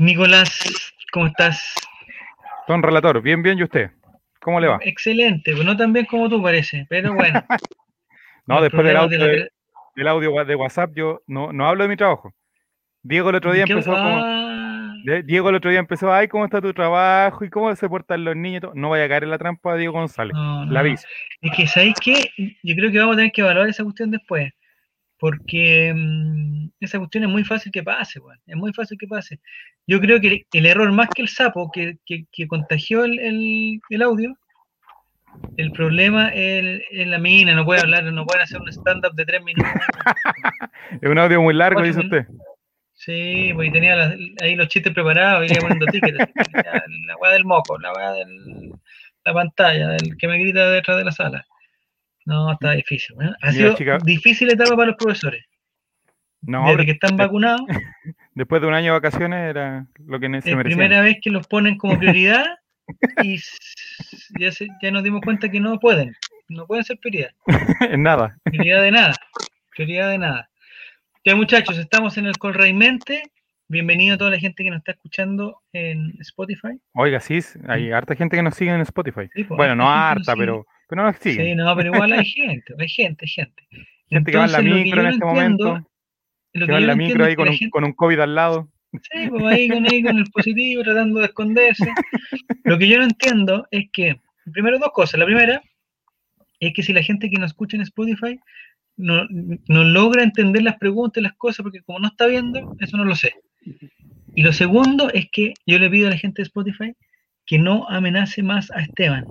Nicolás, ¿cómo estás? Don relator, bien, bien, ¿y usted? ¿Cómo le va? Excelente, no tan bien como tú parece, pero bueno. no, después del audio, de la de- del audio de WhatsApp yo no, no hablo de mi trabajo. Diego el otro día ¿Qué- empezó como... ah, Diego el otro día empezó, ay, ¿cómo está tu trabajo? ¿Y cómo se portan los niños? No vaya a caer en la trampa de Diego González. no, no, La aviso. Es que, ¿sabéis qué? Yo creo que vamos a tener que evaluar esa cuestión después. Porque mm, esa cuestión es muy fácil que pase. Es muy fácil que pase. Yo creo que el, el error más que el sapo que, que- que contagió el, el- el audio, el problema es, es la mina, no puede hablar, no pueden hacer un stand-up de tres minutos. Es un audio muy largo, dice usted. Sí, porque tenía las- ahí los chistes preparados, iba poniendo tickets. La weá del moco, la weá de la pantalla, del que me grita detrás de la sala. No, está difícil. ¿eh? Ha sido chica. difícil etapa para los profesores. No, Desde pero que están vacunados, después de un año de vacaciones era lo que se es merecía. primera vez que los ponen como prioridad y ya, se- ya nos dimos cuenta que no pueden. No pueden ser prioridad. en nada. Prioridad de nada. Prioridad de nada. Ya muchachos, estamos en el Colraimente. Bienvenido a toda la gente que nos está escuchando en Spotify. Oiga, sí, hay harta gente que nos sigue en Spotify. Sí, pues, Bueno, no harta sigue. Pero, sigue. Sí, no, pero igual hay gente, hay gente, hay gente. gente que va en la micro en este no entiendo- momento. Lo Que que va en la no micro ahí con un, gente- con un COVID al lado. Sí, pues ahí con, ahí con el positivo tratando de esconderse. Lo que yo no entiendo es que, primero dos cosas. La primera es que si la gente que nos escucha en Spotify no, no logra entender las preguntas y las cosas, porque como no está viendo, eso no lo sé. Y lo segundo es que yo le pido a la gente de Spotify que no amenace más a Esteban.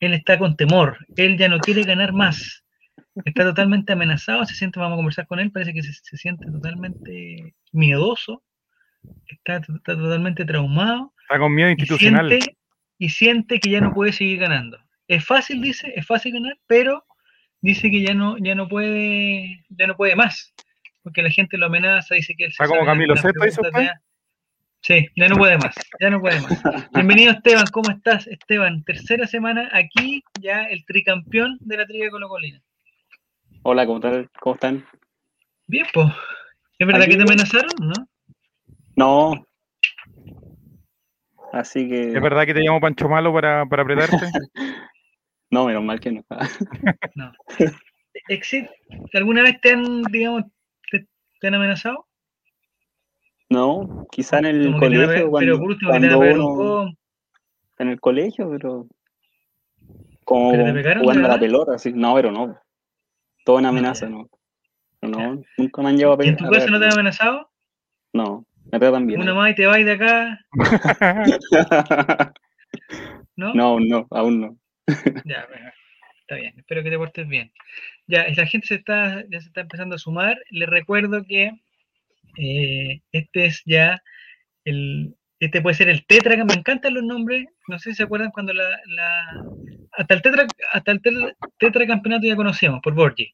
Él está con temor, él ya no quiere ganar más. Está totalmente amenazado, se siente, vamos a conversar con él, parece que se, se siente totalmente miedoso, está, está totalmente traumado Está con miedo y institucional. siente, y siente que ya no puede seguir ganando. Es fácil, dice, es fácil ganar, pero dice que ya no, ya no puede, ya no puede más, porque la gente lo amenaza, dice que él se Está como Camilo dice usted. Sí, ya no puede más, ya no puede más. Bienvenido Esteban, ¿cómo estás Esteban? Tercera semana aquí, ya el tricampeón de la trivia Colocolina. Hola, ¿cómo, tal? ¿cómo están? Bien, pues. ¿Es verdad Aquí que te amenazaron, no? No. Así que. ¿Es verdad que te llamo Pancho Malo para, para apretarte? No, menos mal que no. No. Exit, ¿Alguna vez te han, digamos, te, te han amenazado? No, quizá en el Como que colegio, pe- cuando, pero por último que te van a cuando pegar un uno- en el colegio, pero como ¿Pero te pegaron jugando a la pelota, así. No, pero no. Todo en amenaza, ya. no. Pero no, nunca me han llevado a ¿Y en pegar. tu casa no te han amenazado? No, me tratan bien. Una más y te vas de acá, ¿no? no, no, aún no. Ya, bueno, está bien, espero que te portes bien. Ya, la gente se está, ya se está empezando a sumar. Les recuerdo que eh, este es ya el, este puede ser el tetra, que me encantan los nombres. No sé si se acuerdan cuando la, la- hasta el tetra, hasta el tetra, tetracampeonato ya conocíamos por Borgi.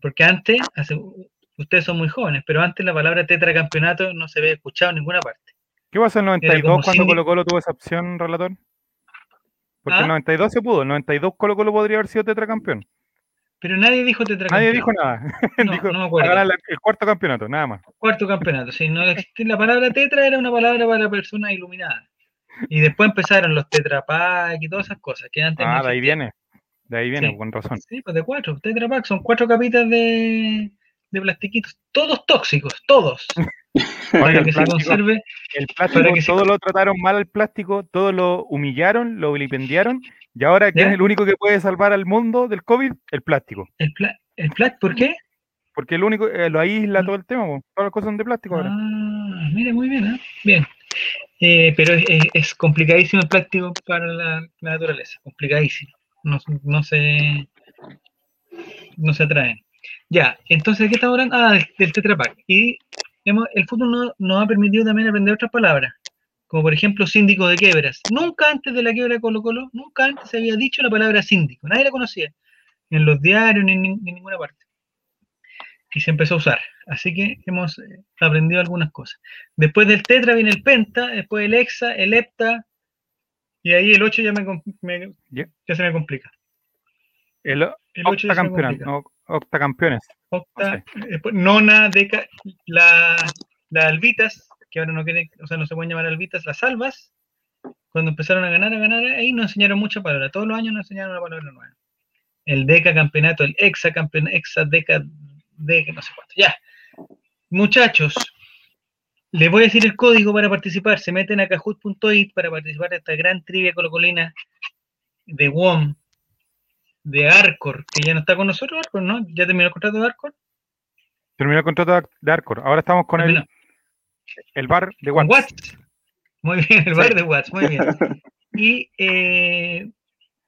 Porque antes, hace- ustedes son muy jóvenes, pero antes la palabra tetracampeonato no se había escuchado en ninguna parte. ¿Qué pasó en el Era 92 como cuando Cindy- Colo Colo tuvo esa opción, relator? Porque ¿Ah? el 92 se pudo, el 92 Colo Colo podría haber sido tetracampeón. Pero nadie dijo tetracampeonato. Nadie dijo nada. No, dijo, no me acuerdo. "Va a ganar la- el cuarto campeonato, nada más. Cuarto campeonato, sí, no la palabra tetra era una palabra para personas iluminadas. Y después empezaron los tetrapack y todas esas cosas que antes no Ah, de ahí viene. De ahí viene, Sí. con razón. Sí, pues de cuatro, tetrapack, son cuatro capitas de, de plastiquitos, todos tóxicos, todos. Para que se plástico, conserve, el plástico para que se- todo lo trataron mal al plástico, todo lo humillaron, lo vilipendiaron, y ahora ¿quién ¿Ya? es el único que puede salvar al mundo del COVID? El plástico. el, pla- el plat, ¿por qué? Porque el único, eh, lo aísla todo el tema, po. todas las cosas son de plástico ahora. Ah, mira, muy bien, ¿eh? Bien. Eh, pero es, es- es complicadísimo el plástico para la, la naturaleza, complicadísimo. No, no se no se atraen. Ya, entonces, ¿de qué estamos hablando? Ah, del, del Tetra Pak. Y hemos- el fútbol no- nos ha permitido también aprender otras palabras, como por ejemplo síndico de quiebras. Nunca antes de la quiebra de Colo Colo, nunca antes se había dicho la palabra síndico, nadie la conocía, en los diarios, ni en, ni en ninguna parte. Y se empezó a usar. Así que hemos eh, aprendido algunas cosas. Después del tetra viene el penta, después el hexa, el hepta, y ahí el 8 ya, me, me- Ya. ya se me complica. El El 8 ya se me octacampeonato, complica. no, octacampeones. Octa, después nona, deca, la, la albitas, que ahora no quieren, o sea, no se pueden llamar albitas, las albas, cuando empezaron a ganar, a ganar, ahí nos enseñaron muchas palabras. Todos los años nos enseñaron una palabra nueva. El deca campeonato, el exa campeonato, exa deca, deca, no sé cuánto. Ya. Muchachos, les voy a decir el código para participar. Se meten a kahoot.it para participar de esta gran trivia colocolina de WOM, de Arcor, que ya no está con nosotros, Arcor, ¿no? ¿Ya terminó el contrato de Arcor? Terminó el contrato de Arcor. Ahora estamos con el, el bar de Watts. Watts. Muy bien, el bar Sí. de Watts, muy bien. Y eh,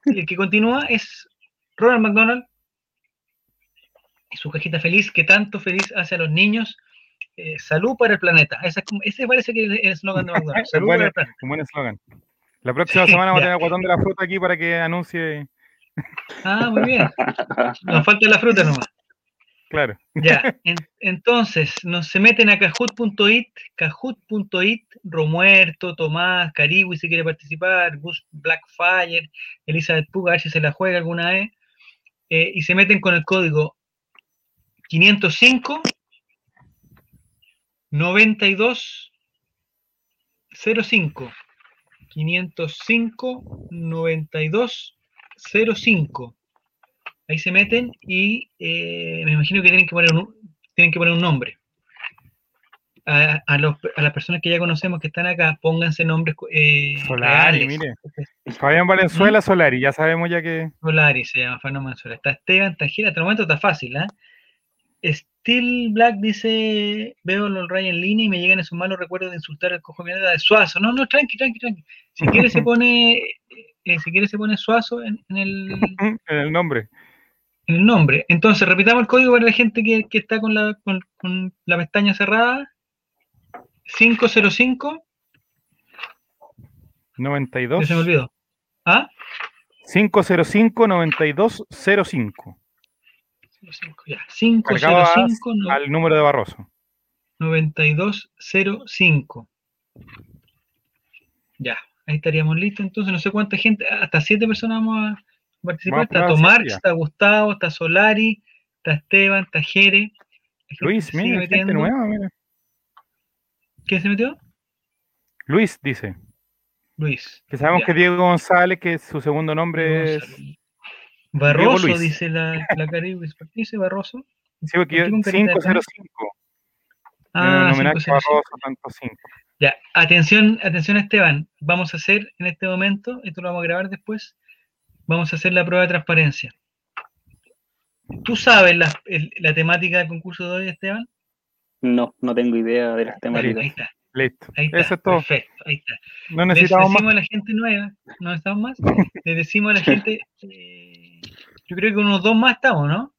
el que continúa es Ronald McDonald y su cajita feliz, que tanto feliz hace a los niños. Eh, salud para el planeta. Esa es como- ese parece que es el eslogan de McDonald's. Salud Bueno, para el planeta. Un buen eslogan. La próxima Sí, semana vamos a tener a Guatón de la Fruta aquí para que anuncie. Ah, muy bien. Nos falta la fruta nomás. Claro. Ya, en- entonces nos se meten a kahoot.it, kahoot.it, Romuerto, Tomás, Cariwi si quiere participar, Gus Blackfire, Elizabeth Puga, a ver si se la juega alguna vez, eh, y se meten con el código 505 92 05 505 92 05 Ahí se meten y eh, me imagino que tienen que poner un, tienen que poner un nombre. A, a los- a las personas que ya conocemos que están acá, pónganse nombres eh, Solari, reales. mire. Fabián Valenzuela Solari, ya sabemos ya que. Solari se llama Fernando Manzuela. Está Esteban Tajira, hasta el momento está fácil, ¿ah? Steel Black dice, veo los Ray en línea y me llegan esos malos recuerdos de insultar al cojo camioneta de Suazo. No, no, tranqui, tranqui, tranqui. Si quiere se pone, eh, si quiere se pone Suazo en, en el, En el nombre. en el nombre. Entonces, repitamos el código para la gente que, que está con la, con, con la pestaña cerrada. 505, 92. ya se me olvidó. ¿Ah? 505 9205. 05, ya. Cargabas 505 no- Al número de Barroso. 9205. Ya, ahí estaríamos listos. Entonces, no sé cuánta gente, hasta siete personas vamos a participar. Vamos a está ya. está Gustavo, está Solari, está Esteban, está Jere. Luis, mira, gente nueva, mira. ¿Quién se metió? Luis dice. Luis. Que sabemos Ya. que Diego González, que su segundo nombre es. Barroso, Luis. dice la, la Caribe. ¿Por qué dice Barroso? Sí, porque yo- ¿Por qué con carita de 505. Ah, a 505. Barroso, tanto 5. Ya, atención, atención Esteban, vamos a hacer en este momento, esto lo vamos a grabar después, vamos a hacer la prueba de transparencia. ¿Tú sabes la, el- la temática del concurso de hoy, Esteban? No, no tengo idea de las Ahí temáticas. está, Listo. ahí está, Eso es todo. perfecto, ahí está. No Les necesitamos decimos más. a la gente nueva, ¿no estamos más? Les decimos a la gente, eh, yo creo que unos dos más estamos, ¿no?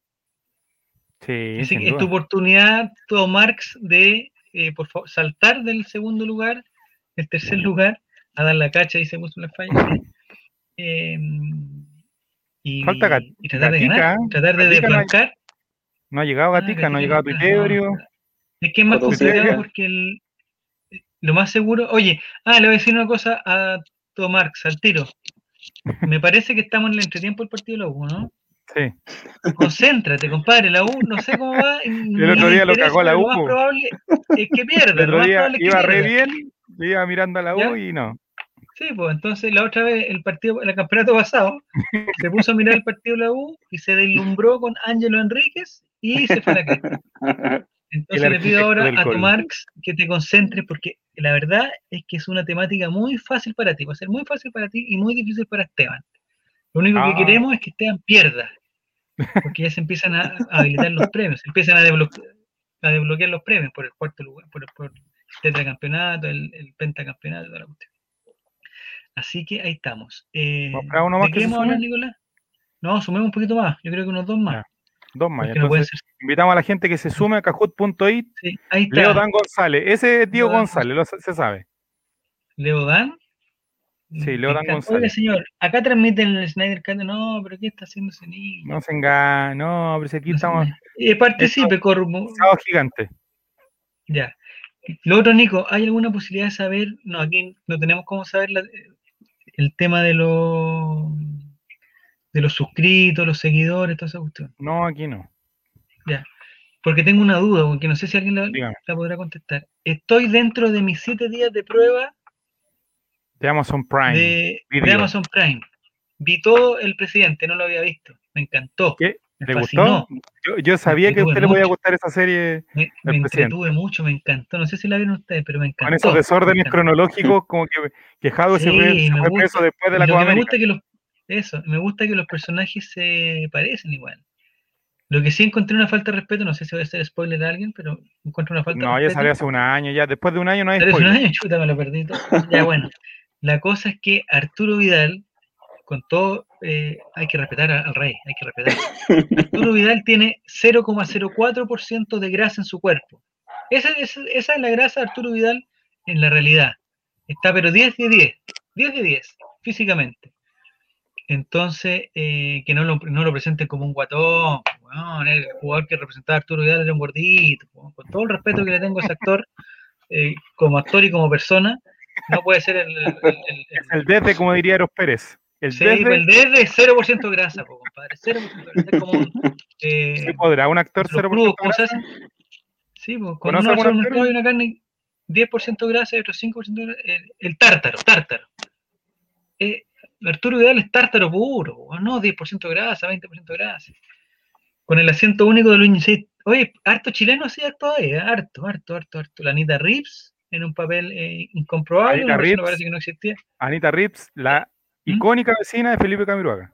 Sí, Así sin que es tu oportunidad, todo Marx, de eh, por favor, saltar del segundo lugar, del tercer lugar, a dar la cacha y se puso la falla. Eh, y, Falta y tratar de Gatica, ganar, tratar de Gatica no hay- desbancar. No ha llegado Ah, Gatica, no ha llegado no, Es que es más complicado porque el, lo más seguro. Oye, ah, le voy a decir una cosa a todo Marx, al tiro. Me parece que estamos en el entretiempo del partido de la U, ¿no? Sí. Concéntrate, compadre, la U, no sé cómo va. El otro día lo cagó la Lo U, más po. probable es que pierda. El Lo otro más día es que iba re bien, iba mirando a la U ¿Ya? y no. Sí, pues entonces la otra vez, el partido, el campeonato pasado, se puso a mirar el partido de la U y se deslumbró con Ángelo Enríquez y se fue a la cresta. Entonces le pido ahora a tu. Marx que te concentres porque la verdad es que es una temática muy fácil para ti, va a ser muy fácil para ti y muy difícil para Esteban. Lo único Ah. que queremos es que Esteban pierda, porque ya se empiezan a, a habilitar los premios, se empiezan a, desbloque- a desbloquear los premios por el cuarto lugar, por el, por el tetracampeonato, el, el pentacampeonato, toda la cuestión. Así que ahí estamos. Eh, ¿Vamos a esperar uno más ¿De que qué se vamos a hablar? Nicolás? No, sumemos un poquito más, yo creo que unos dos más. Dos más. no Entonces, ser- invitamos a la gente que se sume a cajut.it. sí. Leo Dan González. Ese es Diego González, lo, se sabe. Leo Dan. Sí. González. Oiga, señor, acá transmiten el Snyder Cut. No, pero ¿qué está haciendo ese niño? No se engaña. No, pero si aquí No estamos. Eh, participe. Sábado gigante. Ya. Lo otro, Nico, ¿hay alguna posibilidad de saber? No, aquí no tenemos cómo saber la- el tema de los de los suscritos, los seguidores, toda esa cuestión. No, aquí no. porque tengo una duda, porque no sé si alguien la, la podrá contestar. Estoy dentro de mis siete días de prueba De Amazon Prime. de. Amazon Prime. Vi todo el presidente, no lo había visto. Me encantó. ¿Qué? Me ¿Le fascinó. gustó? Yo, yo sabía que a usted le podía mucho. gustar esa serie Me, me entretuve mucho, me encantó. No sé si la vieron ustedes, pero me encantó. con esos desórdenes cronológicos, como que, que se Sí, fue, se fue preso después de la Copa me gusta que los, eso, me gusta que los personajes se parecen igual. Lo que sí encontré una falta de respeto, no sé si voy a hacer spoiler a alguien, pero encuentro una falta No, de ya respeto. salió hace un año, ya después de un año no hay Salió hace un spoiler. año, chuta, me lo perdí todo. Ya bueno, la cosa es que Arturo Vidal, con todo, eh, hay que respetar al rey, hay que respetar. Arturo Vidal tiene 0,04% de grasa en su cuerpo. Esa, esa- esa es la grasa de Arturo Vidal en la realidad. Está pero 10 de 10, 10 de 10, físicamente. Entonces, eh, que no lo, no lo presenten como un guatón, el jugador que representaba a Arturo Vidal era un gordito, con todo el respeto que le tengo a ese actor, eh, como actor y como persona, no puede ser el, el- el- el- desde, como diría Eros Pérez. El Sí, desde, pues el desde es 0% grasa, po, compadre. 0% grasa. Es como un. Eh, ¿sí podrá un actor los 0% crudos, ¿cómo se grasa? hace? Sí, pues cuando ¿Conoce uno hace algún un mercado y una carne 10% grasa y otro 5% grasa. El, el tártaro, tártaro. Eh, Arturo Vidal es tártaro puro, po, no 10% grasa, 20% grasa. Con el asiento único de Luis. Oye, harto chileno así todavía, harto, harto, harto, harto. La Anita Rips en un papel eh, incomprobable, Anita Rips. parece que no existía. Anita Rips, la ¿Mm? icónica vecina de Felipe Camiroaga.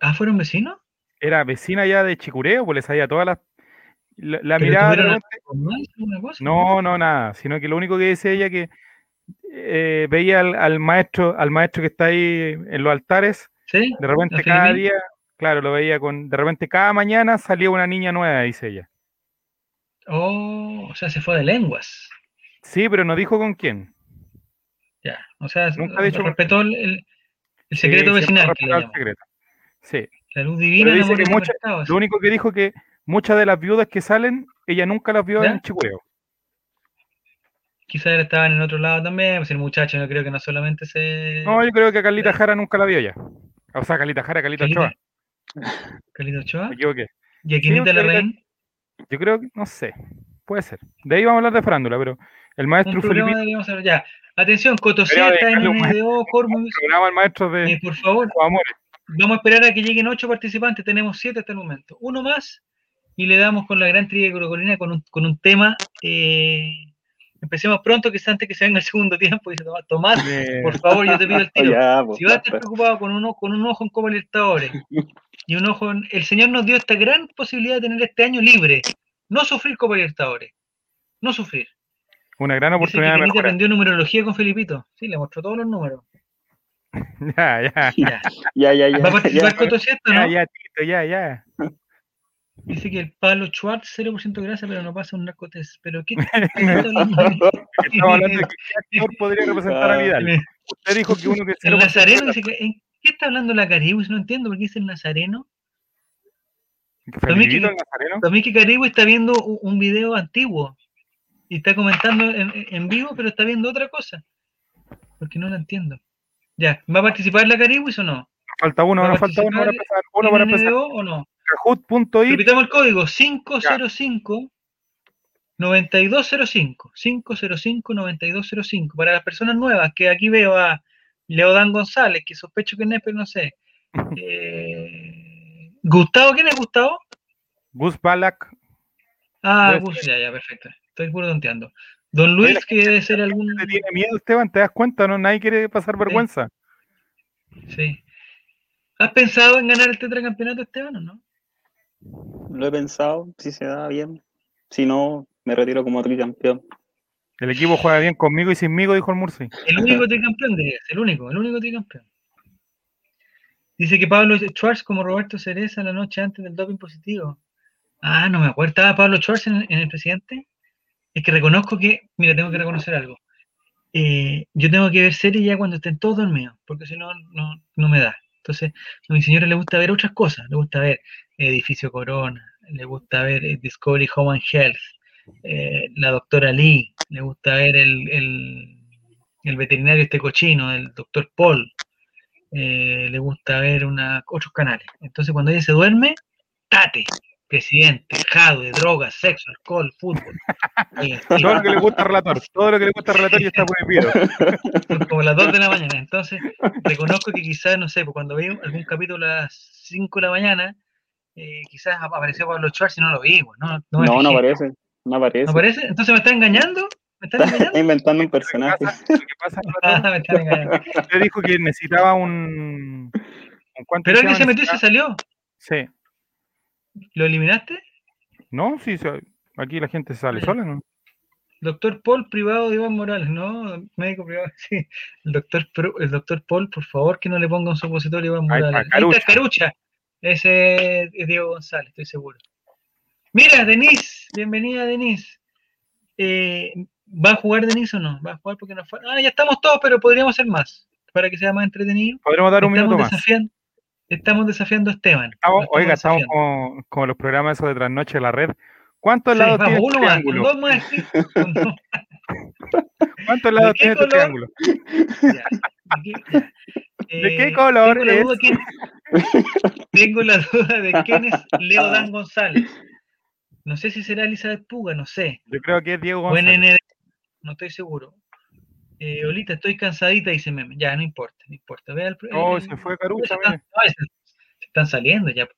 Ah, ¿fueron vecinos? Era vecina ya de Chicureo, pues le sabía todas las. La, la ¿Pero mirada cosa? No, no, nada. Sino que lo único que decía ella que eh, veía al, al maestro, al maestro que está ahí en los altares, ¿Sí? de repente ¿La cada día, claro, lo veía con, de repente cada mañana salía una niña nueva, dice ella. Oh, o sea, se fue de lenguas. Sí, pero no dijo con quién. Ya, o sea, Nunca dicho- respetó el, el- secreto vecinal que el secreto. Sí. La luz divina dice que mucha- mercado, así. Lo único que dijo que muchas de las viudas que salen, ella nunca las vio ¿Ya? en Chicureo. Quizás estaban en otro lado también, pues el muchacho no creo que no solamente se... No, yo creo que a Carlita. Jara nunca la vio ya. O sea, Carlita Jara, Carlita Carlita- Ochoa. Carlito Ochoa Me equivoqué. y Aquilita Sí, Carlita- Larraín. Yo creo que, no sé, puede ser. De ahí vamos a hablar de farándula, pero el maestro hacer. Ya, atención, un NDO, Cormus. programa el maestro de Eh, por favor. Vamos a esperar a que lleguen ocho participantes, tenemos siete hasta el momento. Uno más y le damos con la gran trivia de Colocolina con un, con un tema. eh, empecemos pronto, que antes que se venga el segundo tiempo. Dice Tomás, por favor, yo te pido el tiro. Ya, pues, Si vas a estar preocupado con un, con un ojo en Copa Libertadores y un ojo en. El Señor nos dio esta gran posibilidad de tener este año libre. No sufrir Copa Libertadores. No sufrir. Una gran Dice que oportunidad de Kenita mejorar. aprendió numerología con Felipito. Sí, le mostró todos los números. Ya, ya, Ya. Ya, ya, ya. ¿Va a participar ya. Coto Siesta o ya, no? ya, Tito, ya, ya. Dice que el palo Schwartz 0% grasa, pero no pasa un narcotest. ¿Pero qué, qué está hablando? Estamos hablando de que qué actor podría representar a Ah, Vidal. El, Usted dijo que uno que el 0% Nazareno dice que. ¿En qué está hablando la Caribus? No entiendo por qué dice el Nazareno. ¿Que Para mí que- el Nazareno? Para mí que Caribus está viendo un video antiguo y está comentando en, en vivo, pero está viendo otra cosa. Porque no la entiendo. Ya, ¿va a participar la Caribus o no? Falta uno, ¿Va a nos falta uno para empezar. Uno para ¿En empezar. O no? Repitamos el código 505 9205 505 9205 para las personas nuevas que aquí veo a Leodán González que sospecho que es pero no sé Eh, Gustavo ¿quién es Gustavo? Gus Balak. ah Gus, ya ya perfecto estoy puro tonteando Don Luis la que debe ser algún ¿Te tiene miedo, Esteban? ¿Te das cuenta? No, nadie quiere pasar vergüenza. sí ¿has pensado en ganar el tetracampeonato Esteban o no? Lo he pensado, si se da bien. Si no, me retiro como tricampeón. El equipo juega bien conmigo y sinmigo, dijo el Murci. El único tricampeón, diría, el único, el único tricampeón. Dice que Pablo Schwartz como Roberto Cereza la noche antes del doping positivo. Ah, no me acuerdo. ¿Estaba Pablo Schwartz en, en el presidente? Es que reconozco que, mira, tengo que reconocer algo. Eh, yo tengo que ver series ya cuando estén todos dormidos, porque si no, no, no me da. Entonces, a mi señora le gusta ver otras cosas. Le gusta ver Edificio Corona, le gusta ver eh, Discovery Home and Health, eh, la doctora Lee, le gusta ver el, veterinario este cochino, el doctor Paul, le gusta ver una, otros canales. Entonces cuando ella se duerme, tate, presidente, jadwe, drogas, sexo, alcohol, fútbol. Todo lo que le gusta al relator, todo lo que le gusta al relator ya está prohibido. como las 2 de la mañana. Entonces, reconozco que quizás, no sé, pues cuando vi algún capítulo a las 5 de la mañana, eh, quizás ap- apareció Pablo Schwartz y no lo vi, pues, no, no, No, no aparece. No aparece. ¿No aparece? Entonces me está engañando. ¿Me están Está engañando? inventando un Lo que personaje. pasa, lo que pasa, Ah, me están engañando. usted dijo que necesitaba un. un ¿cuánto Pero alguien se llama? metió y se salió. Sí. ¿Lo eliminaste? No, sí, aquí la gente sale ya. sola, ¿no? Doctor Paul, privado de Iván Morales, ¿no? Médico privado, sí. El doctor, el doctor Paul, por favor, que no le ponga un supositorio a Iván Morales. Ahí está Carucha. Ese es Diego González, estoy seguro. Mira, Denise, bienvenida, Denise. Eh, ¿Va a jugar Denise o no? ¿Va a jugar porque no fue? Ah, ya estamos todos, pero podríamos hacer más, para que sea más entretenido. Podremos dar un estamos minuto más. Estamos desafiando a Esteban. Estamos- oiga, estamos como, como los programas esos de trasnoche de la red. ¿Cuántos Sí, lados vamos, tiene este uno más, con triángulo? dos más, sí, con dos ¿Cuántos lados tiene este color? triángulo? Ya, ¿De qué, ya. ¿De qué Eh, color tengo la es? duda quién- tengo la duda de quién es Leo Dan González. No sé si será Elizabeth Puga, no sé. Yo creo que es Diego O González. NND, no estoy seguro. Eh, Olita, estoy cansadita, dice Meme. Ya, no importa, no importa. Vea el, Oh, el- se fue se Carucha, están, no, se- están saliendo ya.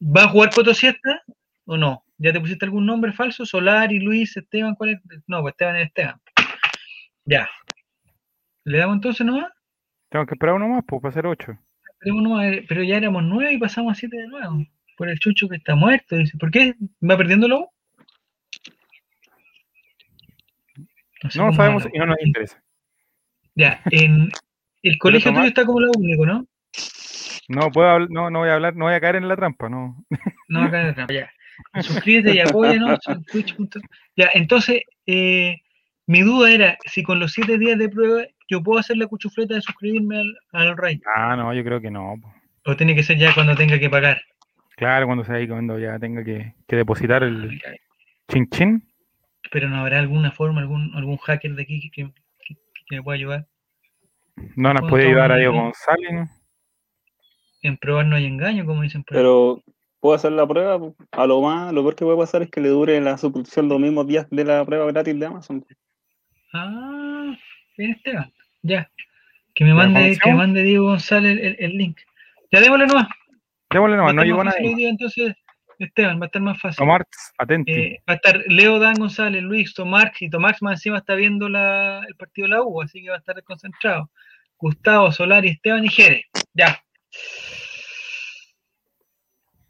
¿Va a jugar Coto Siesta o no? ¿Ya te pusiste algún nombre falso? Solari, Luis, Esteban, ¿cuál es? No, pues Esteban es Esteban. Ya. ¿Le damos entonces nomás? Tengo que esperar uno más, pues, para hacer ocho. Eh, pero ya éramos nueve y pasamos a siete de nuevo. Por el chucho que está muerto. Dice, ¿por qué? ¿Va perdiendo lobo? sé No cómo sabemos la y no nos U. interesa. Ya, en el colegio tuyo está como la único, ¿no? No puedo no, no voy a hablar, no voy a caer en la trampa, no. No, acá en la trampa, ya. Suscríbete y apóyanos en Twitch. punto- Ya, entonces, eh, mi duda era si con los siete días de prueba yo puedo hacer la cuchufleta de suscribirme al, al Ray. Ah, no, yo creo que no. O tiene que ser ya cuando tenga que pagar. Claro, cuando sea ahí, cuando ya tenga que, que depositar el chin chin. Pero no habrá alguna forma, algún, algún hacker de aquí que- que- que me pueda ayudar. No nos puede ayudar a Diego. González. ¿no? En probar no hay engaño, como dicen por. Pero puedo hacer la prueba. A lo más, lo peor que puede pasar es que le dure la suscripción los mismos días de la prueba gratis de Amazon. Ah, bien Esteban. Ya. Que me ¿Ya, mande, que me mande Diego González el, el- el link. Ya démosle nomás. Démosle nomás, no estar llegó día, entonces, Esteban, va a estar más fácil. Tomar, atenti. Eh, va a estar Leo Dan González, Luis, Tomarx, y Tomarx más encima está viendo la, el partido de la U, así que va a estar desconcentrado. Gustavo, Solari, Esteban y Jerez. Ya.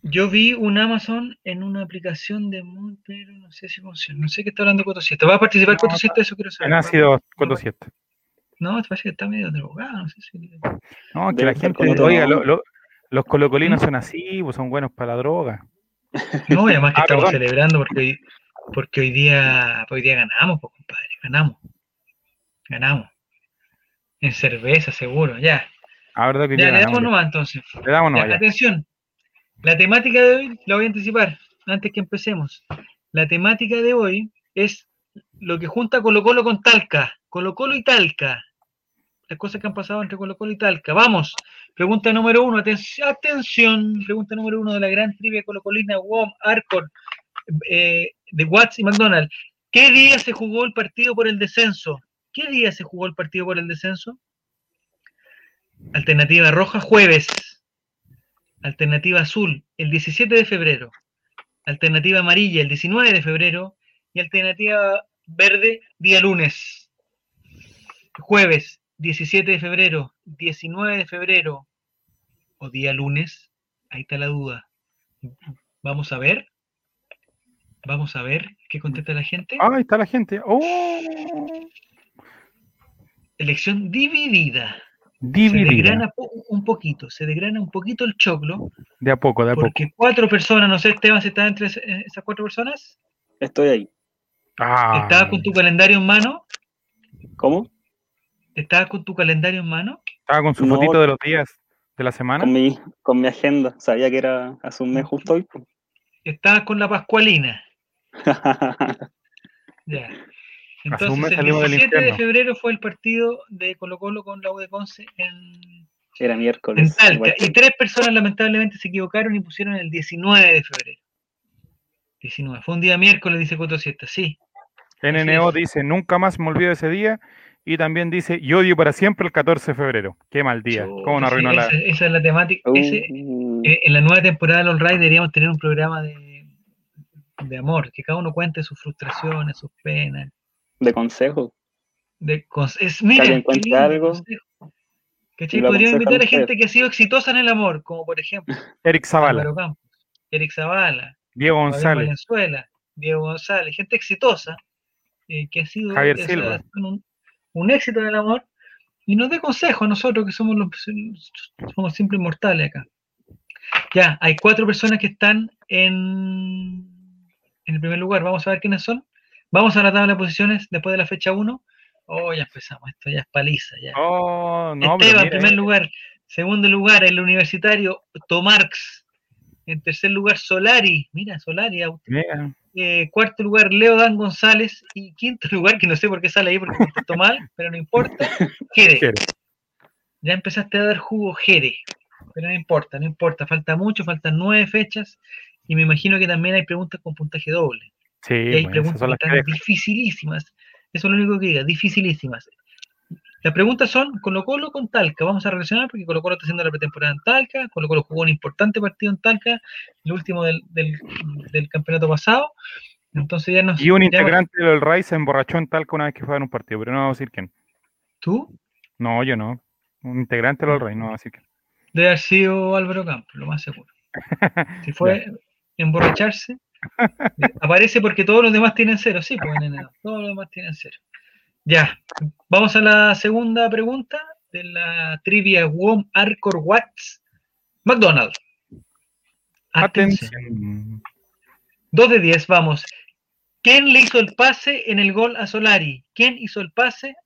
Yo vi un Amazon en una aplicación de Moon, pero no sé si funciona. No sé qué está hablando Coto Siete. ¿Va a participar No, Coto Siete? Eso quiero saber. en ácido 47. No, te parece que está medio drogado. No sé si. No, que Debe la gente, oiga, lo- lo- los colocolinos son así, pues son buenos para la droga. No, y además que Ah, estamos perdón. celebrando porque hoy, porque hoy día hoy día ganamos, pues, compadre, ganamos. Ganamos. En cerveza, seguro, ya. A verdad que Ya, le damos nomás entonces. Le damos nomás atención. La temática de hoy la voy a anticipar antes que empecemos. La temática de hoy es lo que junta Colo Colo con Talca. Colo Colo y Talca. Las cosas que han pasado entre Colo Colo y Talca. Vamos. Pregunta número uno. Atención. Pregunta número uno de la gran trivia colocolina WOM, Arcor, eh, de Watts y McDonald. ¿Qué día se jugó el partido por el descenso? ¿Qué día se jugó el partido por el descenso? Alternativa roja, jueves. Alternativa azul, el 17 de febrero. Alternativa amarilla, el 19 de febrero. Y alternativa verde, día lunes. Jueves, 17 de febrero, 19 de febrero o día lunes. Ahí está la duda. Vamos a ver. Vamos a ver qué contesta la gente. Ah, ahí está la gente. ¡Oh! Elección dividida. Se Dividida. desgrana po- un poquito, se desgrana un poquito el choclo, De a poco, de a poco. porque cuatro personas, no sé, Esteban, si estás entre es- esas cuatro personas, Estoy ahí. Ah, ¿estabas con tu calendario en mano? ¿Cómo? ¿Estabas con tu calendario en mano? estaba con su No. fotito de los días de la semana. Con mi, con mi agenda. Sabía que era hace un mes justo hoy. pues. ¿Estabas con la Pascualina? Ya. un Entonces, mes el salimos del 17 de febrero fue el partido de Colo Colo con la U de Conce en, Era en miércoles. Talca. igual que- Y tres personas lamentablemente se equivocaron y pusieron el 19 de febrero. 19. Fue un día miércoles, dice Coto Siesta. Sí, NNO dice, nunca más me olvido de ese día. Y también dice, y odio para siempre el 14 de febrero. Qué mal día. ¿Cómo no Sí, arruinó la...? esa, esa es la temática. Ese- Uh, eh, en la nueva temporada de All Right deberíamos tener un programa de, de amor, que cada uno cuente sus frustraciones, sus penas. de consejo. De es, mira, cuente lindo algo, consejo. ¿Cachai? aconsejan invitar a gente que ha sido exitosa en el amor, como por ejemplo Eric Zavala, Campos, Eric Zavala, Diego González, Valenzuela, Diego González, gente exitosa eh, que ha sido Javier Silva. un, un éxito en el amor y nos dé consejos a nosotros que somos los somos simples mortales acá. Ya, hay cuatro personas que están en, en el primer lugar. Vamos a ver quiénes son. Vamos a la tabla de posiciones después de la fecha 1. Oh, ya empezamos. Esto ya es paliza. Ya. Oh, no, Esteban, mira, primer eh, lugar. Segundo lugar, el universitario Tomarx. En tercer lugar, Solari. Mira, Solari. Eh, cuarto lugar, Leo Dan González. Y quinto lugar, que no sé por qué sale ahí porque contestó mal, pero no importa, Jere. Jere. Ya empezaste a dar jugo, Jere. Pero no importa, no importa. Falta mucho, faltan nueve fechas. Y me imagino que también hay preguntas con puntaje doble. Sí, Y hay bueno, esas preguntas que están dificilísimas. Eso es lo único que diga, dificilísimas. Las preguntas son Colo Colo con Talca. Vamos a relacionar porque Colo Colo está haciendo la pretemporada en Talca. Colo Colo jugó un importante partido en Talca, el último del, del- del campeonato pasado. Entonces ya nos... Y un ya- integrante del RAI se emborrachó en Talca una vez que fue a un partido, pero no vamos a decir quién. ¿Tú? No, yo no. Un integrante del RAI, no vamos a decir quién. Debe haber sido Álvaro Campos, lo más seguro. Si fue emborracharse, aparece porque todos los demás tienen cero. Sí, pues nene, no, todos los demás tienen cero. Ya, vamos a la segunda pregunta de la trivia WOM Arcor Watts. McDonald's. Atención. Atención. 2 de 10, vamos. ¿Quién le hizo el pase en el gol a Solari? ¿Quién hizo el pase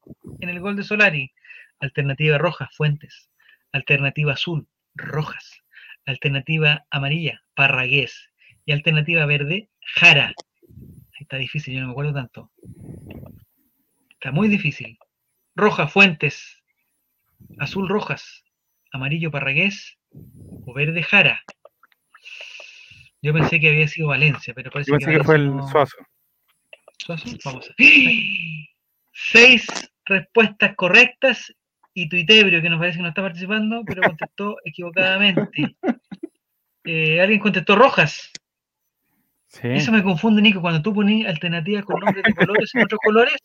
en el gol de Solari? Alternativa roja, Fuentes. Alternativa azul, Rojas. Alternativa amarilla, Parragués. Y alternativa verde, Jara. Ahí está difícil, yo no me acuerdo tanto. Está muy difícil. Roja, Fuentes. Azul, Rojas. Amarillo, Parragués. O verde, Jara. Yo pensé que había sido Valencia, pero parece Yo pensé que fue el no- Suazo. Suazo, Vamos a Seis respuestas correctas y Tuitebrio, que nos parece que no está participando, pero contestó equivocadamente. Eh, Alguien contestó rojas. Sí. Eso me confunde, Nico. Cuando tú pones alternativas con nombres de colores en otros colores,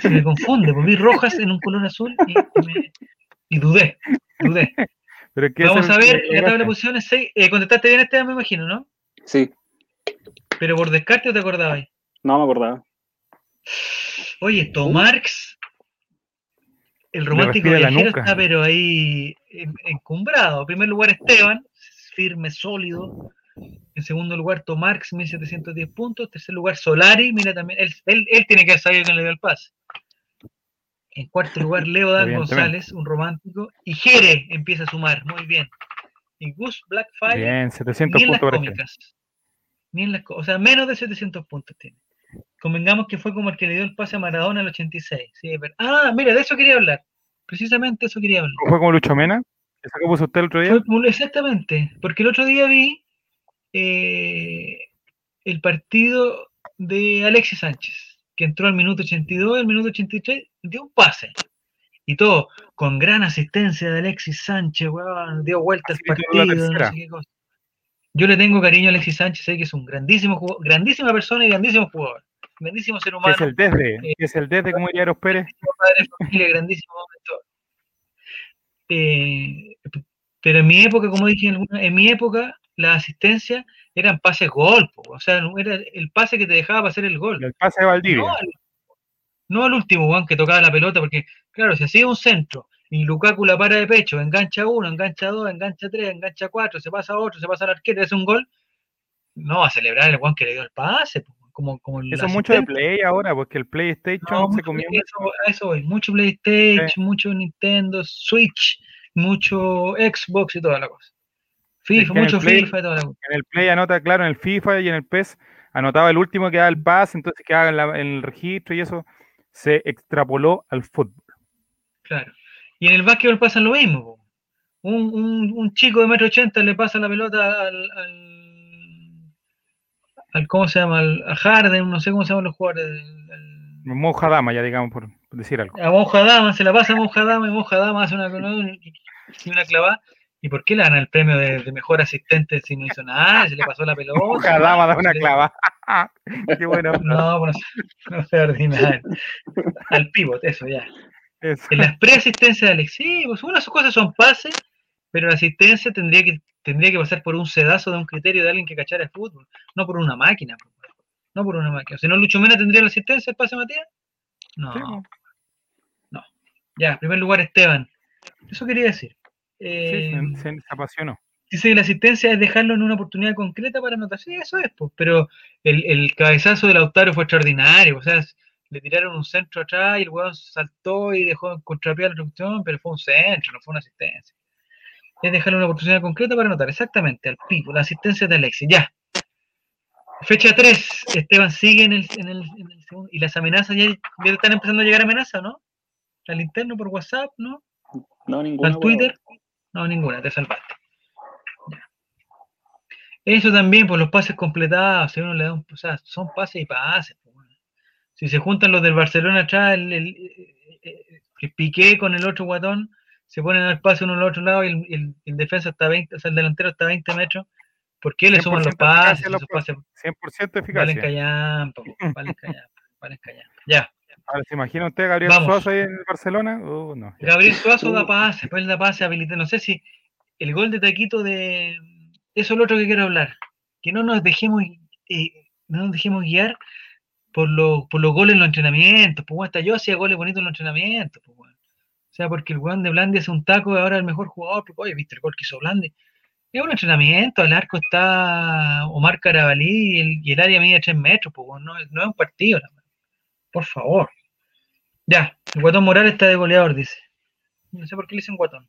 se me confunde. porque vi rojas en un color azul y, y me- y dudé. Dudé. Pero Vamos a ver, la tabla de posiciones. seis- eh, contestaste bien este, me imagino, ¿no? Sí, Pero por descarte o te acordabas. no me acordaba. Oye, Tomarx, el romántico viajero está pero ahí en- encumbrado. En primer lugar Esteban, firme, sólido. En segundo lugar Tomarx, 1710 puntos. Tercer lugar Solari, mira también, él, él, él tiene que sabido quién le dio el pase. En cuarto lugar Leo Dan Evidentemente. González, un romántico. Y Jere empieza a sumar, muy bien. Y Gus Blackfire, Bien, 700 ni en las puntos este. cómicas. Ni en las o sea, menos de 700 puntos tiene. Convengamos que fue como el que le dio el pase a Maradona al 86. Sí, verdad. ah, mira, de eso quería hablar. Precisamente eso quería hablar. ¿Fue como Lucho Mena? ¿Esa que puso usted el otro día? Fue exactamente, porque el otro día vi eh, el partido de Alexis Sánchez, que entró al minuto 82, al minuto 83, dio un pase. Y todo, con gran asistencia de Alexis Sánchez, weón, dio vuelta Así la partido, no sé qué cosa. Yo le tengo cariño a Alexis Sánchez, sé que es un grandísimo jugador, grandísima persona y grandísimo jugador. Grandísimo ser humano. es el desde, que es el desde, como diría Eros Pérez. padre familia, grandísimo momento. Eh, pero en mi época, como dije, en, mi época, la asistencia eran pases gol, o sea, no era el pase que te dejaba para hacer el gol. El pase de Valdivia. No al, no al último, Juan, que tocaba la pelota, porque, claro, si hacía un centro y Lukaku la para de pecho, engancha uno, engancha dos, engancha tres, engancha cuatro, se pasa a otro, se pasa al arquero hace un gol, no va a celebrar el Juan que le dio el pase, como, como Eso es mucho de play ahora, porque el PlayStation No, se comió. eso, eso. Mucho PlayStation, mucho Nintendo, Switch, mucho Xbox y toda la cosa. FIFA, que mucho Play- FIFA y toda la cosa. En el Play anota, claro, en el FIFA y en el PES anotaba el último que daba el pase, entonces quedaba en, la- en el registro y eso se extrapoló al fútbol. Claro. Y en el básquetbol pasa lo mismo. Un, un, un chico de metro ochenta le pasa la pelota al, al, al ¿cómo se llama? Al, a Harden, no sé cómo se llaman los jugadores. el- el- Monja Dama, ya digamos, por decir algo. a Monja Dama, se la pasa a Monja Dama y Monja Dama hace una, una clavada. ¿Y por qué le dan el premio de, de mejor asistente si no hizo nada? Se le pasó la pelota. Monja Dama da una Se clava. Qué bueno. No, pues no, no sea ordinario. Al pivot, eso ya. Eso. En las preasistencias de Alex, sí, pues una de sus cosas son pases, pero la asistencia tendría que, tendría que pasar por un sedazo de un criterio de alguien que cachara el fútbol, no por una máquina. No por una máquina. Si no, Lucho Mena tendría la asistencia, el pase Matías. No, Sí, pues. Ya, en primer lugar, Esteban. Eso quería decir. Sí, Eh, se, se- se apasionó. Dice que la asistencia es dejarlo en una oportunidad concreta para anotar. Sí, eso es, pues, pero el, el cabezazo de Lautaro fue extraordinario. O sea, le tiraron un centro atrás y el hueón saltó y dejó contrapiar la cuestión, pero fue un centro, no fue una asistencia. Es dejarle una oportunidad concreta para anotar, exactamente, al pico, la asistencia de Alexis, ya. Fecha 3, Esteban sigue en el, en el, en el segundo. Y las amenazas ya, ya están empezando a llegar amenazas, ¿no? Al interno por WhatsApp, ¿no? No, ninguna. ¿Al Twitter? No, ninguna, te salvaste. Ya. Eso también, por los pases completados, si uno le da un, o sea, son pases y pases. pues. Si se juntan los del Barcelona atrás, el, el, eh, eh, el Piqué con el otro guatón, se ponen al pase uno al otro lado y el, el- el defensa está 20, o sea, el delantero está a 20 metros, ¿por qué le suman los 100% pases? eficacia los Esos pases 100% valen eficacia. callampa, po, valen callampa, valen callampa. Ya. Ahora, ¿se imagina usted a Gabriel Vamos. Suazo ahí en el Barcelona? Uh, no. Gabriel Suazo da pase, pues él da pase habilita. No sé si el gol de Taquito de. Eso es lo otro que quiero hablar. Que no nos dejemos, eh, no nos dejemos guiar por, los por los goles en los entrenamientos. Pues bueno, hasta yo hacía goles bonitos en los entrenamientos. Pues, bueno. O sea, porque el weón de Blandi hace un taco y ahora es el mejor jugador. Porque, oye, ¿viste el gol que hizo Blandi? Es un entrenamiento, al arco está Omar Carabalí y el, y el área mide 3 metros. Pues, bueno, no, es- no es un partido. la verdad. Por favor. Ya, el Guatón Morales está de goleador, dice. No sé por qué le dicen Guatón.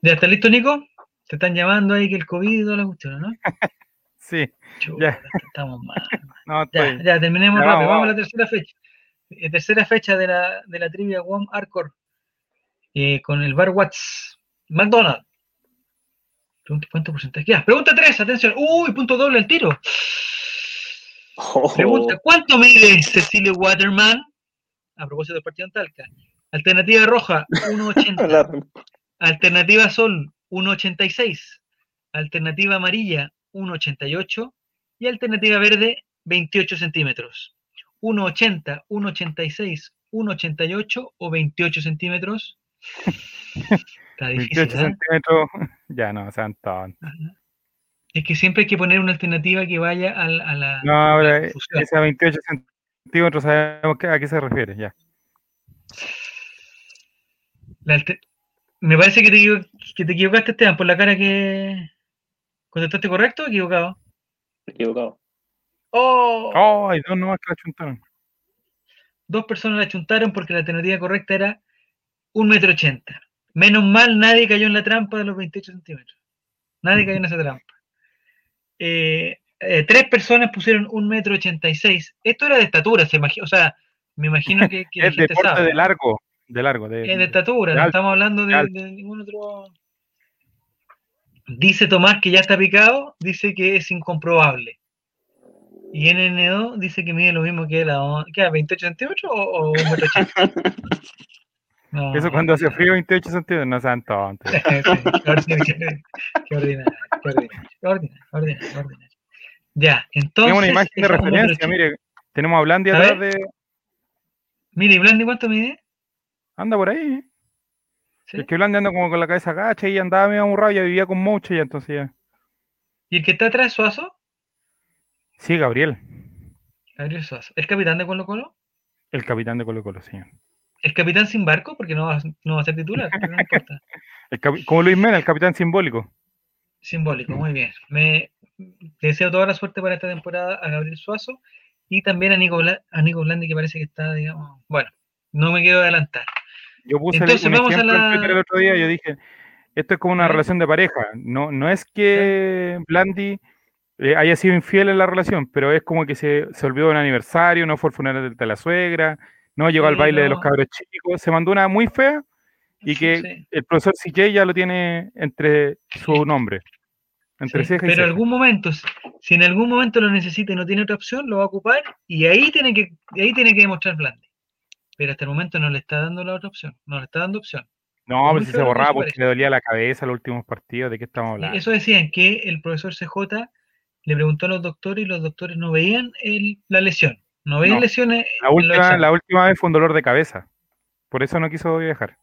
¿Ya está listo, Nico? Te están llamando ahí que el COVID y toda la cuestión, ¿no? Sí, Chuta, estamos mal. no, Ya, estoy. ya, terminemos Ya, rápido. vamos, Vamos, a la tercera fecha. Eh, tercera fecha de la, de la trivia One Arcor. Eh, con el Bar Watts. McDonald's. Pregunta, ¿Cuánto porcentaje? Ya, pregunta 3, atención. Uy, punto doble al tiro. Oh, Pregunta, ¿cuánto mide Cecilio Waterman? A propósito del partido en Talca. Alternativa roja, 1.80. la- Alternativa azul, 1.86. Alternativa amarilla, 1.88. Y alternativa verde, 28 centímetros. 1.80, 1.86, 1.88 o 28 centímetros. Está difícil. 28 ¿eh? centímetros. Ya no, sean tontos. Es que siempre hay que poner una alternativa que vaya al- a, la, No, a ahora, la fusión. ese a 28 centímetros sabemos a qué se refiere, ya. La Me parece que te, que te equivocaste, Esteban, por la cara que contestaste correcto o equivocado. Equivocado. ¡Oh! Oh, hay dos nomás que la chuntaron. Dos personas la chuntaron porque la alternativa correcta era un metro ochenta. Menos mal nadie cayó en la trampa de los 28 centímetros. Nadie cayó en esa trampa. Eh, eh, tres personas pusieron un metro ochenta y seis. Esto era de estatura, se imagina, o sea, me imagino que, que la Es deporte sabe. de largo, de largo. De, Es de estatura, de no alto, estamos hablando de ningún otro. Dice Tomás que ya está picado, dice que es incomprobable. Y NN2 dice que mide lo mismo que la ¿qué, 28 centímetros o, o un metro ochenta? No, Eso cuando hace frío 28 centímetros, no sean tontos. Qué ordinario, qué ordinario, ordinario, ordinario, ordinario. Ya, entonces. Tenemos una imagen de es referencia, mire. Tenemos a Blandi atrás de. Mire, ¿y Blandi cuánto mide? Anda por ahí. ¿eh? ¿Sí? Es que Blandi anda como con la cabeza gacha y andaba medio amurrado, ya vivía con mucho y entonces ya. ¿Y el que está atrás, Suazo? Sí, Gabriel, Gabriel Suazo. ¿El capitán de Colo Colo? el capitán de Colo Colo, señor. ¿El capitán sin barco? Porque no va, no va a ser titular, no importa. El como Luis Mena, el capitán simbólico. Simbólico, muy bien. Me te deseo toda la suerte para esta temporada a Gabriel Suazo y también a Nico, Bla- a Nico Blandi, que parece que está, digamos. Bueno, no me quiero adelantar. Yo puse el- Entonces, un vamos a la- el otro día, yo dije, esto es como una relación de pareja. No, no es que Blandi eh, haya sido infiel en la relación, pero es como que se, se olvidó de un aniversario, no fue al funeral de, la suegra, no llegó al baile de los cabros chicos, se mandó una muy fea y que Sí. el profesor CJ ya lo tiene entre su nombre. Entre Sí, pero en algún momento, si en algún momento lo necesita y no tiene otra opción, lo va a ocupar y ahí tiene que, ahí tiene que demostrar Blandi. Pero hasta el momento no le está dando la otra opción, no le está dando opción. No, muy pues si se borraba porque le dolía la cabeza los últimos partidos. ¿De qué estamos hablando? Eso decían que el profesor CJ le preguntó a los doctores y los doctores no veían el- la lesión, no veían No. lesiones. La última, la última vez fue un dolor de cabeza. Por eso no quiso viajar.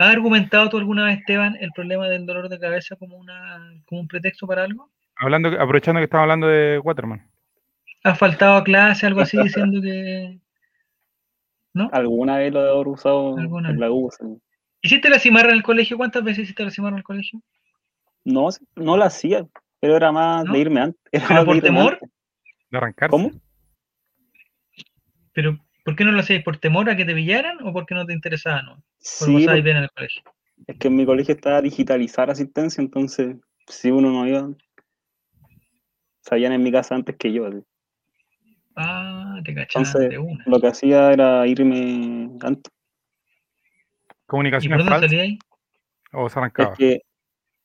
¿Has argumentado tú alguna vez, Esteban, el problema del dolor de cabeza como, una, como un pretexto para algo? Hablando, aprovechando que estamos hablando de Waterman. ¿Has faltado a clase, algo así, diciendo que... ¿No? Alguna vez lo he usado Alguna en vez. la U. sí. ¿Hiciste la cimarra en el colegio? ¿Cuántas veces hiciste la cimarra en el colegio? No, no la hacía, pero era más ¿No? de irme antes. Era ¿Pero más de por temor? antes. De arrancarse. ¿Cómo? ¿Pero por qué no lo hacías? ¿Por temor a que te pillaran o porque no te interesaba? No? Por Sí, porque bien en el colegio. es que en mi colegio estaba digitalizar asistencia, entonces si uno no iba, sabían en mi casa antes que yo. así. Ah, te de una. lo que hacía era irme antes. ¿Y Comunicación por dónde falsa salía ahí? o se Es arrancaba. que,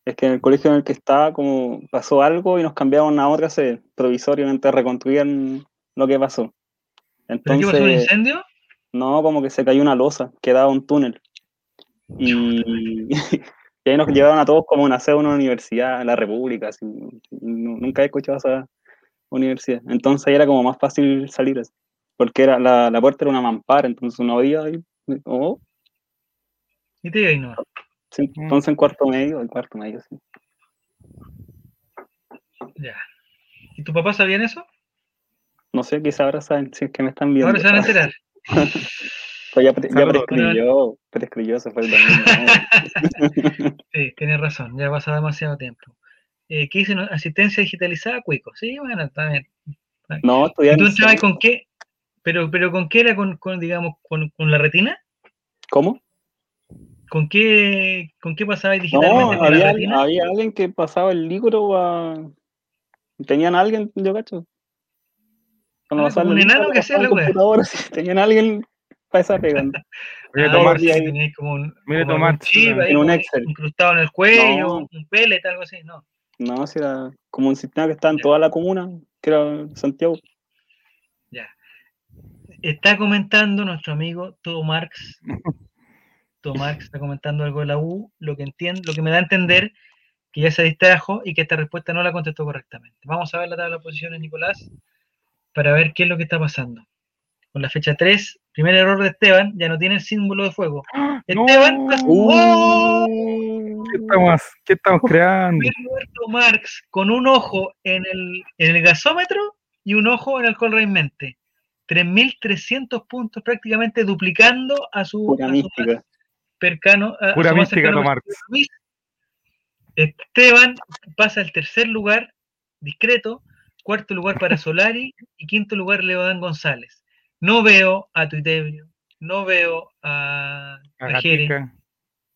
es que en el colegio en el que estaba, como pasó algo y nos cambiaron a otra sede, provisoriamente reconstruían lo que pasó. ¿Pero qué pasó? ¿Un Entonces, incendio? no, como que se cayó una losa, quedaba un túnel. Y, y ahí nos llevaron a todos como una sede de una universidad, la República, así, nunca he escuchado esa universidad. Entonces ahí era como más fácil salir, así, porque era, la, la puerta era una mampara, entonces uno veía ahí, oh, Y te iba ahí nomás. sí, Mm. entonces en cuarto medio, en cuarto medio, sí. Ya. ¿Y tu papá sabían eso? No sé, quizá ahora saben, si es que me están viendo. Ahora se van a enterar. Pues ya, pre- ya Saludos. prescribió, prescribió, se fue el domingo. Sí, tienes razón, ya ha pasado demasiado tiempo. Eh, ¿Qué dicen? Asistencia digitalizada, Cuico. Sí, bueno, está bien. No, ¿Y estudiar tú entrabas con qué? Pero, pero ¿con qué era? ¿Con, con, digamos, con, con la retina? ¿Cómo? ¿Con qué, con qué pasabas No, digitalmente la retina? había alguien que pasaba el libro a... Tenían a alguien, yo cacho. Cuando Ah, un enano que la computador, sí, Tenían alguien para esa pega. ¿no? Mire, Ah, como un, Mire, ahí en un Excel. incrustado en el cuello, No. un pellet, algo así, no. No, si era como un sistema que estaba en Ya. toda la comuna, que era Santiago. Ya. Está comentando nuestro amigo Todo Marx. Todo Marx está comentando algo de la U, lo que entiendo, lo que me da a entender que ya se distrajo y que esta respuesta no la contestó correctamente. Vamos a ver la tabla de posiciones, Nicolás, para ver qué es lo que está pasando. Con la fecha 3, primer error de Esteban, ya no tiene el símbolo de fuego. Esteban, ¡Oh! ¿Qué estamos, qué estamos creando? Todo Marx con un ojo en el, en el gasómetro y un ojo en el Colruyt Mente. 3.300 puntos prácticamente duplicando a su, Pura a su mística. más cercano a, a Pura su mística, Marx. Esteban pasa al tercer lugar, discreto, cuarto lugar para Solari y quinto lugar Leodán González. No veo a Tuitebrio, no veo a, a Jere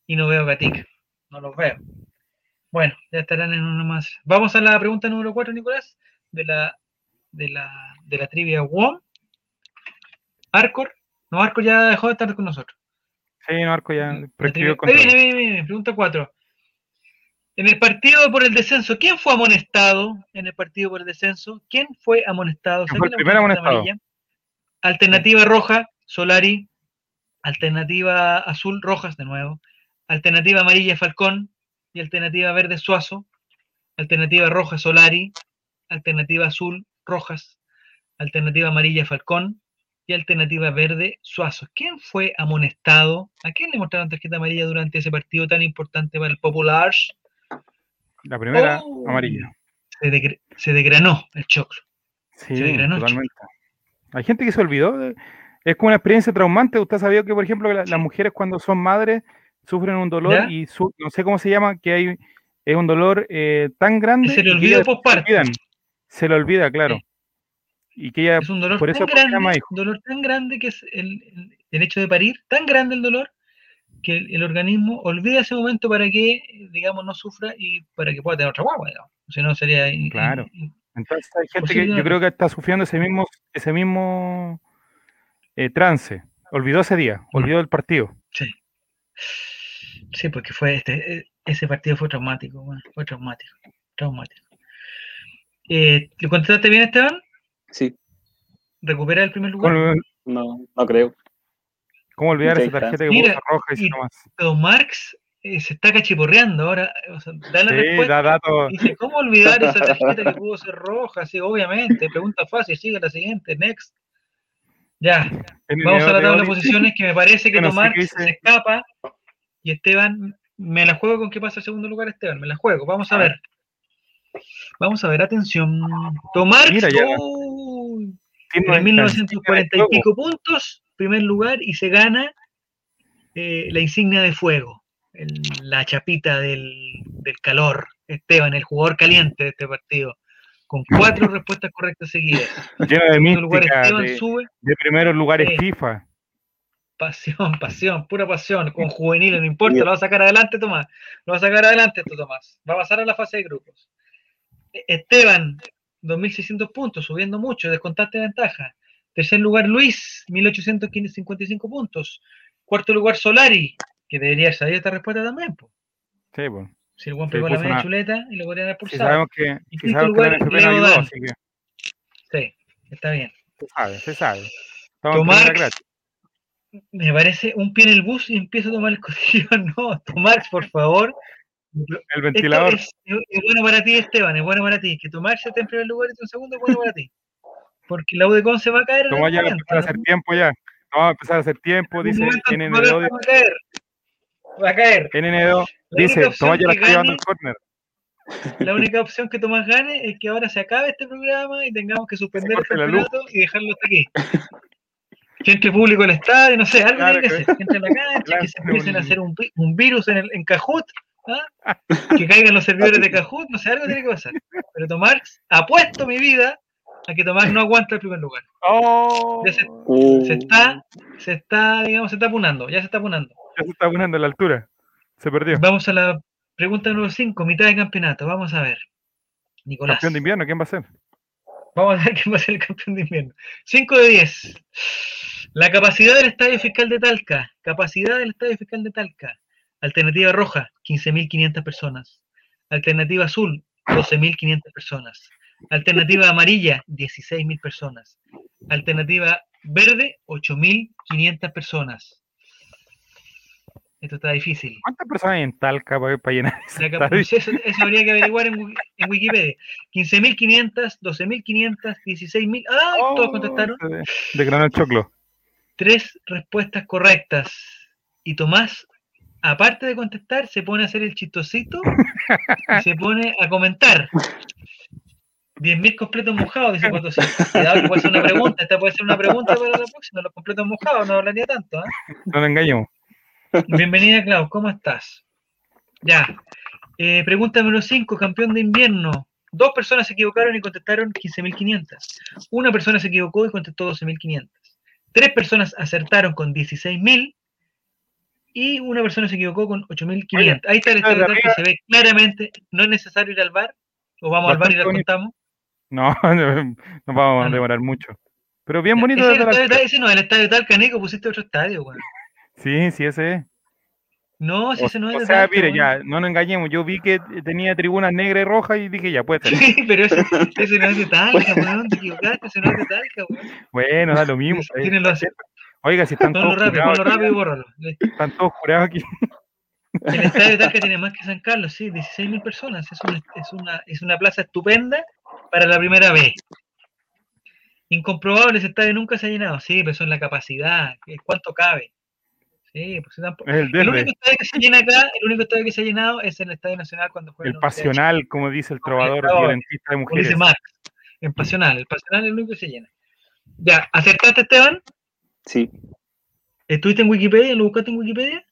y no veo a Gatica. No los veo. Bueno, ya estarán en uno más. Vamos a la pregunta número 4, Nicolás, de la, de la, de la trivia WOM. Arcor. No, Arcor ya dejó de estar con nosotros. Sí, no, Arco ya prescribió viene, Pregunta 4. En el partido por el descenso, ¿quién fue amonestado en el partido por el descenso? ¿Quién fue amonestado? ¿Quién fue el primer amonestado? amarilla. Alternativa roja, Solari. Alternativa azul, Rojas de nuevo. Alternativa amarilla, Falcón. Y alternativa verde, Suazo. Alternativa roja, Solari. Alternativa azul, Rojas. Alternativa amarilla, Falcón. Y alternativa verde, Suazo. ¿Quién fue amonestado? ¿A quién le mostraron tarjeta amarilla durante ese partido tan importante para el Popular? La primera, Oh. amarilla. Se, degr- se desgranó el choclo. Sí, Se el. Hay gente que se olvidó. de- Es como una experiencia traumante. Usted sabía que, por ejemplo, la- las mujeres cuando son madres sufren un dolor ¿Ya? y su- no sé cómo se llama, que hay es un dolor eh, tan grande. Se le que olvidó ellas posparto. Se, le olvida, claro. Sí. Y que ella, Es un dolor por eso tan ¿por grande, hijo? dolor tan grande que es el, el- el hecho de parir, tan grande el dolor que el, el organismo olvida ese momento para que, digamos, no sufra y para que pueda tener otra guagua, digamos. Si no sería in- Claro. in- Entonces hay gente que yo creo que está sufriendo ese mismo, ese mismo eh, trance. Olvidó ese día, olvidó el partido. Sí. Sí, porque fue este, eh, ese partido fue traumático, weón, fue traumático, traumático. Eh, ¿Lo contestaste bien, Esteban? Sí, ¿Recupera el primer lugar? ¿Cómo, no, no creo. Cómo olvidar esa tarjeta que Mira, puso roja y y- nomás? Pero Marx eh, se está cachiporreando ahora, o sea, da la Sí, respuesta. da datos. Dice, ¿cómo olvidar esa tarjeta que pudo ser roja? Sí, obviamente, pregunta fácil, sigue la siguiente, next. Ya, vamos a la tabla de posiciones que me parece que no Tomás se escapa y Esteban, me la juego con que pasa el segundo lugar Esteban, me la juego, vamos a ver. Vamos a ver, atención. Tomás Mira, ya. uy, Tiene en una 1940 y juego. pico puntos, primer lugar, y se gana eh, la insignia de fuego, el- la chapita del, del calor. Esteban, el jugador caliente de este partido, con cuatro respuestas correctas seguidas. Lleno de segundo lugar, mística, Esteban de, sube, de primeros lugares. FIFA. pasión, pasión, pura pasión, con juveniles, no importa, lo va a sacar adelante, Tomás. Lo va a sacar adelante esto, Tomás. Va a pasar a la fase de grupos. E- Esteban, 2.600 puntos, subiendo mucho, descontaste ventaja. Tercer lugar, Luis, 1.855 puntos. Cuarto lugar, Solari, que debería saber esta respuesta también. po. Sí, pues. Si el Sí, pegó la media una- chuleta y lo podrían pulsado. sabemos que, Y sabemos que la ayudó, Dan. así que Sí, está bien. se sabe, se sabe. Estamos gratis. me parece un pie en el bus y empiezo a tomar el cotillo. No, Tomás, por favor. El ventilador. es, es bueno para ti, Esteban, es bueno para ti. Que Tomás esté en primer lugar y en segundo es bueno para ti. Porque la UDECON se va a caer Tomás ya va a empezar a hacer tiempo ya. Vamos a empezar a hacer tiempo, dice algún momento NN2. Tomás va a caer. Va a caer. NN2 La dice, Tomás ya la está llevando al corner. La única opción que Tomás gane es que ahora se acabe este programa y tengamos que suspender el campeonato y dejarlo hasta aquí. Que entre público al estadio, no sé, algo Claro tiene que que-. Que entre la cancha, que se empiecen a hacer un, un virus en, el, en Cajut, ¿ah? que caigan los servidores de Cajut, no sé, algo tiene que pasar. Pero Tomás, apuesto mi vida a que Tomás no aguanta el primer lugar. ¡Oh! Ya se- Se está, se está, digamos, se está apunando, ya se está apunando. Ya se está poniendo a la altura. Se perdió. Vamos a la pregunta número 5, mitad de campeonato. Vamos a ver. Nicolás. Campeón de invierno, ¿quién va a ser? Vamos a ver quién va a ser el campeón de invierno. 5 de 10. La capacidad del Estadio Fiscal de Talca. Capacidad del Estadio Fiscal de Talca. Alternativa roja, 15.500 personas. Alternativa azul, 12.500 personas. Alternativa amarilla, 16.000 personas. Alternativa verde, 8.500 personas. Esto está difícil. ¿Cuántas personas hay en Talca para, para llenar eso, eso habría que averiguar en, en Wikipedia. 15.500, 12.500, 16.000. ¡Ah! todos Oh, contestaron. De, de Granada Choclo. Tres respuestas correctas. Y Tomás, aparte de contestar, se pone a hacer el chistosito y se pone a comentar. 10.000 completos mojados, dice Potosí. Cuidado que puede ser una pregunta. Esta puede ser una pregunta para la próxima. Los completos mojados no hablaría tanto. ¿ah? No nos engañemos. Bienvenida, Clau, ¿cómo estás? Ya. Eh, pregunta número 5, campeón de invierno. Dos personas se equivocaron y contestaron 15.500. Una persona se equivocó y contestó 12.500. Tres personas acertaron con 16.000 y una persona se equivocó con 8.500. Ahí está el tal que se ve claramente. No es necesario ir al bar. O vamos al bar y la contamos. No, no vamos a demorar mucho. Pero bien bonito Ese, desde la ese no es el estadio tal, Caneco, pusiste otro estadio, weón. Sí, sí, ese es. No, si O, ese no es o de sea, Talca, mire, ya, no nos engañemos. Yo vi que tenía tribunas negras y rojas y dije, ya, puede ser. Sí, pero ese, ese no es de Talca, weón, te equivocaste, ese no es de Talca, weón. Bueno, da lo mismo. eh. Los- Oiga, si están Ponlo todos, rápido, ponlo rápido y bórralo. están todos jurados aquí. El estadio de Talca tiene más que San Carlos, sí, 16.000 personas. Es una, es, una, es una plaza estupenda para la primera vez. Incomprobable, ese estadio nunca se ha llenado. Sí, pero eso es la capacidad, cuánto cabe. Sí, pues tampoco. Es el El único estadio que se llena acá, el único estadio que se ha llenado es el Estadio Nacional cuando juega el pasional, como dice el trovador trovador, violentista de Como dice mujeres. Max, en Pasional. El Pasional es el único que se llena. Ya, ¿acertaste, Esteban? sí, ¿Estuviste en Wikipedia? ¿Lo buscaste en Wikipedia?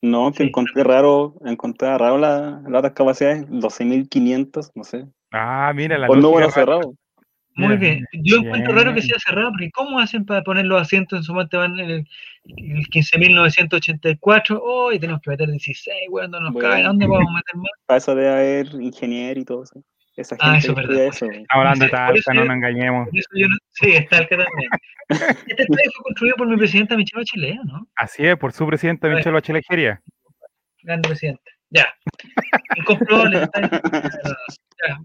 no, que Sí. encontré raro, encontré raro la- las otras capacidades, 12.500, no sé. Ah, mira la número rara. cerrado. Muy bien. Yo encuentro raro que sea cerrado, porque ¿cómo hacen para poner los asientos en su mente? Van en el, el 15.984. Oh, y tenemos que meter 16, weón, no nos Bueno. cabe. ¿A dónde podemos meter más? Para eso debe haber ingeniero y todo eso. Esa gente Ah, eso es verdad. eso. Hablando de Talca, no nos engañemos. Yo no- sí, está el que también. Este estadio fue construido por mi presidenta Michelle Bachelet, ¿no? Así es, por su presidenta. Michelle Bachelet. Grande presidente. Ya. Incomprobable. Ya.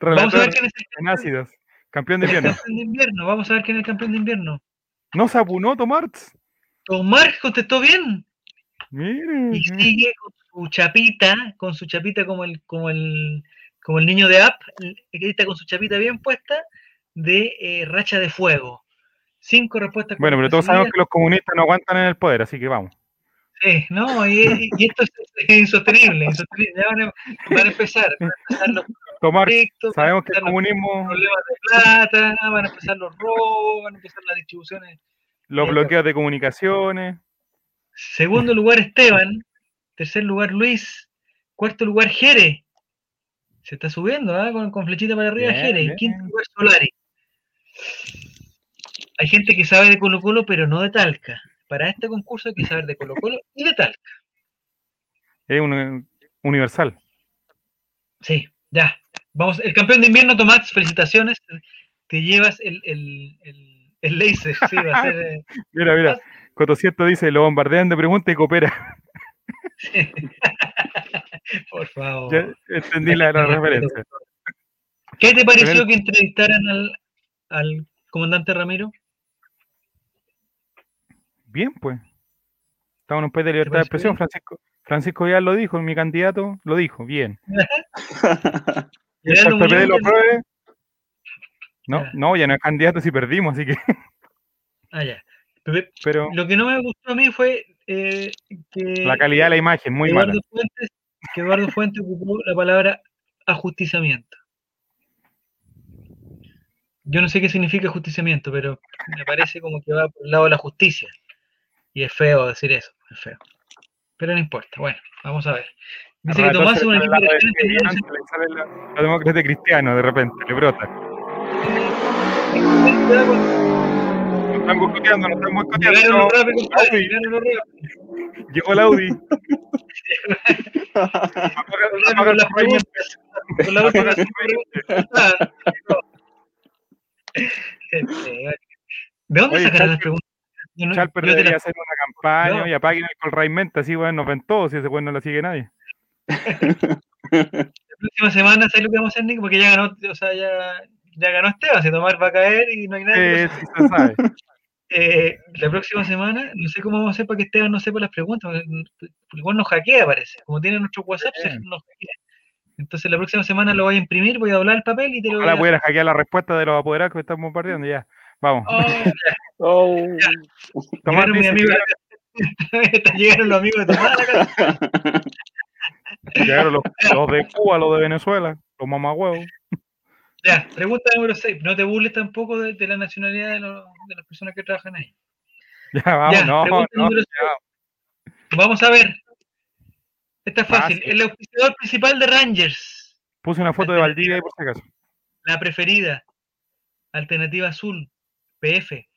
Vamos a ver quién es el en ácidos. Campeón de invierno. campeón de invierno. Vamos a ver quién es el campeón de invierno. No se apunó Tomarts. Tomar contestó bien. Mire. Y sigue con su chapita, con su chapita como el, como el, como el niño de App, que está con su chapita bien puesta, de eh, racha de fuego. Cinco respuestas. Bueno, pero todos sabemos que los comunistas no aguantan en el poder, así que vamos. Sí, no, y, y esto es, es insostenible, insostenible. Ya van a, van a empezar, van a empezar los Tomar, sabemos que el comunismo, problemas de plata, van a empezar los robos, van a empezar las distribuciones. los bloqueos de comunicaciones. Segundo lugar, Esteban. Tercer lugar, Luis. Cuarto lugar, Jere. Se está subiendo, ¿ah? Con, con flechita para arriba, Bien, Jere. bien. Quinto lugar, Solari. Hay gente que sabe de Colo Colo, pero no de Talca. Para este concurso hay que saber de Colo Colo y de Talca. Es un, universal. Sí, ya. Vamos, el campeón de invierno, Tomás, felicitaciones. Te llevas el, el, el, el laser. Sí, va a ser. eh, Mira, mira. Cotociento dice, lo bombardean de preguntas y coopera. Por favor. Ya entendí la, la referencia. ¿Qué te pareció que entrevistaran al, al comandante Ramiro? Bien, pues. Estamos en un país de libertad de expresión. bien? Francisco, Francisco ya lo dijo, mi candidato lo dijo. Bien. ¿Y el lo Muñoz, apruebe? No, no, ya no es candidato si perdimos, así que. Ah, ya. Pero Lo que no me gustó a mí fue eh, que, la calidad de la imagen, muy Eduardo mala. Fuentes, que Eduardo Fuentes ocupó la palabra ajusticiamiento. Yo no sé qué significa ajusticiamiento, pero me parece como que va por el lado de la justicia. Y es feo decir eso, es feo. Pero no importa, bueno, vamos a ver. Dice que Tomás es un equipo sale la demócrata cristiano de repente, le brota. Nos están boicoteando, nos están boicoteando. Llegaron. Llegó el Audi. Apaga, Con apaga las el Raymond. preguntas, con la última pregunta. Este, ¿De dónde sacarán las preguntas? No- Chalper debería hacer una campaña No. y apaguen el Colraimente, así bueno, nos ven todos y ese weón no lo sigue nadie. La próxima semana, ¿sabes lo que vamos a hacer, Nico? Porque ya ganó, o sea, ya, ya ganó Esteban, si Tomás va a caer y no hay nadie. Eh, sí se sabe. Eh, la próxima semana, no sé cómo vamos a hacer para que Esteban no sepa las preguntas, porque igual nos hackea, parece. Como tiene nuestro WhatsApp, se nos hackea. Entonces la próxima semana lo voy a imprimir, voy a doblar el papel y te lo voy Ahora a... voy a ir a hackear la respuesta de los apoderados que están bombardeando. Ya, vamos. Oh, Oh. Tomás llegaron dice acá. Llegaron los amigos de Tomás a la casa. llegaron los, los de Cuba, los de Venezuela, los mamagüevos. Ya, pregunta número 6. No te burles tampoco de, de la nacionalidad de, los- de las personas que trabajan ahí. Ya, vamos, Ya, no, ya. Vamos a ver. Esta es fácil. Fácil. El auspiciador principal de Rangers. Puse una foto de Valdivia ahí por si acaso. La preferida. Alternativa azul. PF.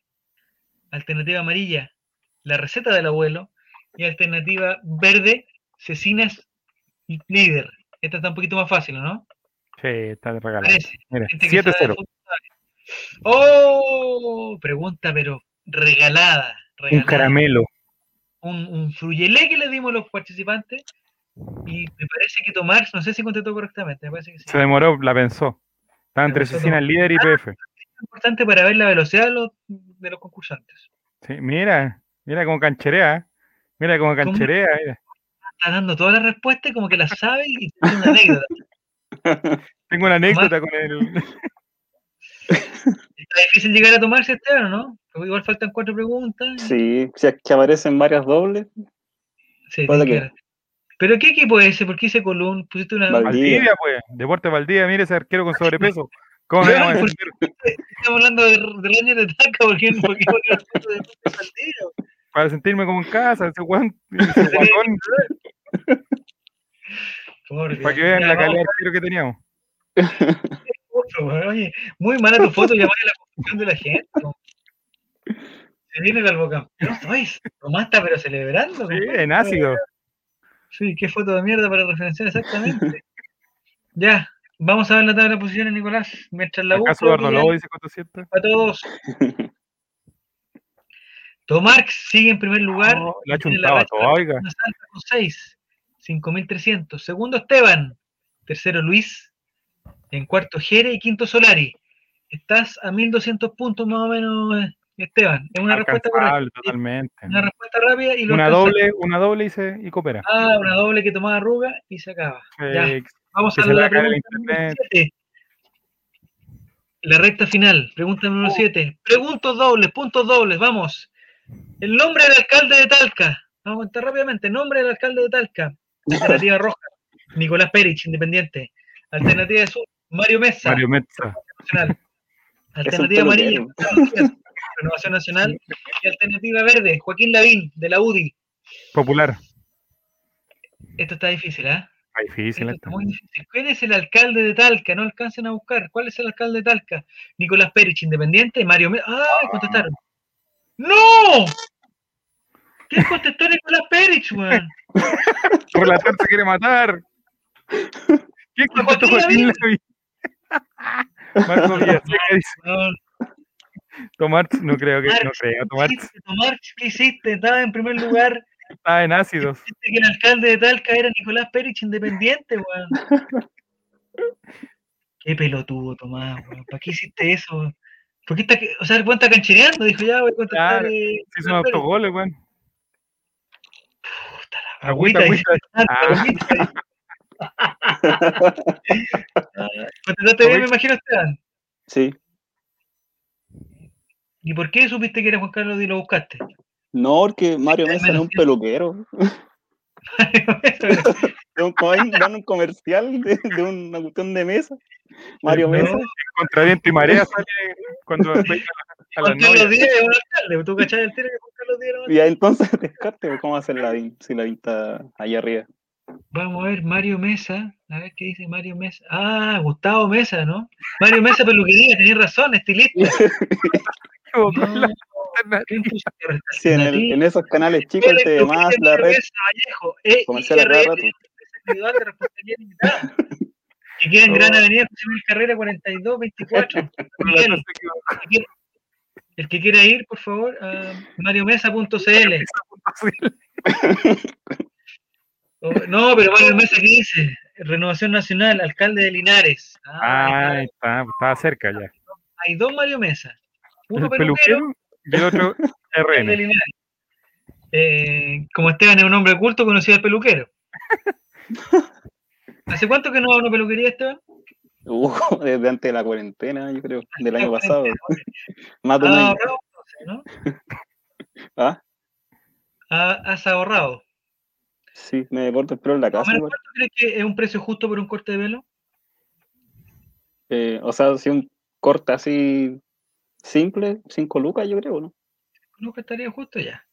Alternativa amarilla. La receta del abuelo. Y alternativa verde. Cecinas líder. Esta está un poquito más fácil, ¿no? Sí, está de regalo. Parece. Mira, Gente que sabe de 7-0. fútbol sabe. ¡Oh! Pregunta, pero regalada. Un caramelo. un, un fruyelé que le dimos a los participantes y me parece que Tomás, no sé si contestó correctamente, me parece que sí. Se demoró, la pensó. Estaba entre Cecina líder y PF. Importante para ver la velocidad de los, de los concursantes. Sí, mira, mira cómo cancherea. Mira cómo ¿Cómo? cancherea. mira. Está dando todas las respuestas como que las sabe y tiene una anécdota. Tengo una anécdota con el. Está difícil llegar a tomarse Esteban, ¿no? Porque igual faltan cuatro preguntas. Sí, si es que aparecen varias dobles. Sí, ¿Cuál de tiene que ver. ¿Pero qué equipo es ese? ¿Por qué ese Colón? Pusiste una... Valdivia, pues. Deporte Valdivia, mire ese arquero con sobrepeso. ¿Cómo le vamos a decir? Estamos hablando de, de Rangers de Talca, ¿por qué, por el punto de de Valdivia? Para sentirme como en casa, ese weón, ese guatón, Por para que vean la calidad de arquero que teníamos. Oye, muy mala tu foto, ya vaya la confusión de la gente. ¿no? Se viene el albocampeón, ¿sabes? Tomás está pero celebrando. Sí, compadre. en ácido. Sí, qué foto de mierda para referenciar exactamente. ya, vamos a ver la tabla de posiciones, Nicolás. Mientras la ¿Acaso Lobo dice 400? a todos. Tomarx sigue en primer lugar. No, la chuntado a racha todo, oiga. con 6. 5.300. Segundo, Esteban. Tercero, Luis. En cuarto, Jere. Y quinto, Solari. Estás a 1.200 puntos más o menos, eh, Esteban. Es una respuesta correcta. Totalmente. Una respuesta rápida y lo Una doble, una doble y, se, y coopera. Ah, una doble que tomaba arruga y se acaba. Ya. Eh, Vamos a la pregunta número internet. 7. La recta final, pregunta número 7. Preguntos dobles, puntos dobles, vamos. El nombre del alcalde de Talca. Vamos a contar rápidamente. Nombre del alcalde de Talca. Alternativa roja, Nicolás Perich, independiente. Alternativa azul, Mario Mesa, Mario nacional. Un Alternativa amarilla. Renovación Nacional. Y alternativa verde, Joaquín Lavín, de la UDI. Popular. Esto está difícil, ¿ah? Ah, difícil muy difícil. ¿Quién es el alcalde de Talca? No alcancen a buscar. ¿Cuál es el alcalde de Talca? Nicolás Perich, independiente. Mario Me ¡Ah! Contestaron. ¡No! ¿Quién contestó Nicolás Perich, weón? Relator se quiere matar. ¿Quién contestó Joaquín Lavín? Marco Villaseca dice, Tomar, no creo que, no creo, ¿Qué Tomar hiciste, Tomás? ¿Qué hiciste? Estaba en primer lugar. Está en ácidos. Que el alcalde de Talca era Nicolás Perich, independiente, weón. Qué pelotudo, Tomás, weón. ¿Para qué hiciste eso? ¿Por qué está, o sea, el weón está canchereando? Dijo, ya voy a contestar. Claro, eh, Se hizo un autogol, weón. Puta la Agüita, agüita, agüita. Ah. Ah, Contestaste bien, me imagino, Esteban. Sí. ¿Y por qué supiste que era Juan Carlos y lo buscaste? No, porque Mario Mesa no es un peluquero. Dan un comercial de, de una cuestión de mesa. Mario No. Mesa. Contra viento y marea sale cuando a las alcalde. ¿Tú cachai el tiro que Y ahí entonces descarte, ¿cómo hacer la si la está allá arriba? Vamos a ver, Mario Mesa. A ver qué dice Mario Mesa. Ah, Gustavo Mesa, ¿no? Mario Mesa Peluquería, tenés razón, estilista. Como con la No, alternativa. ¿quién puso Sí, en, el- en esos canales chicos te Peluquería más la red Vallejo, E comercial a cada IRL, rato. individual de responsabilidad limitada. Que queda en Gran Oh. Avenida José Miguel Carrera 4224. Relator Miguel, se equivocó. el que quiera- el que quiera ir, por favor, a mariomesa.cl. Oh, No, pero Mario Mesa, ¿qué dice? Renovación Nacional, alcalde de Linares. Ah, Ah, está, estaba cerca ya. hay dos Mario Mesa. Uno El peluquero, y el otro RN. Eh, como Esteban es un hombre culto, conocido al peluquero. ¿Hace cuánto que no va a una peluquería, Esteban? Uh, desde antes de la cuarentena, yo creo, del año pasado. Más de un año. ahorrado, entonces, ¿no? ¿Ah? Has ahorrado. Sí, me corto el pelo en la casa. ¿Cuánto crees que es un precio justo por un corte de pelo? Eh, o sea, si un corte así simple, 5 lucas, yo creo, ¿no? No que estaría justo ya.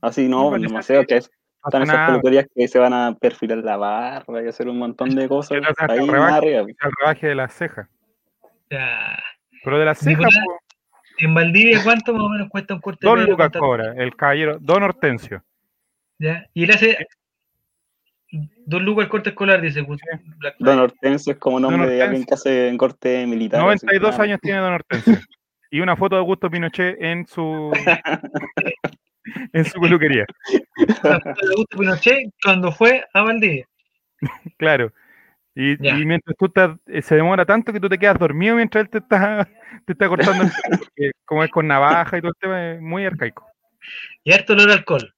Así no, parece demasiado, que es- No están esas peluquerías que se van a perfilar la barra y hacer un montón de cosas. Ahí el rebaje. arriba. el rebaje de las cejas. Ya. Pero de las cejas, En Valdivia, ¿cuánto más o menos cuesta un corte de Don? Lucas cobra, el caballero, Don Hortensio. ¿Ya? Y él hace Don Lucas el corte escolar, dice Friday. Don Hortensio es como nombre de alguien que hace en corte militar. así, 92 nada. años tiene Don Hortensio. Y una foto de Augusto Pinochet en su en su peluquería. La foto de Augusto Pinochet cuando fue a Valdivia. Claro. Y, mientras tú estás, eh, se demora tanto que tú te quedas dormido mientras él te está, te está cortando el pelo, porque como es con navaja y todo el tema, es muy arcaico. Y harto olor a alcohol.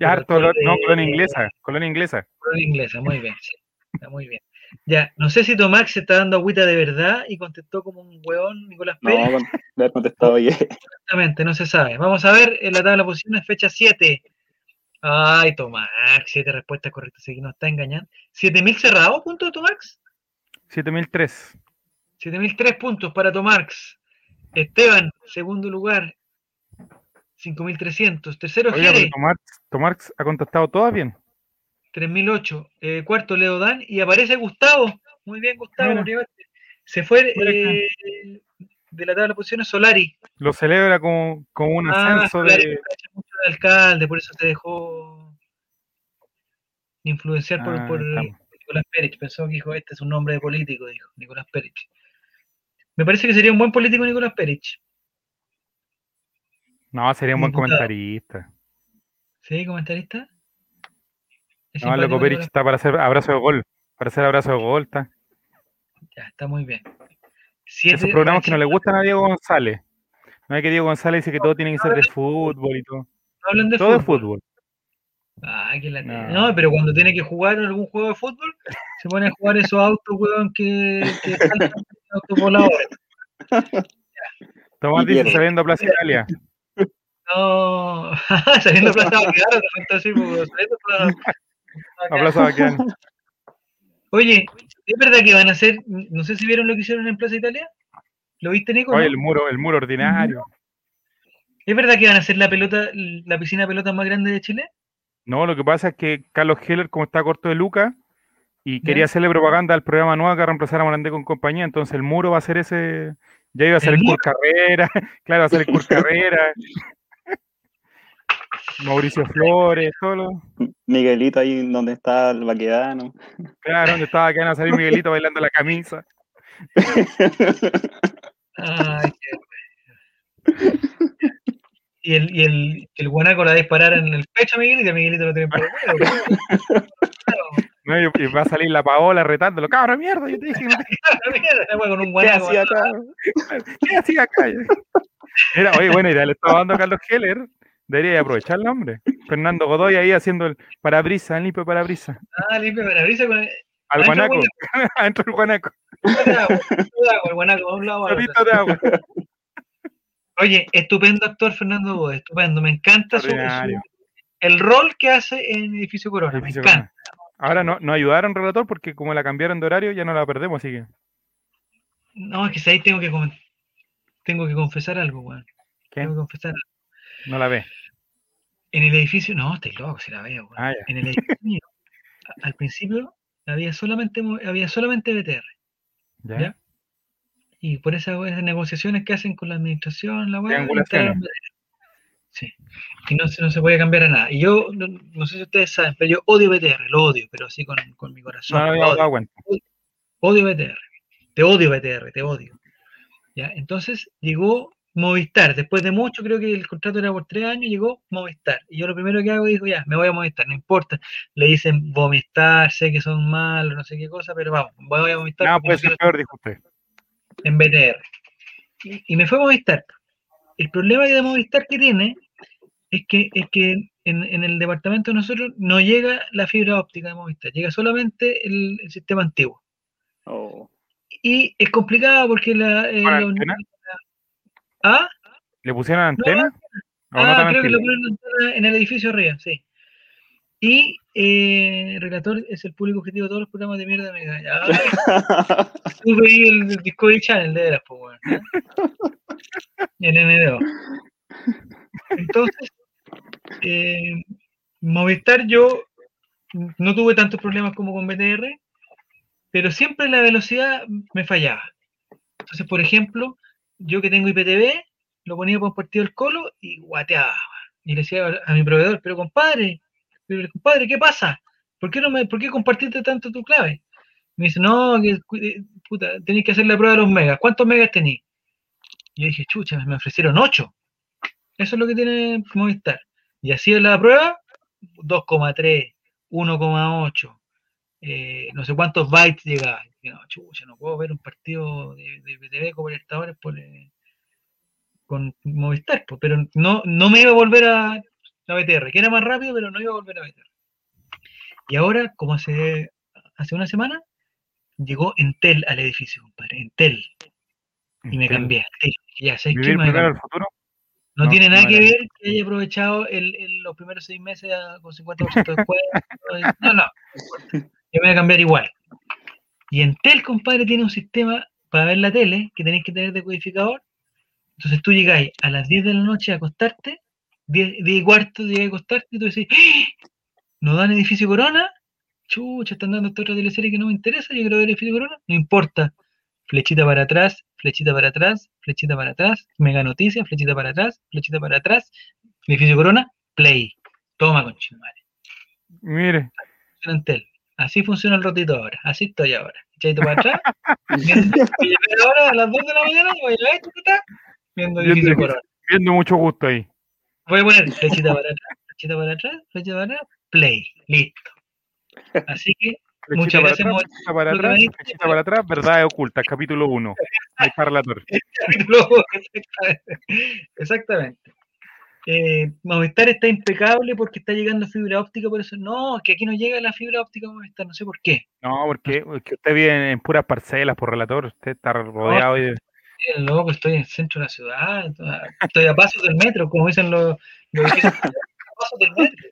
Y harto olor- no, colonia inglesa, colonia inglesa. Olor inglesa, muy bien, sí. Está muy bien. Ya, no sé si Tomás se está dando agüita de verdad y contestó como un hueón Nicolás No, Pérez. con- le he contestado ayer. Exactamente, no se sabe. Vamos a ver en la tabla de posiciones, fecha 7. Ay, Tomás, 7 respuestas correctas, así que nos está engañando. ¿7000 cerrado, punto Tomás? 7003. 7003 puntos para Tomás. Esteban, segundo lugar, 5300. Tercero, Oiga, pero Jere, Tomás, Tomás ha contestado todas bien. 3008. Eh, cuarto, Leo Dan. Y aparece Gustavo. Muy bien, Gustavo. Se fue eh, de la tabla de posiciones Solari. Lo celebra como, como un Ah, ascenso Solari de. cacha mucho de alcalde, por eso se dejó influenciar por, Ah, por. Nicolás Pérez. Pensó que dijo, este es un nombre de político, dijo Nicolás Pérez. Me parece que sería un buen político Nicolás Pérez. No, sería un buen Diputado. comentarista. ¿Sí, comentarista? No, loco Perich está para hacer abrazo de gol. Para hacer abrazo de gol. Está. Ya, está muy bien. Siete Esos programas que no le gustan a Diego González. No hay que Diego González dice que todo tiene que ser de fútbol y todo. No hablan de Todo es fútbol. fútbol. Ah, que la No. no. pero cuando tiene que jugar algún juego de fútbol, se pone a jugar esos autos, weón, que, que saltan autos voladores. Tomás dice saliendo a Plaza Italia. No, saliendo a Plaza decir, pues, saliendo a Plaza A Plaza Baqueano. Oye, ¿es verdad que van a hacer, no sé si vieron lo que hicieron en Plaza Italia? ¿Lo viste, Nico? Oye, no? el muro, el muro ordinario. ¿Es verdad que van a hacer la pelota, la piscina de pelotas más grande de Chile? No, lo que pasa es que Carlos Heller, como está corto de Luca, y ¿Ya? quería hacerle propaganda al programa nuevo que va a reemplazar a Morandé con compañía, entonces el muro va a ser ese. Ya iba a ser ¿El el muro? Cur Carrera, claro, va a ser el Cur Carrera. Mauricio Flores, todo lo- Miguelito ahí donde está el vaquedano. Claro, donde estaba que van a salir Miguelito bailando la camisa. Ay, qué bueno. Y el, y el, el guanaco la disparara en el pecho a Miguelito y a Miguelito lo tienen por el ¿no? Y, y va a salir la Paola retándolo. Cabrón, mierda, yo te dije no te mierda, con un ¿Qué guanaco. hacía acá? ¿Qué hacía acá? Era, oye, bueno, idea le estaba dando a Carlos Heller. Debería aprovechar el nombre. Fernando Godoy ahí haciendo el parabrisa, el limpio parabrisa. Ah, limpia parabrisa con el Al guanaco. Adentro del guanaco. el guanaco un lado de agua. Oye, estupendo actor Fernando Godoy, estupendo. Me encanta su, su- el rol que hace en Edificio Corona. Edificio me encanta. Corona. Ahora no, nos ayudaron, relator, porque como la cambiaron de horario, ya no la perdemos, así que. No, es que ahí tengo que tengo que confesar algo, weón. Tengo que confesar algo. No la ve. En el edificio, no, estoy loco, si la veo. Ah. En el edificio mío, al principio había solamente había solamente BTR. ¿Ya? ¿Ya? Y por esas esas negociaciones que hacen con la administración, la BTR. Sí. Y no se, no se puede cambiar a nada. Y yo, no, no sé si ustedes saben, pero yo odio BTR, lo odio, pero así con, con mi corazón. No, no odio. dado cuenta. odio BTR, te odio BTR, te odio. ¿Ya? Entonces llegó Movistar, después de mucho, creo que el contrato era por tres años, llegó Movistar. Y yo lo primero que hago digo, ya, me voy a Movistar, no importa. Le dicen Movistar, sé que son malos, no sé qué cosa, pero vamos, voy a Movistar porque puede no ser peor, dijo usted. en BTR. Y, y me fue a Movistar. El problema de Movistar que tiene es que, es que en, en el departamento de nosotros no llega la fibra óptica de Movistar, llega solamente el, el sistema antiguo. Oh, Y es complicado porque la... eh, ¿Con la-? ¿Ah? ¿Le pusieron antena? ¿O no Ah, creo que lo antiguo? ponen en- en el edificio arriba, sí. Y eh, el relator es el público objetivo de todos los programas de mierda. Me Ay, sube ahí el, el Discovery Channel de veras, pues, weón, ¿no? En NDO. Entonces, eh, Movistar yo no tuve tantos problemas como con BTR, pero siempre la velocidad me fallaba. Entonces, por ejemplo, yo que tengo IPTV, lo ponía por un partido del colo y guateaba. Y le decía a mi proveedor, pero compadre, pero compadre, ¿qué pasa? ¿Por qué no me, por qué compartiste tanto tu clave? Me dice, no, que eh, puta, tenéis que hacer la prueba de los megas. ¿Cuántos megas tenéis? Y yo dije, chucha, me ofrecieron 8. Eso es lo que tiene Movistar. Y así la prueba, 2,3, 1,8, eh, no sé cuántos bytes llegaba. Y dije, no, chucha, no puedo ver un partido de, de BTV como Libertadores por, eh, con Movistar, pues, pero no, no me iba a volver a la BTR, que era más rápido, pero no iba a volver a BTR. Y ahora, como hace, hace una semana, llegó Entel al edificio, compadre, Entel, y me cambié. Sí, ya sé que ¿Vivir me primero cambié. el futuro? No, No, tiene nada no que ver que haya aprovechado el, el- los primeros seis meses a- con 50% de descuento. No, no. Yo me voy a cambiar igual. Y Entel, compadre, tiene un sistema para ver la tele que tenéis que tener decodificador. Entonces tú llegáis a las 10 de la noche a acostarte, 10, 10 y cuarto llegáis a acostarte y tú decís, ¡Ah! ¿no dan edificio Corona? Chucha, están dando esta otra teleserie que no me interesa, yo quiero ver edificio Corona. No importa. Flechita para atrás, flechita para atrás, flechita para atrás, mega noticia, flechita para atrás, flechita para atrás, edificio Corona, play. Toma, conchimare. Mire, Funciona Entel. Así funciona el rotito ahora. Así estoy ahora. Echadito para atrás. viendo, y ahora a las 2 de la mañana, voy a ver, tucutá, viendo edificio. Corona. viendo mucho gusto ahí. Voy a poner flechita para atrás, flechita para atrás, flechita para atrás, play. Listo. Así que Flechita Muchas para gracias, atrás, para atrás, flechita para atrás, verdades ocultas, capítulo 1. Ahí está relator. capítulo, exactamente. Eh, Movistar está impecable porque está llegando fibra óptica, por eso no, es que aquí no llega la fibra óptica Movistar, no sé por qué. No, porque, porque usted vive en, puras parcelas por relator, usted está rodeado de... Estoy loco, estoy en el centro de la ciudad, estoy a pasos del metro, como dicen los, los edificios, a pasos del metro.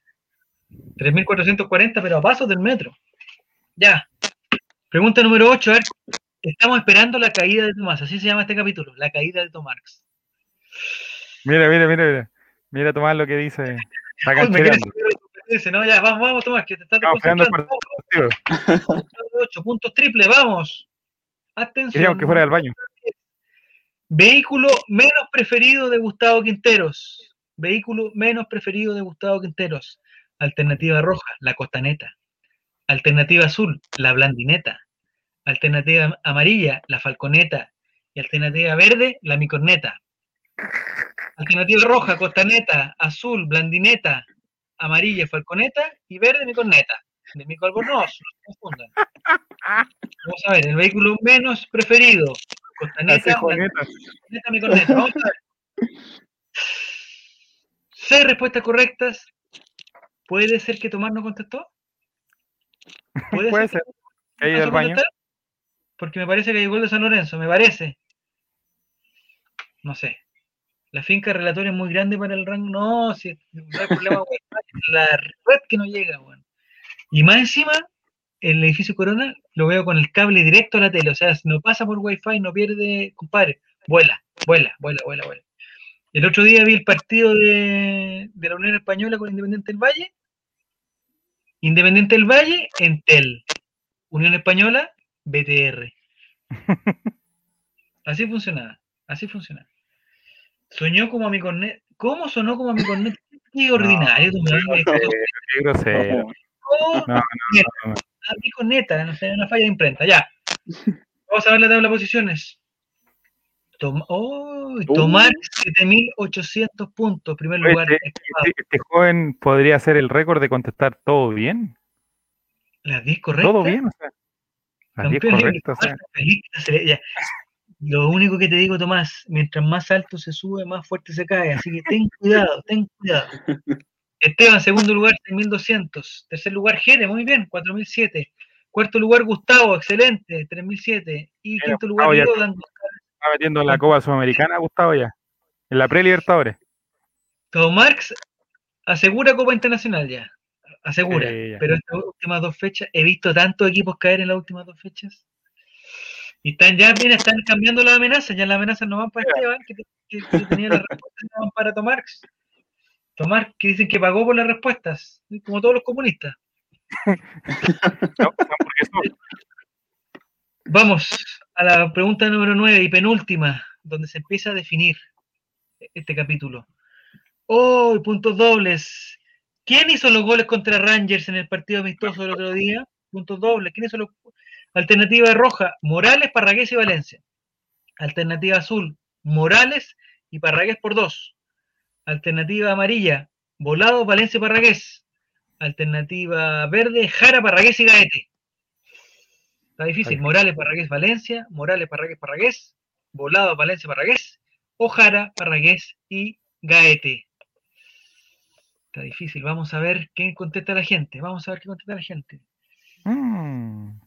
3.440, pero a pasos del metro. Ya. Pregunta número 8, a ver, estamos esperando la caída de Tomás, así se llama este capítulo, la caída de Tomás. Mira, mira, mira, mira. Mira Tomás lo que dice. Está no, ya, vamos, vamos, Tomás, que te estás. Vamos, 8 puntos triple, vamos. Atención. Queríamos que fuera del baño. Vehículo menos preferido de Gustavo Quinteros. Vehículo menos preferido de Gustavo Quinteros. Alternativa roja, la costaneta. Alternativa azul, la blandineta. Alternativa amarilla, la falconeta. Y alternativa verde, la micorneta. Alternativa roja, costaneta, azul, blandineta, amarilla, falconeta y verde, micorneta. De Mico Albornoz, no se confundan. Vamos a ver, el vehículo menos preferido. Costaneta, cejoneta. Neta, mi corneta. Vamos a ver. Seis respuestas correctas. ¿Puede ser que Tomás no contestó? Puede ser. Que ¿Acaso baño. contestar? Porque me parece que hay gol de San Lorenzo, me parece. No sé. La finca relatoria es muy grande para el rango. No, si no hay problema. La red que no llega, weón. Y más encima, el edificio Corona lo veo con el cable directo a la tele. O sea, si no pasa por Wi-Fi, no pierde, compadre. Vuela, vuela, vuela, vuela, vuela. El otro día vi el partido de, de la Unión Española con Independiente del Valle. Independiente del Valle, Entel. Unión Española, BTR. Así funcionaba, así funcionaba. Soñó como a mi cornet. ¿Cómo sonó como a mi cornet? Qué ordinario. Qué grosero. No, Oh, No, no, no. a mi corneta, no sé, una falla de imprenta, ya. Vamos a ver la tabla de posiciones. Toma, oh, tomar 7800 puntos, primer lugar. Este, este- este joven podría ser el récord de contestar todo bien. Las 10 correctas. Todo bien, o sea. Las 10 Campeón, correctas, o sea. Lo único que te digo, Tomás, mientras más alto se sube, más fuerte se cae. Así que ten cuidado, ten cuidado. Esteban, segundo lugar, 6.200. Tercer lugar, Jere, muy bien, 4.007. Cuarto lugar, Gustavo, excelente, 3.007. Y quinto lugar, Gustavo dando Está metiendo en la Copa Sudamericana, Gustavo, ya. En la pre-Libertadores. Marx asegura Copa Internacional ya. Asegura. Sí, ya. Pero estas últimas dos fechas, he visto tantos equipos caer en las últimas dos fechas. Y están ya, mira, están cambiando las amenazas. Ya las amenazas no van para Esteban, que, que, que tenía las respuestas, no van para Tomarx. Tomar, que dicen que pagó por las respuestas, como todos los comunistas. No, porque eso- Vamos a la pregunta número 9 y penúltima, donde se empieza a definir este capítulo. Oh, puntos dobles. ¿Quién hizo los goles contra Rangers en el partido amistoso del otro día? Puntos dobles. ¿Quién hizo los Alternativa roja, Morales, Parragués y Valencia. Alternativa azul, Morales y Parragués por dos. Alternativa amarilla, Volado, Valencia y Parragués. Alternativa verde, Jara, Parragués y Gaete. Está difícil. Morales, Parragués, Valencia. Morales, Parragués, Parragués. Volado, Valencia, Parragués. O Jara, Parragués y Gaete. Está difícil. Vamos a ver qué contesta la gente. Vamos a ver qué contesta la gente. Mm.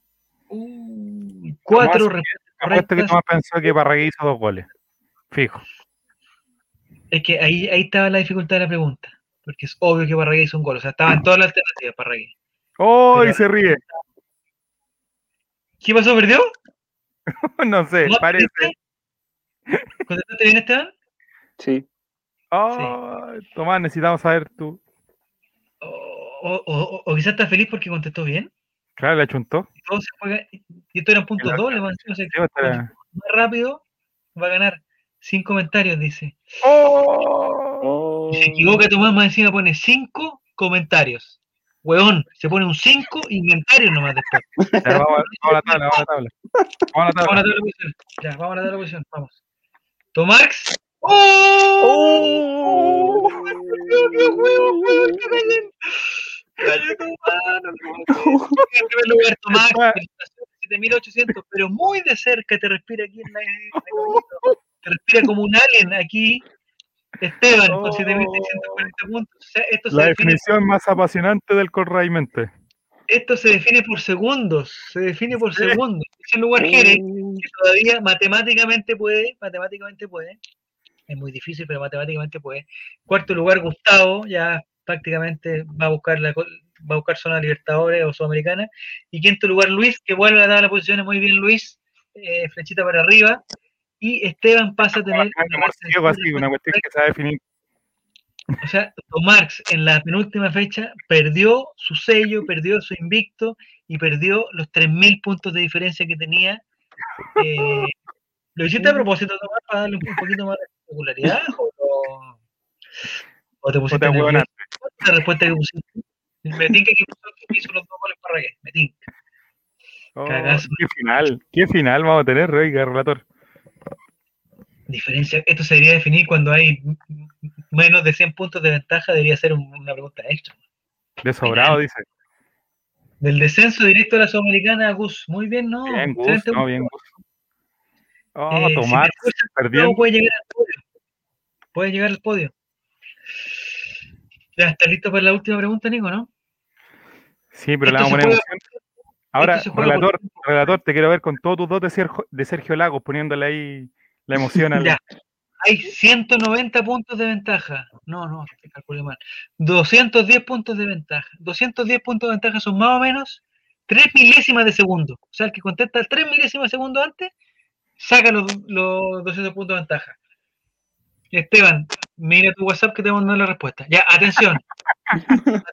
Uy, cuatro respuestas que. Tomás pensó que Parragué hizo dos goles. Fijo. Es que ahí, ahí estaba la dificultad de la pregunta. Porque es obvio que Parragués hizo un gol. O sea, estaban todas las alternativas Parragués. ¡Oh! Pero- Y se ríe. ¿Qué pasó? ¿Perdió? No sé, ¿No parece. ¿Contestaste bien, Esteban? Sí. Oh, Tomás, necesitamos saber tú. O, o- o- o quizás está feliz porque contestó bien. Claro, le achuntó. Y, todo se juega- y esto eran puntos Claro. dobles. man. O sea, Sí, va a estar- más rápido va a ganar. Sin comentarios, dice. ¡Oh! Oh, se equivoca Tomás, más encima pone cinco comentarios. Huevón, se pone un 5 inventario nomás después. Ya, vamos, a- vamos a la tabla, vamos a la tabla. Vamos a la Vamos a tabla. la tabla posición. Ya, vamos a la tabla posición. Vamos. Tomarx. ¡Oh! Huevón, que cayó. Cayó tu mano, huevón. En primer lugar, Tomás, Está- felicitaciones, 7800, pero muy de cerca te respira aquí en la, el. Te respira como un alien aquí. Esteban, con Oh. 7640 puntos. O sea, esto, se La define, definición más apasionante del Corraimente. esto se define por segundos. Se define por segundos. En lugar, Jerez, que todavía matemáticamente puede, matemáticamente puede, es muy difícil, pero matemáticamente puede. Cuarto lugar, Gustavo, ya prácticamente va a buscar la va a buscar zona Libertadores o Sudamericana. Y quinto lugar, Luis, que vuelve a dar las posiciones muy bien, Luis, eh, flechita para arriba. Y Esteban pasa a tener. Amor ciego, así, una cuestión que se va a definir. O sea, Don Marx en la penúltima fecha perdió su sello, perdió su invicto y perdió los 3.000 puntos de diferencia que tenía. Eh, ¿Lo hiciste a propósito, Tomás, para darle un, poquito más de popularidad? ¿O, o te pusiste te la respuesta que pusiste? Me tinca que hizo los dos goles para Ragué. Me tinca. Oh, qué final, qué final vamos a tener, oiga, relator. Diferencia, esto se debería definir cuando hay menos de 100 puntos de ventaja, debería ser un- una pregunta extra. De sobrado, dice. Del descenso directo a la Sudamericana, Gus. Muy bien, ¿no? Bien, Gus, Excelente, no, bien, Gus. Oh, Eh, si Tomás, perdiendo. puede llegar al podio. Puede llegar al podio. Ya, ¿estás listo para la última pregunta, Nico, no? Sí, pero Esto vamos a poner juega-. Ahora, por relator, relator, te quiero ver con todos tus dos de Sergio, de Sergio Lagos, poniéndole ahí la emoción al. Ya. Hay 190 puntos de ventaja. No, no, te calculé mal. 210 puntos de ventaja. 210 puntos de ventaja son más o menos 3 milésimas de segundo. O sea, el que contesta 3 milésimas de segundo antes, saca los, los 200 puntos de ventaja. Esteban, mira tu WhatsApp que te mandar la respuesta. Ya, atención. atención.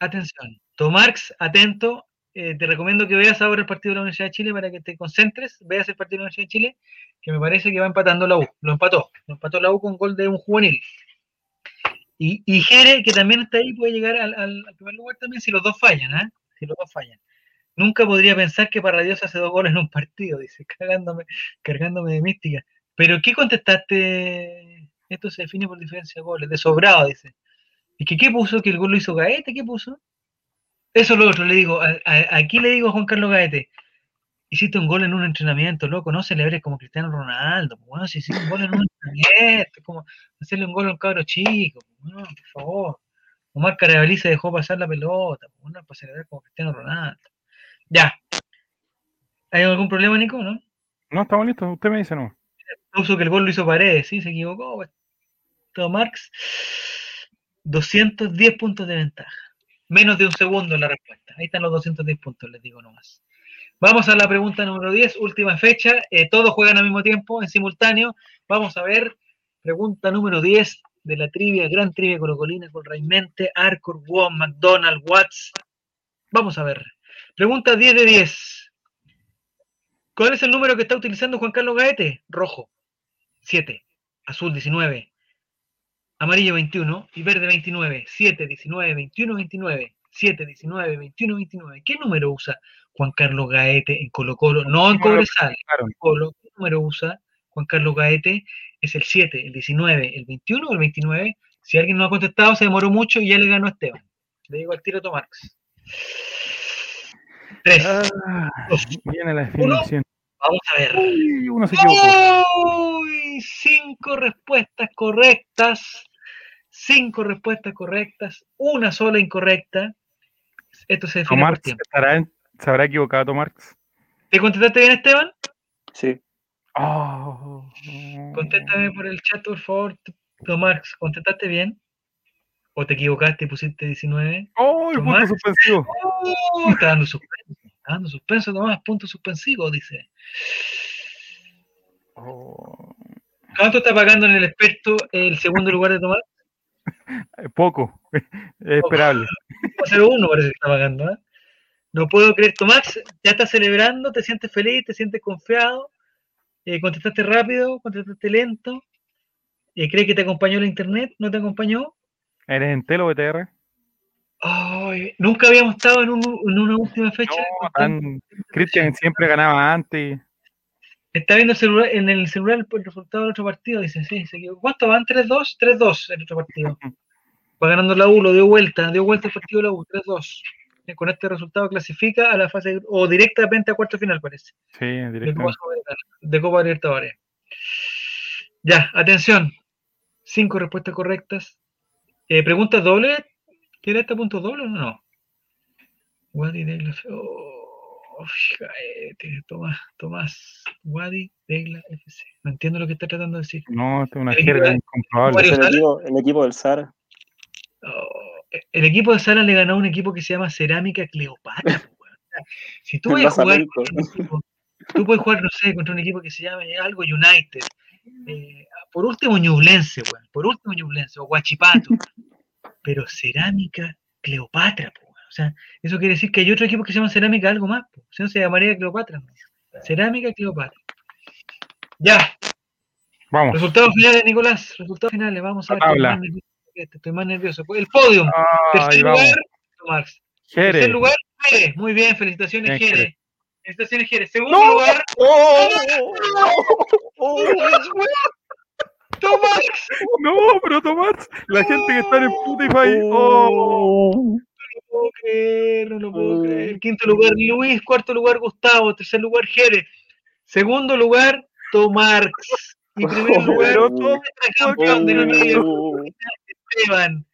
Atención. Tomarx, atento. Eh, te recomiendo que veas ahora el partido de la Universidad de Chile para que te concentres. Veas el partido de la Universidad de Chile, que me parece que va empatando la U. Lo empató. Lo empató la U con gol de un juvenil. Y, y Jere, que también está ahí, puede llegar al, al- al primer lugar también si los dos fallan, ¿ah? Si los dos fallan. Nunca podría pensar que Parradios hace dos goles en un partido, dice, cagándome, cargándome de mística. Pero ¿qué contestaste? Esto se define por diferencia de goles, de sobrado, dice. ¿Y que qué puso? ¿Que el gol lo hizo Gaete? ¿Qué puso? Eso es lo otro, le digo, a- a- aquí le digo a Juan Carlos Gaete, hiciste un gol en un entrenamiento, loco, no celebres como Cristiano Ronaldo, bueno, si hiciste un gol en un entrenamiento, como hacerle un gol a un cabro chico, bueno, por favor. Omar Carabalí se dejó pasar la pelota, bueno, para celebrar como Cristiano Ronaldo. Ya. ¿Hay algún problema, Nico, no? No, estamos listos, usted me dice no. Puso que el gol lo hizo Paredes, sí, se equivocó. pues. Todo Marx, 210 puntos de ventaja. Menos de un segundo en la respuesta. Ahí están los 210 puntos, les digo nomás. Vamos a la pregunta número 10, última fecha. Eh, todos juegan al mismo tiempo, en simultáneo. Vamos a ver, pregunta número 10 de la trivia, gran trivia colocolina con Raimente, Arcor, Wong, McDonald, Watts. Vamos a ver. Pregunta 10 de 10. ¿Cuál es el número que está utilizando Juan Carlos Gaete? Rojo, 7. Azul, 19. Amarillo, 21. Y verde, 29. 7, 19, 21, 29. 7, 19, 21, 29. ¿Qué número usa Juan Carlos Gaete en Colo Colo? No en Cobresal. Claro, Colo, ¿qué número usa Juan Carlos Gaete? Es el 7, el 19, el 21 o el 29. Si alguien no ha contestado, se demoró mucho y ya le ganó a Esteban. Le digo al tiro a Tomarx. 3. Ah, viene la definición. Vamos a ver. Uy, uno se equivocó. Uy, cinco respuestas correctas. Cinco respuestas correctas. Una sola incorrecta. Esto se define por Tomarx tiempo. estará en- ¿Se habrá equivocado Tomarx? ¿Te contestaste bien, Esteban? Sí. Oh. Contéstame por el chat, por favor. Tomarx, ¿contestaste bien? ¿O te equivocaste y pusiste 19? ¡Oh, el punto Tomás. suspensivo! ¡Oh! Está dando suspenso. Dando suspenso, Tomás. Punto suspensivo, dice. Oh, ¿Cuánto está pagando en el experto el segundo lugar de Tomás? poco. Es esperable. 0-1 parece que está pagando, ¿eh? No puedo creer, Tomás, ya estás celebrando, te sientes feliz, te sientes confiado, eh, contestaste rápido, contestaste lento, eh, ¿cree que te acompañó la internet? ¿No te acompañó? ¿Eres Entelo BTR? Ay, nunca habíamos estado en, un- en una última fecha. No, tan... Cristian siempre ganaba antes. Está viendo el celular, en el celular el, el resultado del otro partido, dice, sí, se. ¿Cuánto van? ¿3-2? 3-2 el otro partido. Va ganando la U, lo dio vuelta, dio vuelta el partido de la U, 3-2. con este resultado clasifica a la fase o directamente a cuarto final, parece, Sí, de Copa, directamente. De Copa Libertadores. Ya, atención. Cinco respuestas correctas. Eh, ¿Preguntas dobles? ¿Tiene este punto doble o no? Wadi Degla. Oh, fíjate, Tomás, Tomás. Wadi Degla FC. No entiendo lo que está tratando de decir. No, es una El jerga equipo- incomprobable. El ¿Sara? equipo, el equipo del SAR. Oh, el equipo de Sala le ganó a un equipo que se llama Cerámica Cleopatra. si tú a jugar basamento. contra un equipo, tú puedes jugar, no sé, contra un equipo que se llame algo United. eh, por último Ñublense, weón. Por último Ñublense o Guachipato. Pero Cerámica Cleopatra, po. O sea, eso quiere decir que hay otro equipo que se llama Cerámica algo más, po. Si no se llamaría Cleopatra. ¿no? Cerámica Cleopatra. Ya, Vamos. resultados finales, Nicolás. Resultados finales, vamos a ver. Estoy más nervioso este, estoy más nervioso. El podium. Ay, Tercer vamos. lugar. Tercer lugar, Jerez. Muy bien, felicitaciones, Bien, Jerez. Jerez. Felicitaciones, Jerez. Segundo ¡No! lugar, ¡Oh! ¡Oh! Tomás. No, pero Tomás, la gente que está en Spotify. Oh. ¡Oh! No lo puedo creer, no lo puedo creer. Quinto lugar, Luis. Cuarto lugar, Gustavo. Tercer lugar, Jerez. Segundo lugar, Tomarx. Y primer lugar, campeón de la media, ¡Oh! Esteban.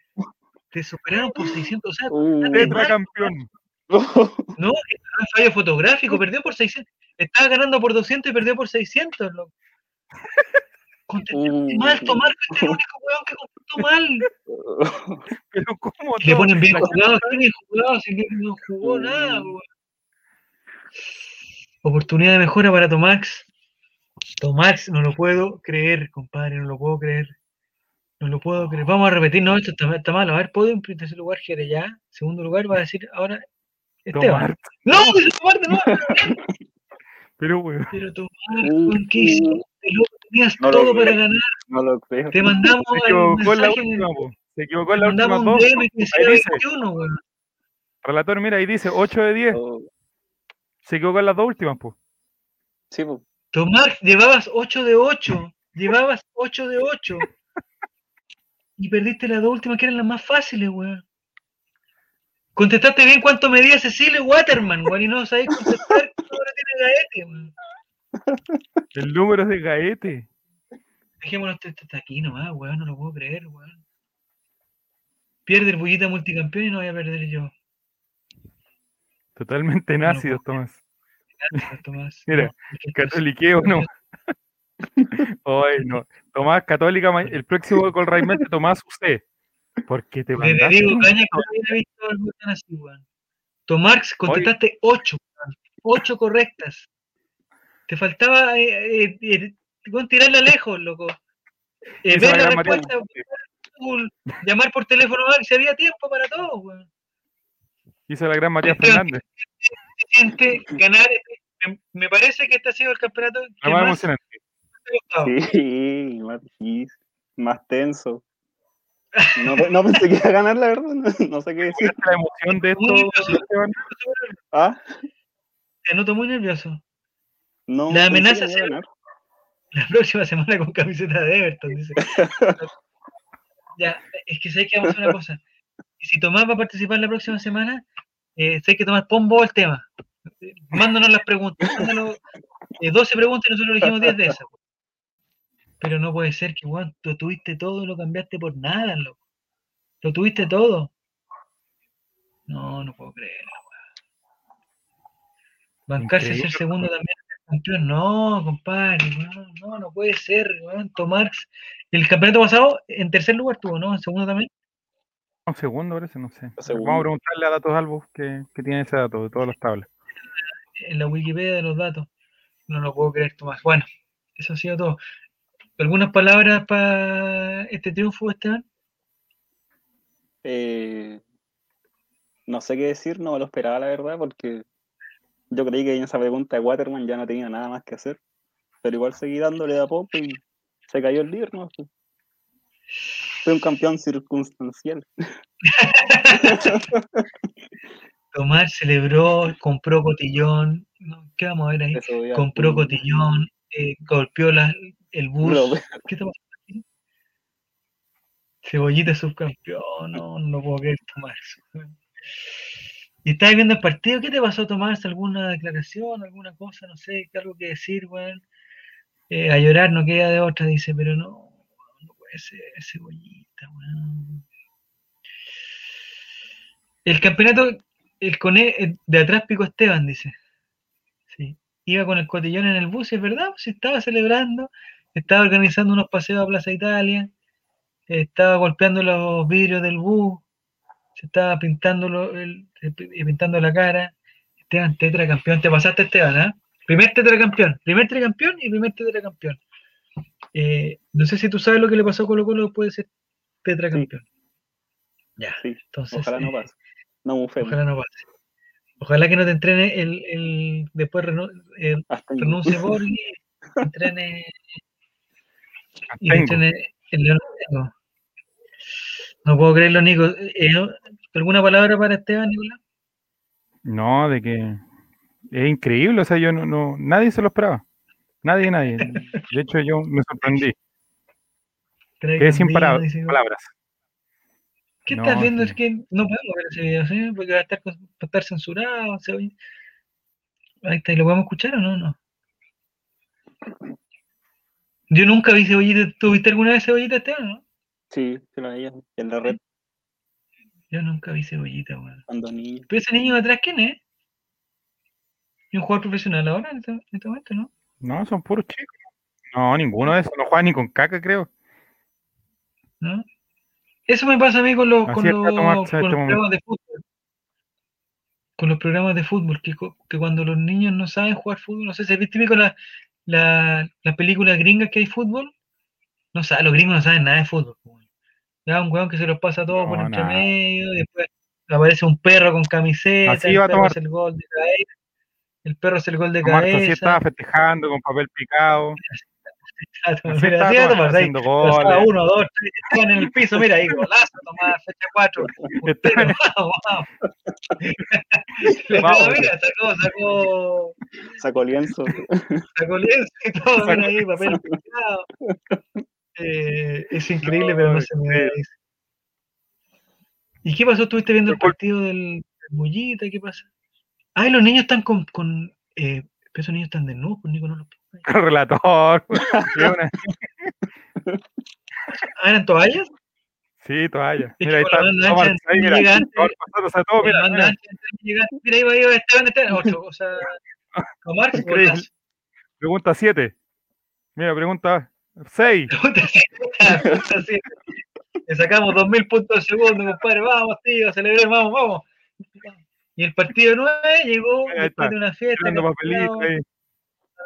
Te superaron por 600. O sea, ¡Oh! Tetracampeón. no, fallo fotográfico. Perdió por 600. Estaba ganando por 200 y perdió por 600. loco. Contestaste mal. Este es el único weón que contestó mal. Pero ¿cómo le ponen bien jugado, ¿qué bien jugado? Si no, no jugó nada, weón. Oportunidad de mejora para Tomax. Tomax, no lo puedo creer, compadre, no lo puedo creer. No lo puedo creer. Vamos a repetir, no, esto está, está malo. A ver, podio en tercer lugar, Jerez ya. Segundo lugar, va a decir ahora Esteban. Tomás. No, Tomás de nuevo. Pero, weón. Pero Tomás, weón, ¿qué hiciste, loco? Tenías No lo todo para ganar. No lo creo. Te mandamos Se equivocó en la mensaje en el- última, po. Se equivocó en últimas mandamos un dos. DM que decía Ahí dice. 21, weón. Relator, mira, ahí dice 8 de 10. Oh, Se equivocó en las dos últimas, pues. Sí, pues. Tomás, llevabas 8 de 8. Llevabas 8 de 8. Y perdiste las dos últimas que eran las más fáciles, weón. Contestaste bien cuánto medía Cecilia Waterman, weón, y no sabés contestar cuánto ahora tiene Gaete, weón. El número es de Gaete. Dejémonos hasta aquí nomás, weón, no lo puedo creer, weón. Pierde el bullita multicampeón y no voy a perder yo. Totalmente No puedo Tomás. Tomás. Mira, No, Catoliqueo, no. Ay, no. Tomás, católica, el próximo Gol Raimente, Tomás, usted. Porque te mandaste. Diego un- Caña que visto algo tan así, weón. Tomás, contestaste 8, 8 correctas. Te faltaba eh, eh, eh, tirarla lejos, loco. Eh, ver la respuesta, Google, llamar por teléfono, ah, si había tiempo para todo, weón. Hizo la gran Matías Fernández. Se siente ganar. este- Me, me parece que este ha sido el campeonato que más emocionante. te ha gustado. Sí, más más tenso. No, no pensé que iba a ganar, la verdad. No, no sé qué decir. La emoción de esto. Esteban. Ah, Te noto muy nervioso. No. La amenaza iba a se- ganar. La próxima semana con camiseta de Everton, dice. ya, es que sé que vamos a hacer una cosa. Si Tomás va a participar la próxima semana, eh, sé que Tomás, pon vos el tema. Eh, Mándanos las preguntas. Mándanos eh, 12 preguntas y nosotros elegimos 10 de esas. Pero no puede ser que, weón, lo tuviste todo y lo cambiaste por nada, loco. Lo tuviste todo. No, no puedo creerlo, weón. Bancarse Increíble, ser segundo también campeón. No, compadre, no, no, no puede ser, weón. Tomás, el campeonato pasado en tercer lugar tuvo, ¿no? En segundo también. Un segundo, parece, no sé. Segundo. Vamos a preguntarle a Datos Albos que, que tiene ese dato de todas las tablas. En la Wikipedia de los datos. No lo puedo creer, Tomás. Bueno, eso ha sido todo. ¿Algunas palabras para este triunfo, Esteban? Eh, no sé qué decir, no me lo esperaba, la verdad, porque yo creí que en esa pregunta de Waterman ya no tenía nada más que hacer. Pero igual seguí dándole a poco y se cayó el líder, ¿no? Fue un campeón circunstancial. Tomás celebró, compró cotillón. ¿Qué vamos a ver ahí? Eso Compró cotillón, eh, golpeó la- el bus. ¿Qué está pasando aquí? Cebollita subcampeón, no, no puedo creer Tomás. Y estabas viendo el partido, ¿qué te pasó, Tomás? ¿Alguna declaración, alguna cosa? No sé, algo que decir, weón. Eh, a llorar no queda de otra, dice, pero no, no puede ser cebollita, weón. El campeonato, el Cone, de atrás Pico Esteban, dice. Sí. Iba con el cotillón en el bus, es verdad, pues estaba celebrando, estaba organizando unos paseos a Plaza Italia, estaba golpeando los vidrios del bus, se estaba pintando, lo- el- eh, pintando la cara. Esteban, tetracampeón, te pasaste Esteban, ¿ah? Primer tetracampeón, primer tetracampeón y primer tetracampeón. Eh, no sé si tú sabes lo que le pasó a Colo Colo después de ser tetracampeón. Ya, Sí, entonces. ojalá no eh, pase. No bufemos. Ojalá no pase. Ojalá que no te entrene el, el después renu- eh, Hasta ahí. renuncie Borghi, entrene y entrene el Leonardo. No puedo creerlo, Nico. Eh, ¿no? ¿Alguna palabra para Esteban, Nicolás? No, de que es increíble, o sea, yo no, no, nadie se lo esperaba. Nadie, nadie. De hecho, yo me sorprendí. Quedé sin vino, dice, palabras. ¿Qué No, estás viendo? sí. Es que no podemos ver ese video, ¿sí? Porque va a estar, va a estar censurado. se oye. Ahí está, ¿y lo podemos escuchar o no? No. Yo nunca vi cebollita. ¿Tú viste alguna vez cebollita, Esteban? No? Sí, se lo veía en la red Yo nunca vi cebollita, weón. cuando niño. Pero ese niño de atrás, ¿quién es? ¿Es un jugador profesional ahora en este, en este momento, no? No, son puros chicos. No, ninguno de esos. No juega ni con caca, creo. ¿No? Eso me pasa a mí con los, con los, este los momento. programas de fútbol. Con los programas de fútbol, que, que cuando los niños no saben jugar fútbol, no sé si viste con la, la, las películas gringas que hay fútbol, no sabe, los gringos no saben nada de fútbol. po, Ya un weón que se los pasa todo por No, entre nada. medio, después aparece un perro con camiseta, Así el iba a perro tomar. hace el gol de cabeza, el perro hace el gol de Marta sí cabeza. estaba festejando con papel picado. Exacto, Así mira, estaba tomar, ahí. haciendo Pasaba goles. uno, dos, tres, estaban en el piso, mira ahí, golazo, Tomás, fecha cuatro. Estaban- Vamos, vamos. Vamos. mira, sacó, sacó, Sacó lienzo. sacó lienzo y todo, Sacó mira ahí, papel picado. Eh, es increíble, pero no se me eso. ¿Y qué pasó? ¿Estuviste viendo el partido del Mullita? ¿Qué pasa? Ay, los niños están con, con eh, esos niños están desnudos, pues Nico no los relator. Ah, ¿eran toallas? Sí, toalla. Es Mira, ahí está. ancha ahí, mira, mira, mira. Mira, ahí va, ahí va Esteban, Esteban, ocho, o sea, Omar. Pregunta 7. Mira, pregunta 6. Puta, sí, puta, sí. Le sacamos 2000 puntos al segundo, compadre. Vamos, tío, celebremos, vamos, vamos. Y el partido 9 llegó después de una fiesta. Papelito.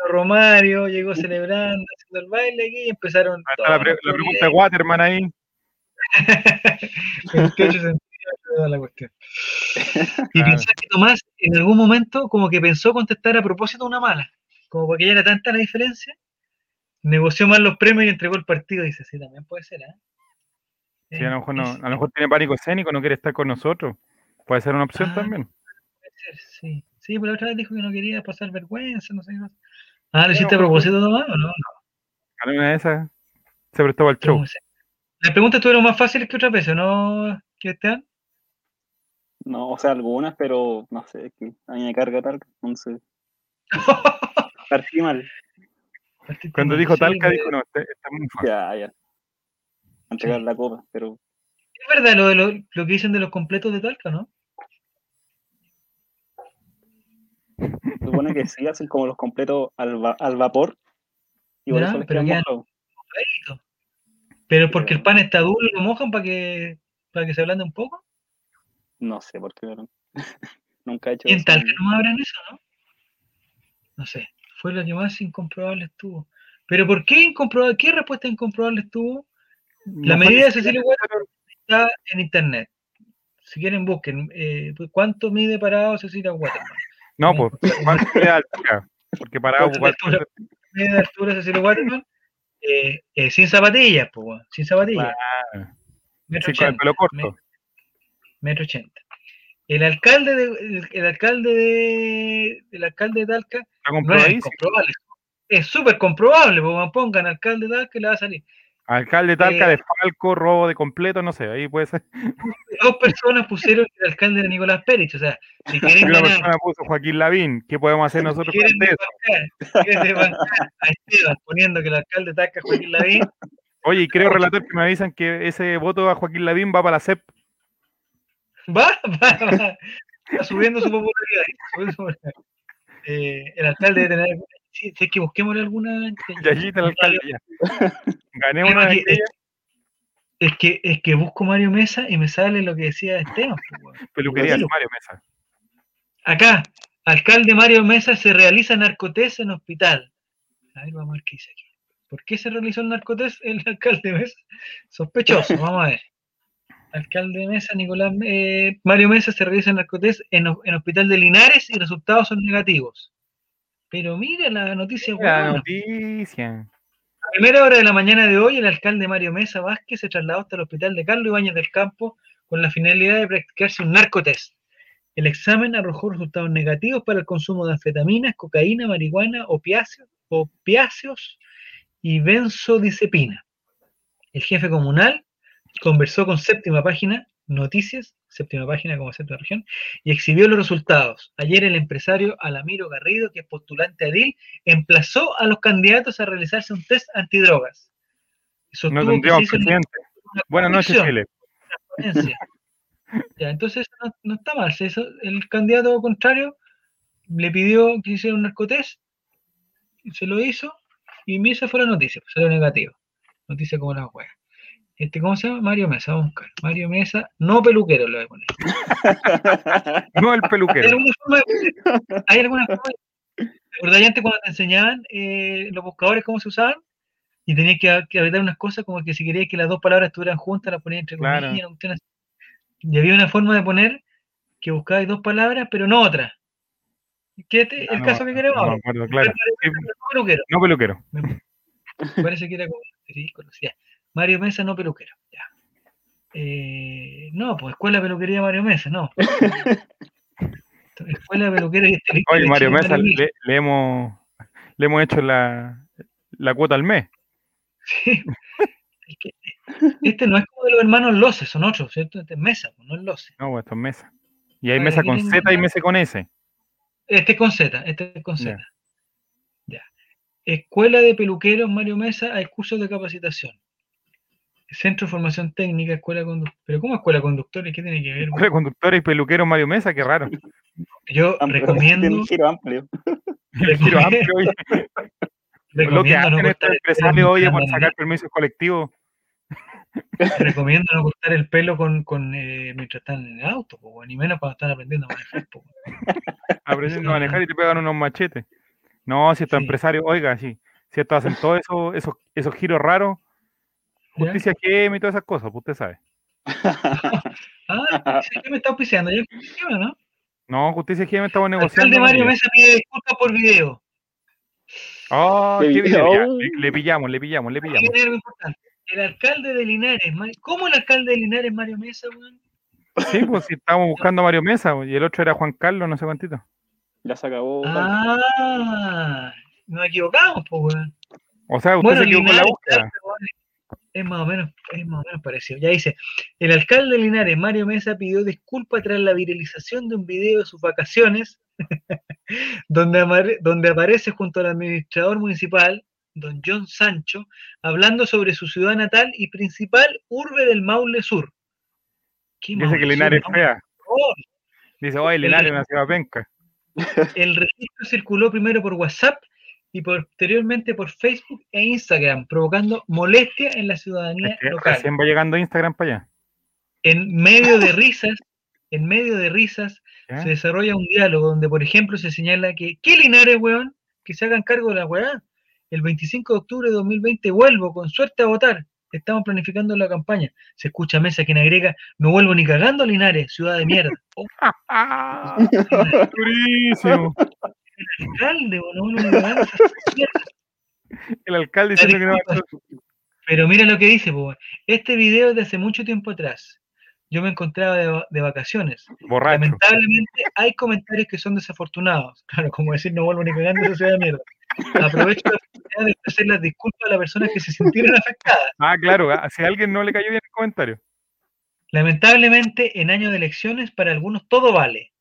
Romario llegó celebrando, haciendo el baile aquí y empezaron. Ahí está la, pre- los la pregunta de Waterman ahí. 28 centímetros, toda la cuestión. Y Claro. pensar que Tomás en algún momento como que pensó contestar a propósito una mala, como porque ya era tanta la diferencia, negoció mal los premios y entregó el partido. Dice, sí, también puede ser, ¿eh? Sí, a lo mejor, no, a lo mejor tiene pánico escénico, no quiere estar con nosotros. Puede ser una opción Ah. también. puede ser, sí. Sí, pero la otra vez dijo que no quería pasar vergüenza, no sé qué cosa. Ah, ¿lo hiciste a propósito, Tomás, o no? A una de esas se prestó el show. Las preguntas estuvieron más fáciles que otras veces, ¿no, Cristian? No, o sea, algunas, pero no sé, es que a mí me carga tal. Entonces, partí mal. Cuando dijo Talca, dijo, no, este- está muy fácil. Ya, ya. A entregar la copa, pero Es verdad lo, de lo, lo que dicen de los completos de Talca, ¿no? se supone que sí hacen como los completos al, va- al vapor. Y por Ya, eso les pero quedan. Pero porque el pan está duro y lo mojan para que, para que se ablande un poco. No sé por qué. pero Nunca he hecho Y en eso. Talca no me abran eso, ¿no? No sé, fue lo que más incomprobable estuvo. Pero ¿por qué incomprobable? ¿Qué respuesta incomprobable estuvo? La No medida de Cecilia Waterman está en internet. Si quieren busquen, eh, ¿cuánto mide parado Cecilia Waterman? No, pues, ¿cuánto mide de altura? Porque parado, ¿Cuánto? Mide de altura Cecilia Waterman, eh, eh, sin zapatillas, pues, sin zapatillas. Claro. metro sí, con el ochenta, pelo corto. metro ochenta. El alcalde de, el, el alcalde de el alcalde de Talca no es súper comprobable, porque pongan alcalde de Talca y le va a salir. Alcalde Talca de Falco, robo de completo, no sé, ahí puede ser. Dos personas pusieron el alcalde era Nicolás Pérez, o sea, si quieren Una ganar, persona puso Joaquín Lavín, ¿qué podemos hacer nosotros con quieren eso? quieren a Esteban poniendo que el alcalde de Talca es Joaquín Lavín, Oye, y creo, relator, que me avisan que ese voto a Joaquín Lavín va para la CEP. Va, va, va, está subiendo su popularidad. subiendo su popularidad. Eh, el alcalde debe tener, sí, si es que busquémosle alguna... Yayita, el alcalde, ya. Gané una de Es que- aquellas, Es que, es que busco Mario Mesa y me sale lo que decía Esteban. pues, peluquería de. Mario Mesa. Acá, alcalde Mario Mesa se realiza narcotés en hospital. A ver, vamos a ver qué dice aquí. ¿Por qué se realizó el narcotés el alcalde Mesa? Sospechoso, vamos a ver. Alcalde Mesa, Nicolás eh, Mario Mesa se realiza el narcotés en, en hospital de Linares y resultados son negativos. Pero mira la noticia La buena. noticia. A primera hora de la mañana de hoy, el alcalde Mario Mesa Vázquez se trasladó hasta el hospital de Carlos Ibáñez del Campo con la finalidad de practicarse un narcotest. El examen arrojó resultados negativos para el consumo de anfetaminas, cocaína, marihuana, opiáceos, opiáceos y benzodiazepina. El jefe comunal conversó con séptima página, noticias, séptima página como séptima región, y exhibió los resultados. Ayer el empresario Alamiro Garrido, que es postulante a DIL, emplazó a los candidatos a realizarse un test antidrogas. Sostuvo No tendríamos presidente. Buenas noches, Chile. Ya, entonces no, no está mal. el candidato contrario le pidió que hiciera un narcotest, se lo hizo, y esa fue la noticia, pues salió negativo. Noticia como la juega. Este, ¿Cómo se llama? Mario Mesa, vamos a buscar. Mario Mesa, no peluquero, lo voy a poner. No el ¿Hay peluquero. alguna forma de- ¿Hay alguna forma de- ¿Te acordás antes cuando te enseñaban eh, los buscadores cómo se usaban? Y tenías que, que habilitar unas cosas como que si querías que las dos palabras estuvieran juntas, las ponías entre Claro. comillas, una cuestión así. Y había una forma de poner que buscabais dos palabras, pero no otras. ¿Qué este, el No, caso que queremos No me ahora? claro. Sí, No peluquero. No peluquero. Parece que era como. Ya. Mario Mesa, no peluquero. Ya. Eh, no, pues escuela de peluquería Mario Mesa, no. Escuela de peluquería y Oye, Mario Mesa, le, le hemos, le hemos hecho la, la cuota al mes. Sí. Es que Este no es como de los hermanos Lose, son otros, ¿cierto? Este es Mesa, pues, no es Lose. No, pues esto es mesa. Y hay mesa con Z y mesa con S. Este es con Z, este es con Z. Ya. Escuela de peluqueros Mario Mesa, hay cursos de capacitación. Centro de Formación Técnica, Escuela Conductores. ¿Pero cómo Escuela Conductores? ¿Qué tiene que ver? Escuela conductores y peluqueros Mario Mesa, qué raro. Yo Amplio, recomiendo, Tiene un giro amplio. El giro amplio, oye. Lo que recomiendo no hacen estos cortar el pelo empresarios, oye, por sacar permisos colectivos. recomiendo no cortar el pelo con, con, eh, mientras están en el auto, po, ni menos cuando están aprendiendo a manejar. po. aprendiendo a manejar y te pegan unos machetes. No, si estos Sí. empresarios, oiga, sí, si estos hacen todos esos, esos, esos giros raros, Justicia GM y todas esas cosas, pues usted sabe. Ah, que me está auspiciando, ya ¿no? No, justicia GM estamos Alcalde negociando. Mario oye. Mesa pide disculpas por video. Oh, Qué qué video. le, le pillamos, le pillamos, le Aquí pillamos. algo importante. El alcalde de Linares, ¿cómo el alcalde de Linares, Mario Mesa, weón? Sí, pues si estábamos buscando a Mario Mesa y el otro era Juan Carlos, no sé cuántito. Ya se acabó. Ah, nos equivocamos, pues, weón. O sea, usted Bueno, se equivocó en la Linares, búsqueda. claro, es más o menos, es más o menos parecido. Ya dice, el alcalde de Linares, Mario Mesa, pidió disculpas tras la viralización de un video de sus vacaciones, donde, aparece junto al administrador municipal, don John Sancho, hablando sobre su ciudad natal y principal urbe del Maule Sur. ¿Qué Dice Maule que Linares es fea. Sur? Dice, oye, Linares es una ciudad penca. El registro circuló primero por WhatsApp y posteriormente por Facebook e Instagram, provocando molestia en la ciudadanía Es que local. recién va llegando Instagram para allá. En medio de risas, en medio de risas, se desarrolla un diálogo donde, por ejemplo, se señala que, ¿qué Linares, weón? Que se hagan cargo de la weá. El 25 de octubre de 2020 vuelvo, con suerte a votar. Estamos planificando la campaña. Se escucha Mesa quien agrega, no vuelvo ni cagando a Linares, ciudad de mierda. Oh. Durísimo. alcalde, weón, no vuelvo ni cagando a esa mierda. El alcalde diciendo que no va a Pero mira lo que dice, este video es de hace mucho tiempo atrás. Yo me encontraba de, de vacaciones. borracho. Lamentablemente hay comentarios que son desafortunados. Claro, como decir no vuelvo ni cagando ciudad de mierda. Aprovecho la oportunidad de ofrecer las disculpas a las personas que se sintieron afectadas. Ah, claro, ah, si a alguien no le cayó bien el comentario. Lamentablemente, en años de elecciones, para algunos todo vale.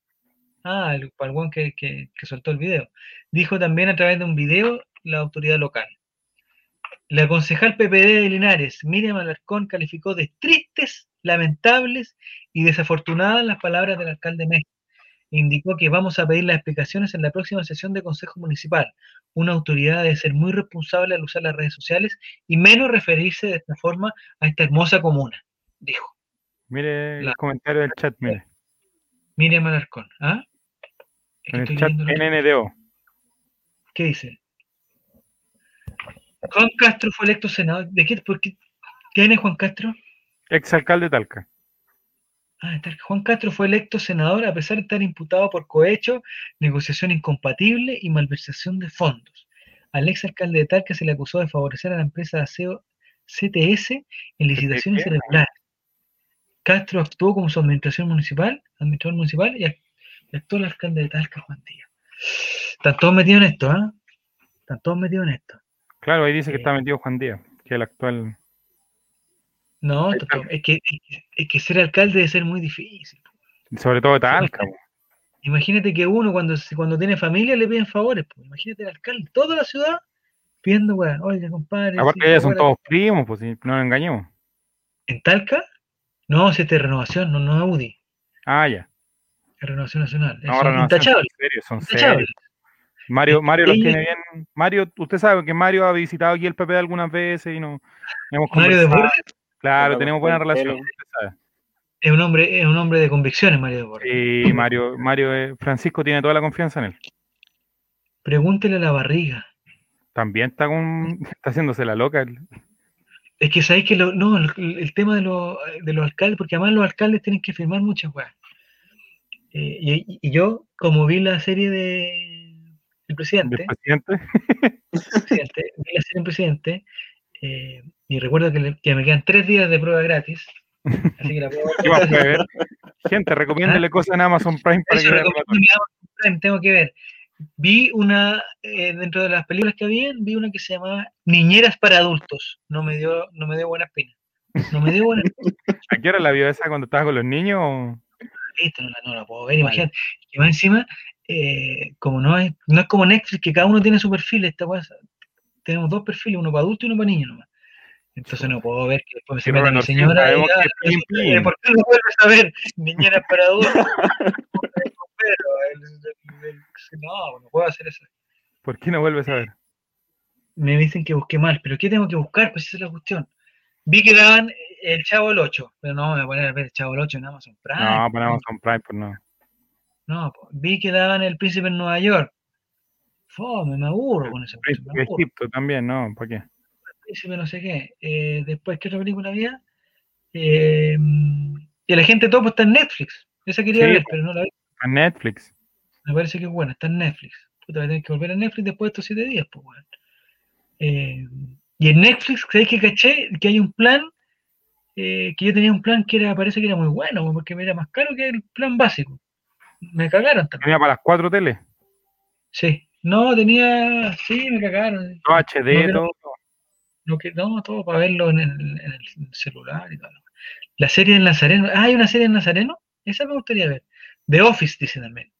Ah, el, el que, que, que soltó el video. Dijo también a través de un video la autoridad local. La concejal PPD de Linares, Miriam Alarcón, calificó de tristes, lamentables y desafortunadas las palabras del alcalde México. Indicó que vamos a pedir las explicaciones en la próxima sesión de Consejo Municipal. Una autoridad debe ser muy responsable al usar las redes sociales y menos referirse de esta forma a esta hermosa comuna, dijo. Mire el comentario del chat, mire. Miriam Alarcón, ¿ah? En el chat NNDO. ¿Qué dice? Juan Castro fue electo senador. ¿De qué? ¿Por qué? ¿Quién es Juan Castro? Exalcalde de Talca. Ah, Juan Castro fue electo senador a pesar de estar imputado por cohecho, negociación incompatible y malversación de fondos. Al exalcalde de Talca se le acusó de favorecer a la empresa de aseo CTS en licitaciones irregulares. Castro actuó como su administración municipal, administrador municipal, y actuó el alcalde de Talca, Juan Díaz. Están todos metidos en esto, ¿ah? Están todos metidos en esto. Claro, ahí dice que está metido Juan Díaz, que es el actual. No, es que, es que ser alcalde debe ser muy difícil. Sobre todo Talca. Imagínate que uno cuando, cuando tiene familia le piden favores. Pues. Imagínate el alcalde, toda la ciudad pidiendo, weón, oiga, compadre. Aparte que ellos son todos primos, pues si no nos engañemos. ¿En Talca? No, si es renovación, no, no es UDI. Ah, ya. Es renovación nacional. No, son intachables. Son serios, Mario, Mario los tiene bien. Mario, usted sabe que Mario ha visitado aquí el PP algunas veces y no hemos Mario de Borges. Claro, tenemos buena relación. Es un hombre, es un hombre de convicciones, Mario de Borges. Sí, Mario, Mario, eh, Francisco tiene toda la confianza en él. Pregúntele a la barriga. También está con, está haciéndose la loca. Es que sabéis que no, el, tema de, de los alcaldes, porque además los alcaldes tienen que firmar muchas weas. Eh, y, y, yo, como vi la serie de el presidente. ¿El presidente? presidente el presidente. Eh, y recuerdo que, que, me quedan tres días de prueba gratis. Así que la puedo ver. Gente, recomiéndele ¿Ah? cosas en Amazon Prime para que Amazon Prime, tengo que ver. Vi una, eh, dentro de las películas que había, vi una que se llamaba Niñeras para adultos. No me dio, no me dio buena espina. No me dio buena ¿A qué hora la vio esa cuando estabas con los niños? O? No, la, no la puedo ver, imagínate. Y más encima, eh, como no es, no es como Netflix, que cada uno tiene su perfil, esta cosa, tenemos dos perfiles, uno para adulto y uno para niño nomás. Entonces no puedo ver que después se mete mi señora. Y, ah, ¿Por qué no vuelves a ver niñeras para adultos? no, no puedo hacer eso. ¿Por qué no vuelves a ver? Me dicen que busqué mal, pero ¿qué tengo que buscar? Pues esa es la cuestión. Vi que daban el Chavo el 8, pero no me voy a poner a ver el Chavo el 8 en Amazon Prime. No, para Amazon Prime, pues no. No, vi que daban el príncipe en Nueva York. Fome, me aburro con ese príncipe. Egipto también, ¿no? ¿Para qué? El príncipe no sé qué. Eh, después, ¿qué otra película había? Eh, y la gente todo pues, está en Netflix. Esa quería ver, pero no la vi. En Netflix. Me parece que es buena, está en Netflix. Puta, voy a tener que volver a Netflix después de estos siete días, pues, bueno. Eh, y en Netflix, ¿sabéis que caché? Que hay un plan, eh, que yo tenía un plan que era, parece que era muy bueno, porque me era más caro que el plan básico me cagaron también. ¿Tenía para las cuatro teles? Sí. No, tenía. Sí, me cagaron. No, HD, todo. No, no, todo para verlo en el, celular y todo. La serie en Nazareno. Ah, hay una serie en Nazareno. Esa me gustaría ver. The Office, dice también.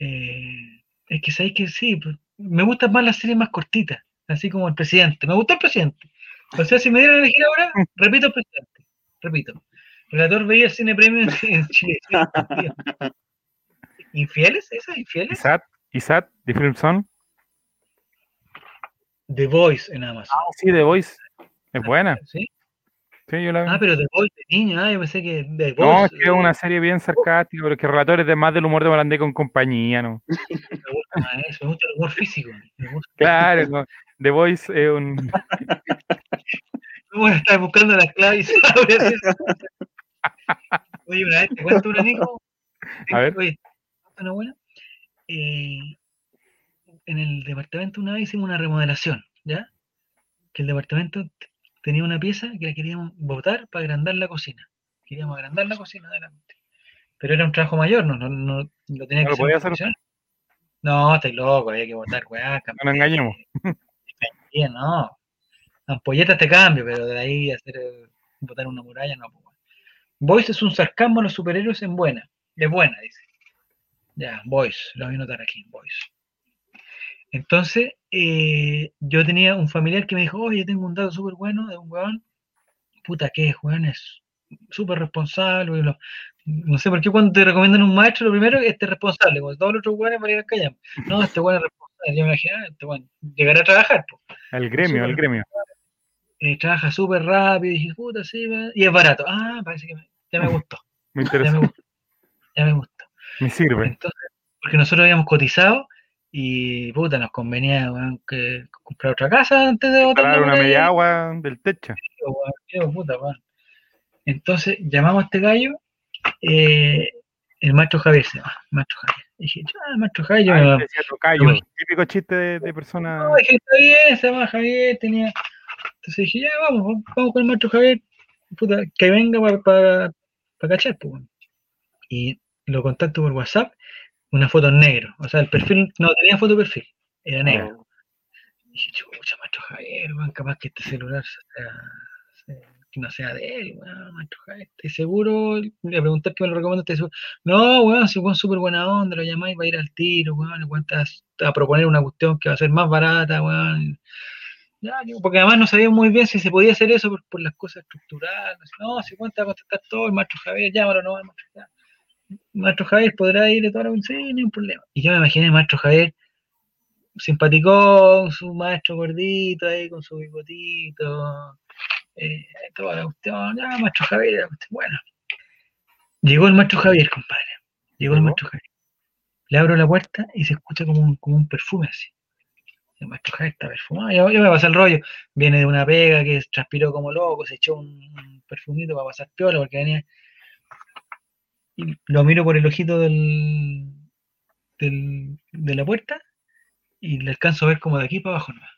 Eh, es que sabéis que sí, pues, me gustan más las series más cortitas, así como el presidente. Me gusta el presidente. O sea, si me dieran a elegir ahora, repito el presidente. Repito. Relator veía el cine premio en Chile. ¿Infieles? ¿Esas infieles? Isat, Isat, The Film Son. The Voice en Amazon. Ah, sí, The Voice. Es buena. ¿Sí? Sí, yo la vi. Ah, pero The Voice de niño, ah, yo pensé que The Voice. No, es que es una serie bien sarcástica, pero que relatores de más del humor de Morandé con compañía, ¿no? me gusta más eso, me gusta el humor físico. Claro, no. The Voice es un. ¿Cómo estás buscando las claves? Oye, una vez te cuento una hijo. A ver. Oye, una buena. Eh, en el departamento una vez hicimos una remodelación, ¿ya? Que el departamento tenía una pieza que la queríamos botar para agrandar la cocina. Queríamos agrandar la cocina adelante. Pero era un trabajo mayor, no, no, no lo tenía que hacer. No, estáis loco, había que botar, weá. No nos engañemos. Bien, no. Ampolletas te cambio, pero de ahí hacer eh, botar una muralla, no. Pues. Voice es un sarcasmo a los superhéroes en buena. Es buena, dice. Ya, Voice, lo voy a notar aquí, Voice. Entonces, eh, yo tenía un familiar que me dijo, oye, tengo un dato súper bueno de un weón. Puta, ¿qué es, weón? Es súper responsable. no sé por qué cuando te recomiendan un maestro, lo primero es esté responsable. Cuando todos los otros weones van a ir a callar. No, este weón es responsable. Yo me weón llegará a trabajar. El gremio, el gremio. Eh, trabaja súper rápido. Y dije, puta, sí, y es barato. Ah, parece que ya me gustó. Me interesa. Ya me gustó. Me sirve. Entonces, porque nosotros habíamos cotizado y puta, nos convenía que comprar otra casa antes de botar una media agua del techo. puta, Entonces llamamos a este gallo, eh, el maestro Javier se llama, maestro Javier. Y dije, ya, maestro Javier, yo me... típico chiste de, de persona. No, dije, está bien, se llama Javier, tenía. Entonces dije, ya, vamos, vamos con el maestro Javier, puta, que venga para, para, para cachar, pues. Y lo contacto por WhatsApp una foto en negro. O sea, el perfil no tenía foto de perfil, era negro. Y dije, chucha, maestro Javier, man, capaz que este celular sea, que no sea de él, weón, maestro estoy seguro, le pregunté que me lo recomiendo, estoy seguro. No, weón, si weón súper buena onda, lo llamáis va a ir al tiro, weón, le cuentas a proponer una cuestión que va a ser más barata, weón. Ya, porque además no sabía muy bien si se podía hacer eso por, las cosas estructurales. No, si cuenta a contestar todo, el maestro Javier, llámalo, no, el maestro Javier. Maestro Javier podrá ir a toda la sí, ni un problema. Y yo me imaginé Maestro Javier simpaticón, su maestro gordito ahí con su bigotito, eh, toda la cuestión, ya, Maestro Javier, bueno. Llegó el Maestro Javier, compadre. Llegó el Maestro Javier. Le abro la puerta y se escucha como un, como un perfume así. El Maestro Javier está perfumado. Yo, me pasa el rollo. Viene de una pega que transpiró como loco, se echó un, perfumito para pasar piola porque venía lo miro por el ojito del, de la puerta y le alcanzo a ver como de aquí para abajo nomás.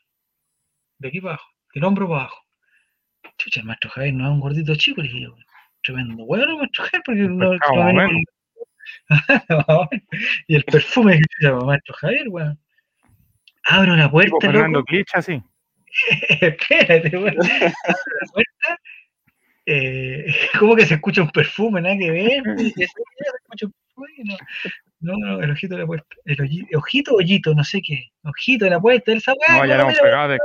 De aquí para abajo, del hombro para abajo. Chucha, el maestro Javier no es un gordito chico, le dije tremendo bueno maestro Javier, porque no, y el perfume que se llama maestro Javier, weón. Abro la puerta. Fernando Clicha, sí. Espérate, weón. Abro la puerta eh, como que se escucha un perfume, nada que ver. se escucha un perfume, no, no, el ojito de la puerta. El ojito, ojito, no sé qué. Ojito de la puerta, el No, ya hemos pegado de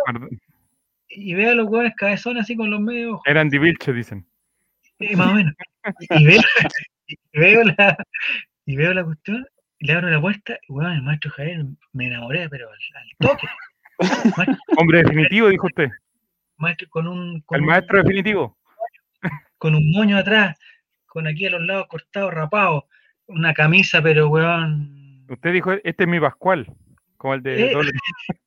Y ve a los huevones cabezones así con los medios. Eran divilches, dicen. más o menos. Y veo, y veo, la, y veo la cuestión, y le abro la puerta, y bueno, el maestro Javier me enamoré, pero al, toque. Hombre definitivo, dijo usted. Maestro, con un, el maestro definitivo con un moño atrás, con aquí a los lados cortados, rapados, una camisa, pero weón. Usted dijo, este es mi Pascual, como el de eh.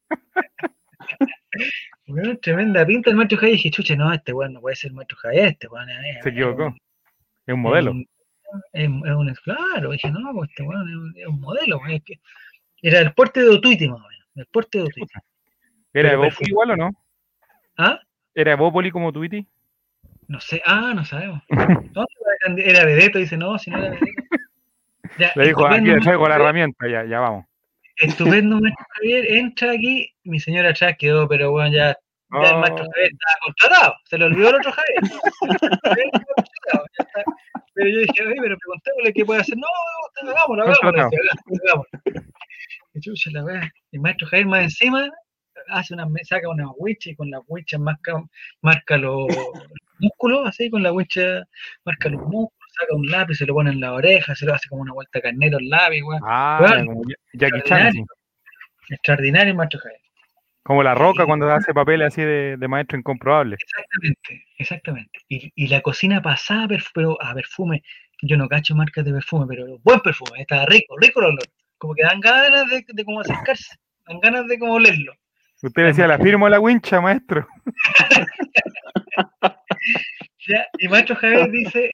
tremenda pinta el maestro. Y dije, chuche, no, este weón no puede ser el maestro Javier, este weón. Se equivocó. Es un modelo. Es, un, claro, dije, no, pues este weón es, un modelo. Es que era el porte de Otuiti, más o menos. El porte de Otuiti. ¿Era Evópoli igual o no? ¿Ah? ¿Era Evópoli como Tuiti? No sé, ah, no sabemos. No, era Vedeto, dice, no, si no era Vedeto. le dijo, aquí le traigo la herramienta, ya, ya vamos. Estupendo, maestro Javier, entra aquí, mi señora atrás quedó, pero bueno, ya, ya el maestro Javier estaba contratado, se le olvidó el otro Javier. pero yo dije, oye, pero preguntémosle qué puede hacer. No, hagámoslo, hagámoslo. chucha la weá. El maestro Javier más encima hace una, saca una wincha y con la wincha marca, marca los músculos, así con la wincha marca los músculos, saca un lápiz, se lo pone en la oreja, se lo hace como una vuelta carnero al lápiz, weón. Ah, como Jackie Chan. Extraordinario, maestro Javier. Como la roca cuando hace papeles así de, de, maestro incomprobable. Exactamente, exactamente. Y, y la cocina pasada pero a perfume, yo no cacho marcas de perfume, pero buen perfume, está rico, rico el olor. Como que dan ganas de, de como acercarse, dan ganas de como olerlo. Usted decía, la firmo la wincha, maestro. ya, y maestro Javier dice,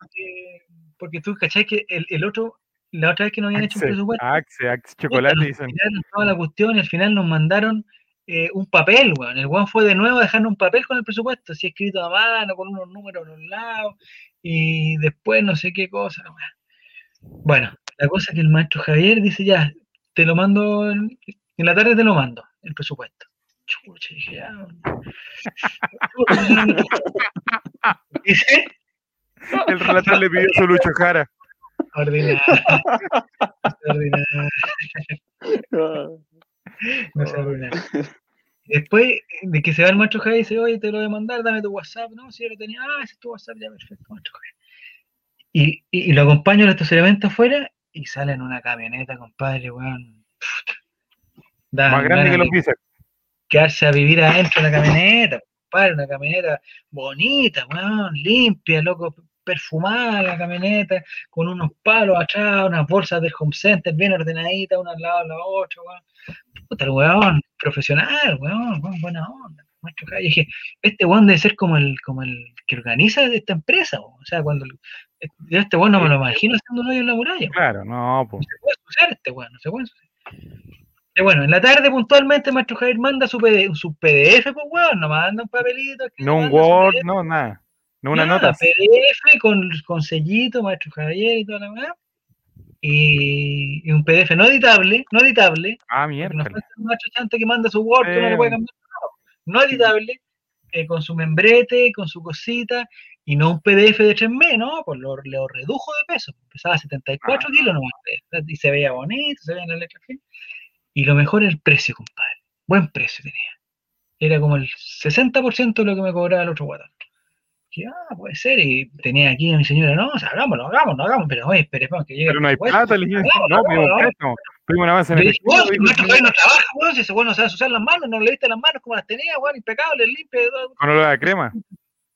porque tú cachai que el, el, otro, la otra vez que nos habían hecho un presupuesto. Axe, Axe, chocolate, dicen. Toda la cuestión y al final nos mandaron eh, un papel, weón. El weón fue de nuevo a dejarnos un papel con el presupuesto, así escrito a mano, con unos números a los lados, y después no sé qué cosa, Bueno, la cosa es que el maestro Javier dice, ya, te lo mando, en la tarde te lo mando, el presupuesto Chucha, dije, ya. Dice, El relator le pidió su Lucho Jara. ordinario. ordinario. No sea ordinario. Después de que se va el maestro Javier, dice, oye, te lo voy a mandar, dame tu WhatsApp. No, si yo lo tenía, ah, ese es tu WhatsApp, ya perfecto, maestro Javier. Y, y, y lo acompaño al estacionamiento afuera y sale en una camioneta, compadre, weón. Más grande que los bíceps. quedarse a vivir adentro de la camioneta, compadre, una camioneta bonita, weón, limpia, loco, perfumada la camioneta, con unos palos atrás, unas bolsas del home center bien ordenaditas, una al lado de la otra, weón. Puta, el weón, profesional, weón, weón, buena onda. Y dije, este weón debe ser como el, como el que organiza esta empresa, weón. o sea, cuando yo este weón no me lo imagino haciendo un hoyo en la muralla, weón. Claro, no, pues. No se puede ensuciar este weón, no se puede ensuciar. Y bueno, en la tarde puntualmente Maestro Javier manda su, PD, su PDF, pues weón, no manda un papelito. No un Word, PDF, no, nada. No una nada, nota. PDF con, con sellito, Maestro Javier y toda la weá. Y, y un PDF no editable, no editable, Ah, no mierda. falta el macho chante que manda su Word, que uno le puede cambiar. No, no editable, eh, con su membrete, con su cosita, y no un PDF de 3 meses, ¿no? Pues lo, lo redujo de peso, pesaba 74 Ah. kilos nomás, y se veía bonito, se veían las letras finas. Y lo mejor el precio, compadre. Buen precio tenía. Era como el 60% de lo que me cobraba el otro guatón. Dije, ah, puede ser. Y tenía aquí a mi señora, no, o sea, hagámoslo, hagámoslo, hagámoslo. Pero oye, esperemos que llegue. Pero el no hay plata, le dije. No, un avance en efectivo. "Weón, si "Sí". país no trabaja, weón, si ese weón no sabe ensuciar las manos, no le viste las manos como las tenía, weón, impecable, limpio. Con olor a crema.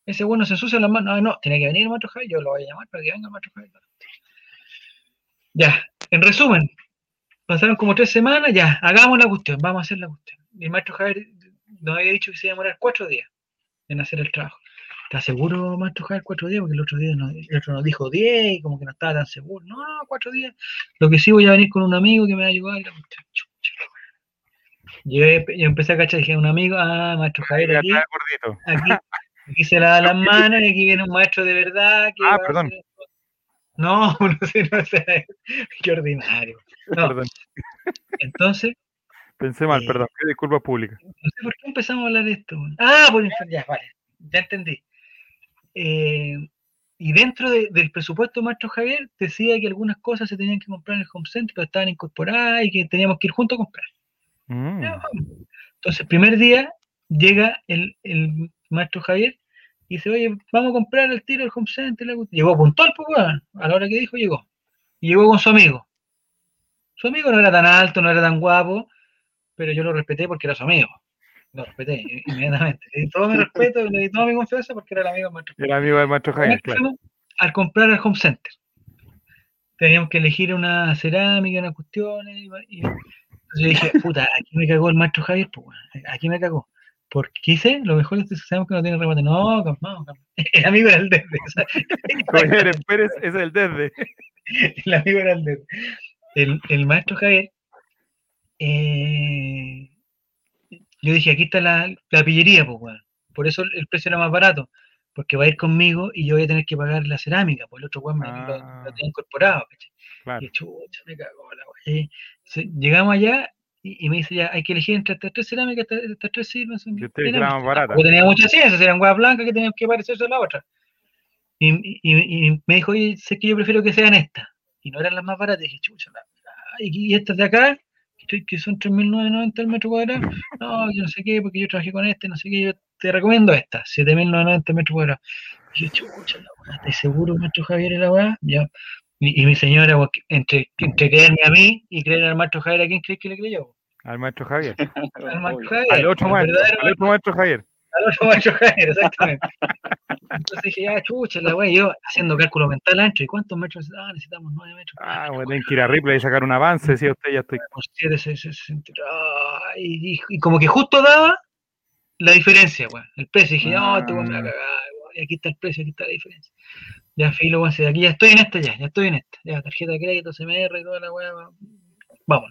Ese weón no se ensucia las manos. No, no, tiene que venir el maestro Javier, yo lo voy a llamar para que venga el maestro Javier. Ya, en resumen, pasaron como tres semanas, ya, hagamos la cuestión, vamos a hacer la cuestión. Y el maestro Javier nos había dicho que se iba a demorar cuatro días en hacer el trabajo. ¿Estás seguro, maestro Javier, cuatro días? Porque el otro día nos, el otro nos dijo diez y como que no estaba tan seguro. No, no, cuatro días. Lo que sí voy a venir con un amigo que me va a ayudar. y la la. Yo, yo empecé a cachar, dije, un amigo, ah, maestro Javier, aquí, aquí, aquí se lava las manos y aquí viene un maestro de verdad. Que Ah, perdón. hacer. No, no sé, no sé. Qué ordinario. No. Perdón. Entonces, Pensé mal, Eh, perdón. Qué disculpa pública. no sé por qué empezamos a hablar de esto. Ah, por ya, vale, ya entendí. Eh, y dentro de- del presupuesto, maestro Javier, decía que algunas cosas se tenían que comprar en el home center, pero estaban incorporadas y que teníamos que ir juntos a comprar. Mm. Entonces, el primer día llega el, el maestro Javier y dice, oye, vamos a comprar el tiro del home center. la cuestión". Llegó puntual, pues. A la hora que dijo, llegó. Y llegó con su amigo. Su amigo no era tan alto, no era tan guapo, pero yo lo respeté porque era su amigo. Lo respeté inmediatamente. Le di todo mi respeto, le di toda mi confianza porque era el amigo del maestro Era amigo del maestro Javier, Javier. claro. Al comprar al home center. Teníamos que elegir una cerámica, una cuestión. Y, entonces dije, puta, aquí me cagó el maestro Javier, pues, aquí me cagó. Porque hice, lo mejor es que sabemos que no tiene remate. No, calmado, calmado. El amigo era el desde. Javier Pérez es el desde. el amigo era el desde. El, el maestro Javier, eh, yo dije, aquí está la, la pillería, pues, weón. Por eso el, precio era más barato. Porque va a ir conmigo y yo voy a tener que pagar la cerámica, pues el otro weón me lo, Ah. lo tenía incorporado, ¿cachai? Claro. Y chucha, me cagó la se- Llegamos allá y, y me dice ya, hay que elegir entre estas tres cerámicas, estas, estas tres sirven. son Y usted dice la cerámicas. más barata. Porque tenía muchas ciencias, eran huevas blancas que tenían que parecerse a la otra. Y, y- y- me dijo, oye, sé que yo prefiero que sean estas. Y no eran las más baratas. Y dije, chucha, la- y estas de acá, que, que son 3.990 el metro cuadrado. No, yo no sé qué, porque yo trabajé con este, no sé qué, yo te recomiendo estas, 7.990 el metro cuadrado. Y yo, chucha, la weá, ¿estás seguro, maestro Javier, y la weá? Ya. Y, y mi señora, pues, entre, entre creerme a mí y creer al maestro Javier, ¿a quién crees que le creyó? Al maestro Javier. Al maestro Obvio. Javier. Al otro al maestro. verdadero Al otro maestro Javier. Al otro Javier, exactamente. Entonces dije, ya, chucha, la weá, yo haciendo cálculo mental ancho, ¿y cuántos metros? Ah, necesitamos 9 metros. Ah, bueno, tienen que ir a Ripley y sacar un avance. Decía usted, ya estoy. Con 7, 6, 6, y, como que justo daba la diferencia, weón, el precio. Dije, no, me va a Ah. cagar, weón, y aquí está el precio, aquí está la diferencia. Ya, filo, weón, sí, aquí ya estoy en esta, ya, ya estoy en esta. Ya, tarjeta de crédito, CMR y toda la weá, vamos.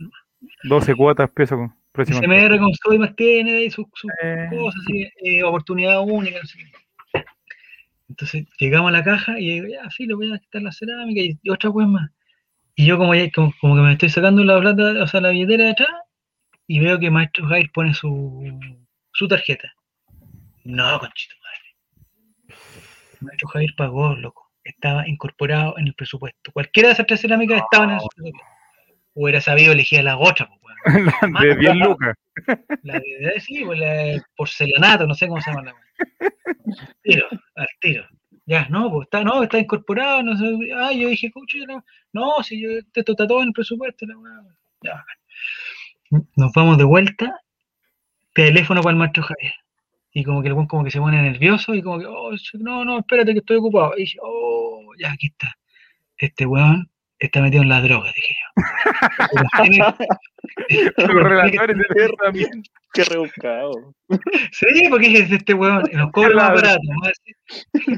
12 cuotas peso con- CMR con Soy más tiene ahí sus sus Eh, cosas, así, eh, oportunidad única, no sé qué. Entonces llegamos a la caja y digo, ya, filo, voy a quitar la cerámica y, y otra pues más. Y yo como, ya- como, como que me estoy sacando la plata, o sea, la billetera de atrás, y veo que Maestro Jair pone su su tarjeta. No, conchito madre. Maestro Javier pagó, loco. Estaba incorporado en el presupuesto. Cualquiera de esas tres cerámicas estaban en el presupuesto. Hubiera sabido elegir a las otras, pues, weón. de 10 lucas. La de, de sí, pues la porcelanato, no sé cómo se llama la. Tiro, al tiro. Ya, no, pues está, no, está incorporado, no sé. Ah, yo dije, coach, no, no, si yo, esto está todo en el presupuesto, la weón. Ya. Nos vamos de vuelta, teléfono para el maestro Javier. Y como que el weón como que se pone nervioso y como que, oh, no, no, espérate que estoy ocupado. Y dije, oh, ya, aquí está. Este weón está metido en la droga, dije yo. Los relatores de guerra. Qué rebuscado. Sí, porque es este weón, nos cobra más barato. ¿no?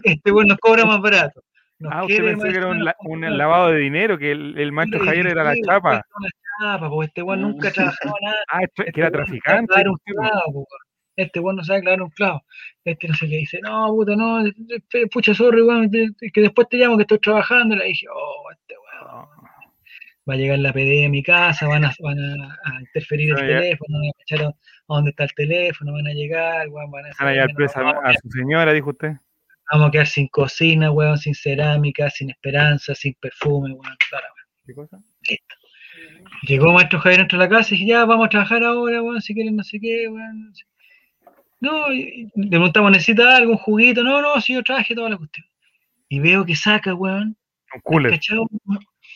Este weón nos cobra más barato. Nos Ah, usted pensó que era un, la- un lavado de dinero, que el, el maestro Sí, Javier era la sí, chapa. Una chapa, porque este weón nunca ha trabajado nada. Ah, esto- Este que era no sabe traficante. un tipo. clavo. Este weón no sabe clavar un clavo. Este no sé qué dice, no, puta, no, este, pucha, sorry, weón, que después te llamo que estoy trabajando. Le dije, oh, este. Va a llegar la PD a mi casa, van a, van a, a interferir el ya. teléfono, van a cachar a, dónde está el teléfono, van a llegar, weón, van a Van a presa a, su señora, dijo usted. vamos a quedar sin cocina, weón, sin cerámica, sin esperanza, sin perfume, weón. toda la ¿Qué cosa? Llegó Maestro Javier dentro de la casa y dije, ya, vamos a trabajar ahora, weón, si quieren no sé qué, weón. no sé. No, y- le preguntamos, ¿necesita algo, un juguito? No, no, si yo traje toda la cuestión. Y veo que saca, weón, Un cooler. ¿cachado?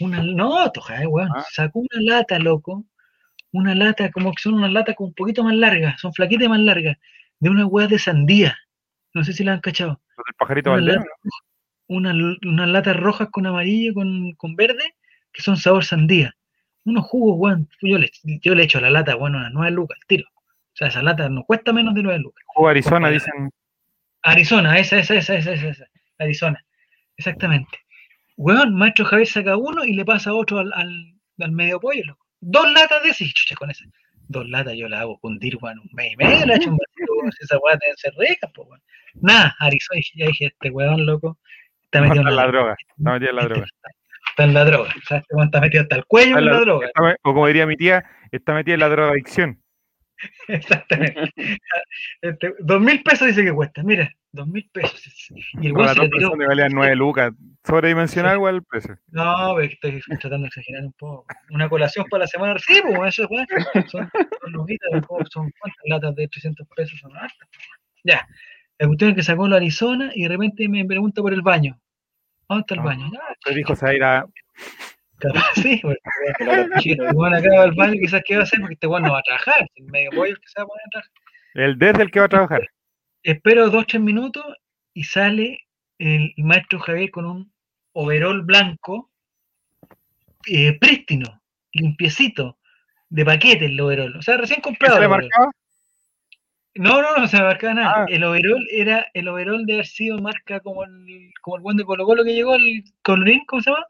Una, no, toja, eh, weón, Ah. sacó una lata, loco, una lata, como que son unas latas con un poquito más largas, son flaquitas más largas, de unas weas de sandía. No sé si la han cachado. Del pajarito Una Valdés. lata- una- unas latas rojas con amarillo, con, con verde, que son sabor sandía. Unos jugos, weón. Yo le, yo le echo a la lata, bueno, unas 9 lucas, al tiro. O sea, esa lata no cuesta menos de 9 lucas. Jugo Arizona, dicen. Arizona, esa, esa, esa, esa, esa, esa. Arizona. Exactamente. Weón, maestro Javier saca uno y le pasa otro al, al, al medio pollo, loco. Dos latas de ese, chucha con esa. Dos latas yo la hago fundir, weón, un mes y medio, la echo un vasito, weón, si esa weá debe ser rica, pues, weón. Nada, Arizona, ya dije, este weón, loco, está metido en la droga. Está metido en la Este droga. Está en la droga. O sea, este weón está metido hasta el cuello en la la- droga. está o como diría mi tía, está metida en la drogadicción. Exactamente. Este, dos mil pesos dice que cuesta. Mira, dos mil pesos. Y el weón se le valían 9 lucas. Sobredimensionado Sí. igual el precio. No, pero estoy tratando de exagerar un poco. Una colación para la semana. Sí, pues eso weón, son, son lujitas, son, cuántas latas de 300 pesos, son hartas. Ya. La cuestión es que sacó la Arizona y de repente me pregunta por el baño. ¿Dónde está el Ah. baño? Usted dijo, se va a ir a. capaz, sí, porque si este weón acaba el baño, quizás qué va a hacer, porque este weón no va a trabajar. El medio pollo es que se va a poner a trabajar. El desde el que va a trabajar. Espero dos, tres minutos y sale el maestro Javier con un overol blanco eh, prístino, limpiecito, de paquete el overol. O sea, recién ¿Qué comprado. se le marcaba? No, no, no se me marcaba nada. Ah. El overol era el overol de haber sido marca como el, como el buen de Colo Colo que llegó, el colorín, ¿cómo se llama?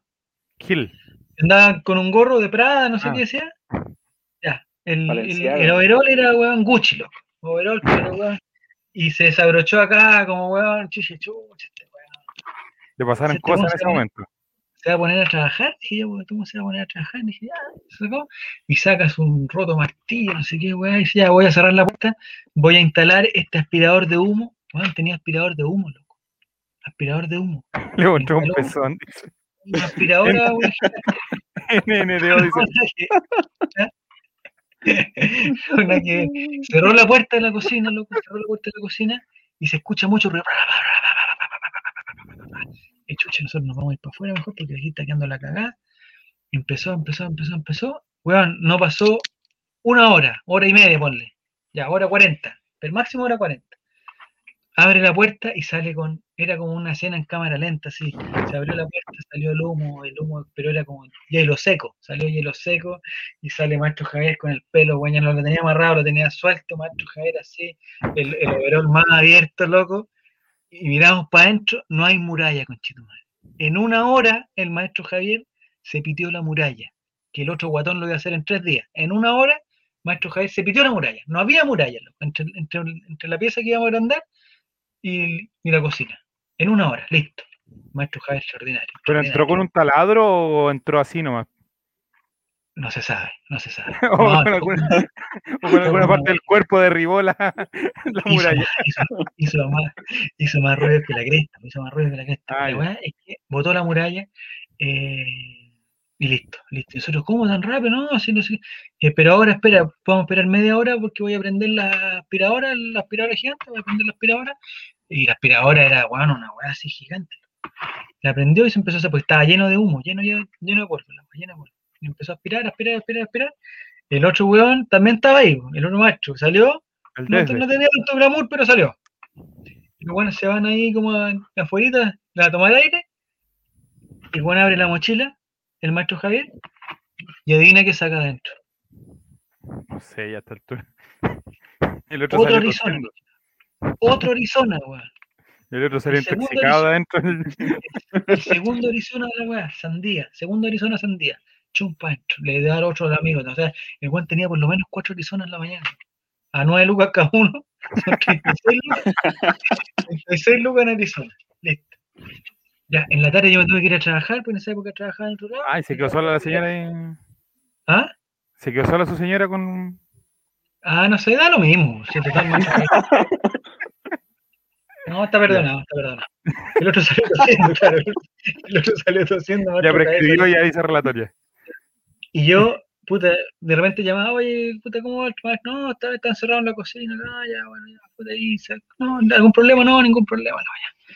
Gil. Andaba con un gorro de Prada, no sé Ah. qué decía. Ya. El, el, el overol era, weón, Gucci, loco. Overol, pero, weón. Y se desabrochó acá como, weón, chuche, chuche, este weón. Le pasaron Ese cosas en ese se- momento. se va a poner a trabajar. Dije yo, ¿cómo se va a poner a trabajar? Dije, ya, se sacó. Y sacas un roto martillo, no sé qué, weá. Y dice, ya, voy a cerrar la puerta. Voy a instalar este aspirador de humo. Weón, tenía aspirador de humo, loco. Aspirador de humo. Le mostró un pezón. dice. Una aspiradora, una que cerró la puerta de la cocina, loco, cerró la puerta de la cocina y se escucha mucho ruido. Y chucha, nosotros nos vamos a ir para afuera mejor porque aquí está quedando la cagada. Empezó, empezó, empezó, empezó. Weón, no pasó una hora, hora y media, ponle. Ya, hora cuarenta, pero máximo hora cuarenta. Abre la puerta y sale con, era como una escena en cámara lenta, así. Se abrió la puerta, salió el humo, el humo, pero era como hielo seco, salió hielo seco y sale Maestro Javier con el pelo, ya no lo tenía amarrado, lo tenía suelto, Maestro Javier así, el, el overol más abierto, loco, y miramos para adentro, no hay muralla, conchetumadre. En una hora, el Maestro Javier se pitió la muralla, que el otro guatón lo iba a hacer en tres días. En una hora, Maestro Javier se pitió la muralla, no había muralla, loco, entre, entre, entre la pieza que íbamos a agrandar y, y la cocina. En una hora, listo. Maestro Javier extraordinario. ¿Pero entró con un taladro o entró así nomás? No se sabe, no se sabe. o, No, con alguna, o con alguna parte del cuerpo derribó la, la hizo, muralla. más, hizo, hizo más, hizo más ruido que la cresta, hizo más ruido que la cresta. Ah, la ya. weá es que botó la muralla eh, y listo, listo. Y nosotros, ¿cómo tan rápido? No, así no sé. Eh, pero ahora, espera, podemos esperar media hora porque voy a prender la aspiradora, la aspiradora gigante, voy a prender la aspiradora. Y la aspiradora era, bueno, una weá así gigante. La prendió y se empezó a hacer, porque estaba lleno de humo, lleno, lleno, lleno de polvo, lleno de polvo. Y empezó a aspirar, aspirar, aspirar, aspirar. El otro weón también estaba ahí, el otro macho, salió, El no, no tenía tanto glamour, pero salió. Los buenos se van ahí como afuera a tomar aire. El bueno abre la mochila, el maestro Javier, y adivina qué saca adentro. No sé, ya está altura. El otro Otro salió. Otro Arizona, weón. El otro salió El intoxicado adentro. El segundo Arizona de la weá, sandía. Segundo Arizona, sandía. Chumpa. Le da al otro al amigo. O sea, el weón tenía por lo menos cuatro Arizonas en la mañana. A nueve lucas cada uno. Son 36 lucas. 36 lucas en Arizona. Listo. Ya, en la tarde yo me tuve que ir a trabajar, porque en esa época trabajaba en otro lado. Ay, se quedó sola la señora ahí. ¿Ah? Se quedó sola su señora con. Ah, no sé, da lo mismo. si totalmente- No, está perdonado, está perdonado. El otro salió tosiendo, claro. El otro salió tosiendo. Ya prescribió, ya dice relatoria. Y yo, puta, de repente llamaba, oye, puta, ¿cómo va el maestro? No, está, está encerrado en la cocina, ah, ya, bueno, ya, puta, ahí, no, ¿algún problema? No, ningún problema, no, ya.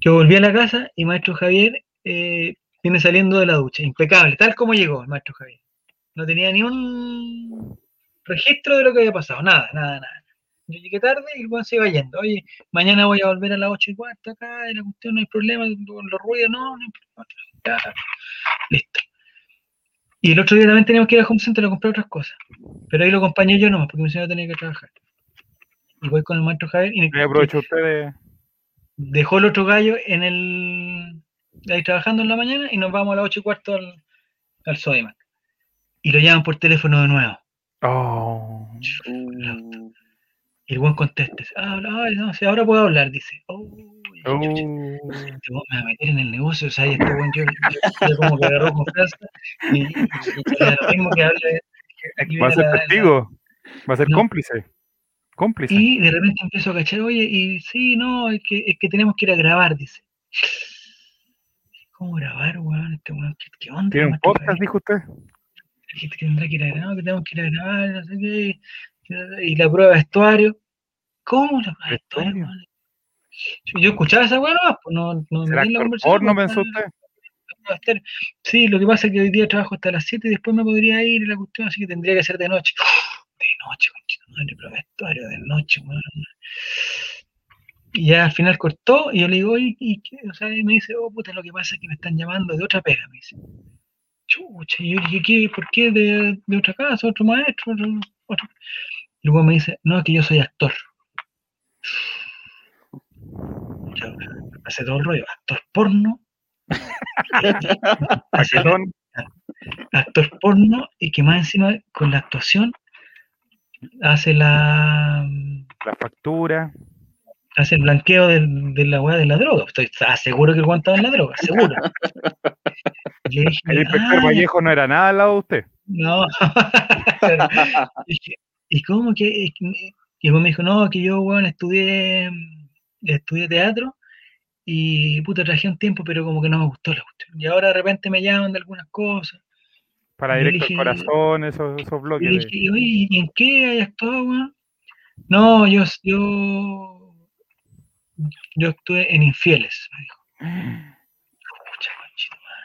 Yo volví a la casa y maestro Javier eh, viene saliendo de la ducha, impecable, tal como llegó el maestro Javier. No tenía ni un registro de lo que había pasado, nada, nada, nada. Yo llegué tarde y el weón se iba yendo. Oye, mañana voy a volver a las ocho y cuarto acá, y la cuestión no hay problema, con los ruidos, no, no hay problema. Listo. Y el otro día también teníamos que ir al home center a comprar otras cosas. Pero ahí lo acompañé yo nomás, porque mi señora tenía que trabajar. Y voy con el maestro Javier y Ahí aprovechó usted de. dejó el otro gallo en el ahí trabajando en la mañana y nos vamos a las ocho y cuarto al, al Sodimac. Y lo llaman por teléfono de nuevo. Oh. Y el buen contesta, ah, ay, no, sí, ahora puedo hablar, dice. Oh, Oh. chucha, este me va a meter en el negocio, o sea, y este buen yo, yo- yo como que agarró confianza y, y, y lo mismo que hable. Aquí Va a ser la- la- testigo. Va a ser No. cómplice. Cómplice. Y de repente empiezo a cachar, oye, y sí, no, es que, es que tenemos que ir a grabar, dice. ¿Cómo grabar, weón? Este weón, ¿qué, qué onda? ¿Tiene un podcast, dijo usted? que tendrá que ir a grabar, que tenemos que ir a grabar, no sé qué. Y la prueba de vestuario. ¿Cómo weón? Yo, escuchaba esa weá nomás, pues no, no ¿Será metí en la conversación, pues, pensó usted? Sí, lo que pasa es que hoy día trabajo hasta las 7 y después me podría ir y la cuestión, así que tendría que ser de noche. De noche, conchito, prueba de noche, weón. Y ya al final cortó y yo le digo, ¿y qué? O sea, y me dice, oh, puta, lo que pasa es que me están llamando de otra pega, me dice. Chucha, y yo le dije, ¿qué? ¿Por qué? ¿De, de otra casa? ¿Otro maestro? Otro, otro? Y luego me dice, no, es que yo soy actor. Yo, me hace todo el rollo, actor porno, hace Paquetón. actor porno y que más encima con la actuación hace la La factura. hace el blanqueo del- de, la weá de la droga. Estoy ah, seguro que el estaba en la droga, seguro. Y dije, El inspector "Ah, Vallejo no era nada al lado de usted. No. Dije, ¿Y cómo que? Y luego me dijo, no, que yo, weón, estudié, estudié teatro y puta, trabajé un tiempo, pero como que no me gustó la cuestión. Y ahora de repente me llaman de algunas cosas. Para directo al corazón, esos, esos Y bloques. de- dije, oye, ¿y en qué hay actuado, weón? No, yo, yo, yo actué en Infieles, me dijo.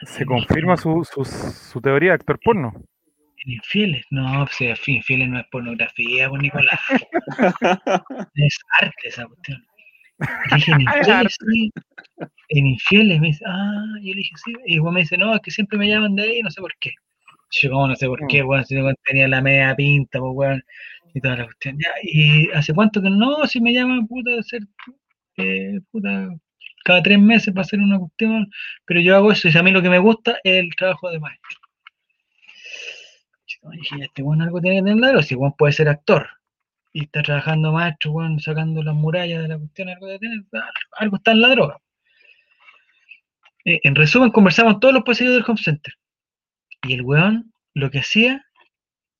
Se confirma su, su, su teoría de actor porno. Infieles, no, pues fin, Infieles no es pornografía, pues Nicolás. es arte esa cuestión. Dije, en Infieles, sí. En Infieles, me dice, ah, yo le dije, sí. Y igual me dice, no, es que siempre me llaman de ahí, no sé por qué. Yo, como no sé por qué, weón, si no tenía la media pinta, pues, weón, y toda la cuestión. Ya, y hace cuánto que no, si me llaman, puta, de ser, eh, puta, cada tres meses para hacer una cuestión, pero yo hago eso, y a mí lo que me gusta es el trabajo de maestro. Dije, este weón algo tiene que tener claro, si weón puede ser actor y está trabajando maestro, weón, sacando las murallas de la cuestión, algo de tener, algo está en la droga. Eh, en resumen, conversamos todos los pasillos del home center. Y el weón lo que hacía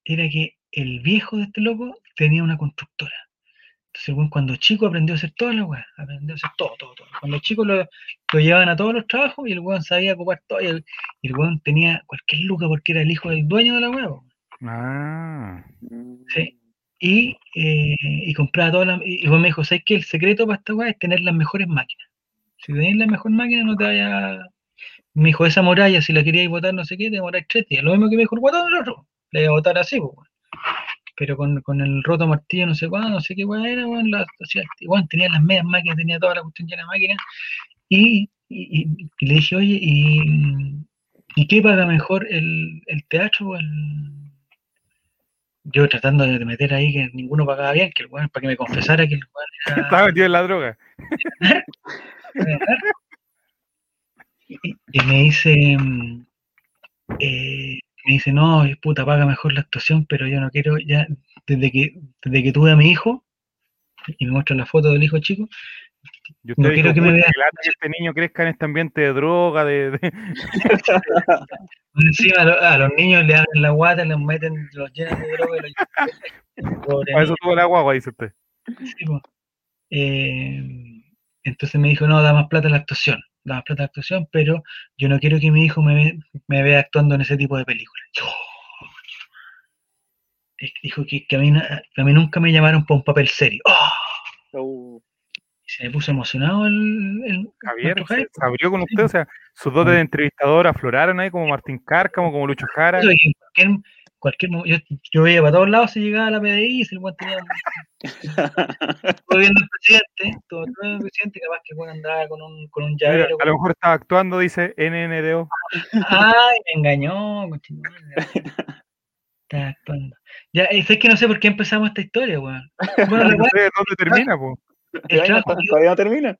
era que el viejo de este loco tenía una constructora. Entonces, cuando chico aprendió a hacer toda la weá, aprendió a hacer todo, todo, todo. Cuando chico lo, lo llevaban a todos los trabajos y el weón sabía ocupar todo. Y el, y el weón tenía cualquier luca porque era el hijo del dueño de la weá. Ah. Sí. Y, eh, y compraba todas las. Y, me dijo: ¿sabes qué? El secreto para esta weá es tener las mejores máquinas. Si tenéis la mejor máquina, no te vaya. Me dijo: esa muralla, si la queríais votar, no sé qué, te demoráis tres días. Lo mismo que me dijo el guatón otro. Le iba a votar así, pues, pero con, con, el roto martillo, no sé cuándo, no sé qué weá era, weón, o tenía las medias máquinas, tenía toda la cuestión llena de máquinas, y, y, le dije, oye, ¿y, ¿y qué paga mejor el, el teatro o el, yo tratando de meter ahí que ninguno pagaba bien, que el weón, para que me confesara que el weón era... Estaba metido en la droga. y, y, me dice, eh, me dice, no, puta, paga mejor la actuación, pero yo no quiero, ya, desde que, desde que tuve a mi hijo, y me muestra la foto del hijo chico, yo no quiero que me vea. Que este niño crezca en este ambiente de droga, de. de... Encima a, a, los niños le abren la guata, les meten, los llenan de droga. Y los... A eso tuvo la guagua, dice usted. Sí, pues. eh, entonces me dijo, no, da más plata la actuación, da más plata la actuación, pero yo no quiero que mi hijo me, me vea actuando en ese tipo de películas. Dijo que, que, a mí, que, a mí, nunca me llamaron para un papel serio. ¡Oh! Uh. Se me puso emocionado el, el Javier, se, se abrió con usted, o sea, sus dotes de entrevistador afloraron ahí como Martín Cárcamo, como Lucho Jara. Cualquier, cualquier, yo, yo veía para todos lados, se llegaba a la PDI y se el buen tenía todo viendo el presidente, todo, todo el presidente, capaz que puede andar con un, con un llavero. Mira, a lo mejor estaba actuando, dice NNDO. Ay, me engañó, Estaba actuando. Ya, es que no sé por qué empezamos esta historia, weón. Bueno, no sé dónde termina, pues. El trabajo, todavía no termina.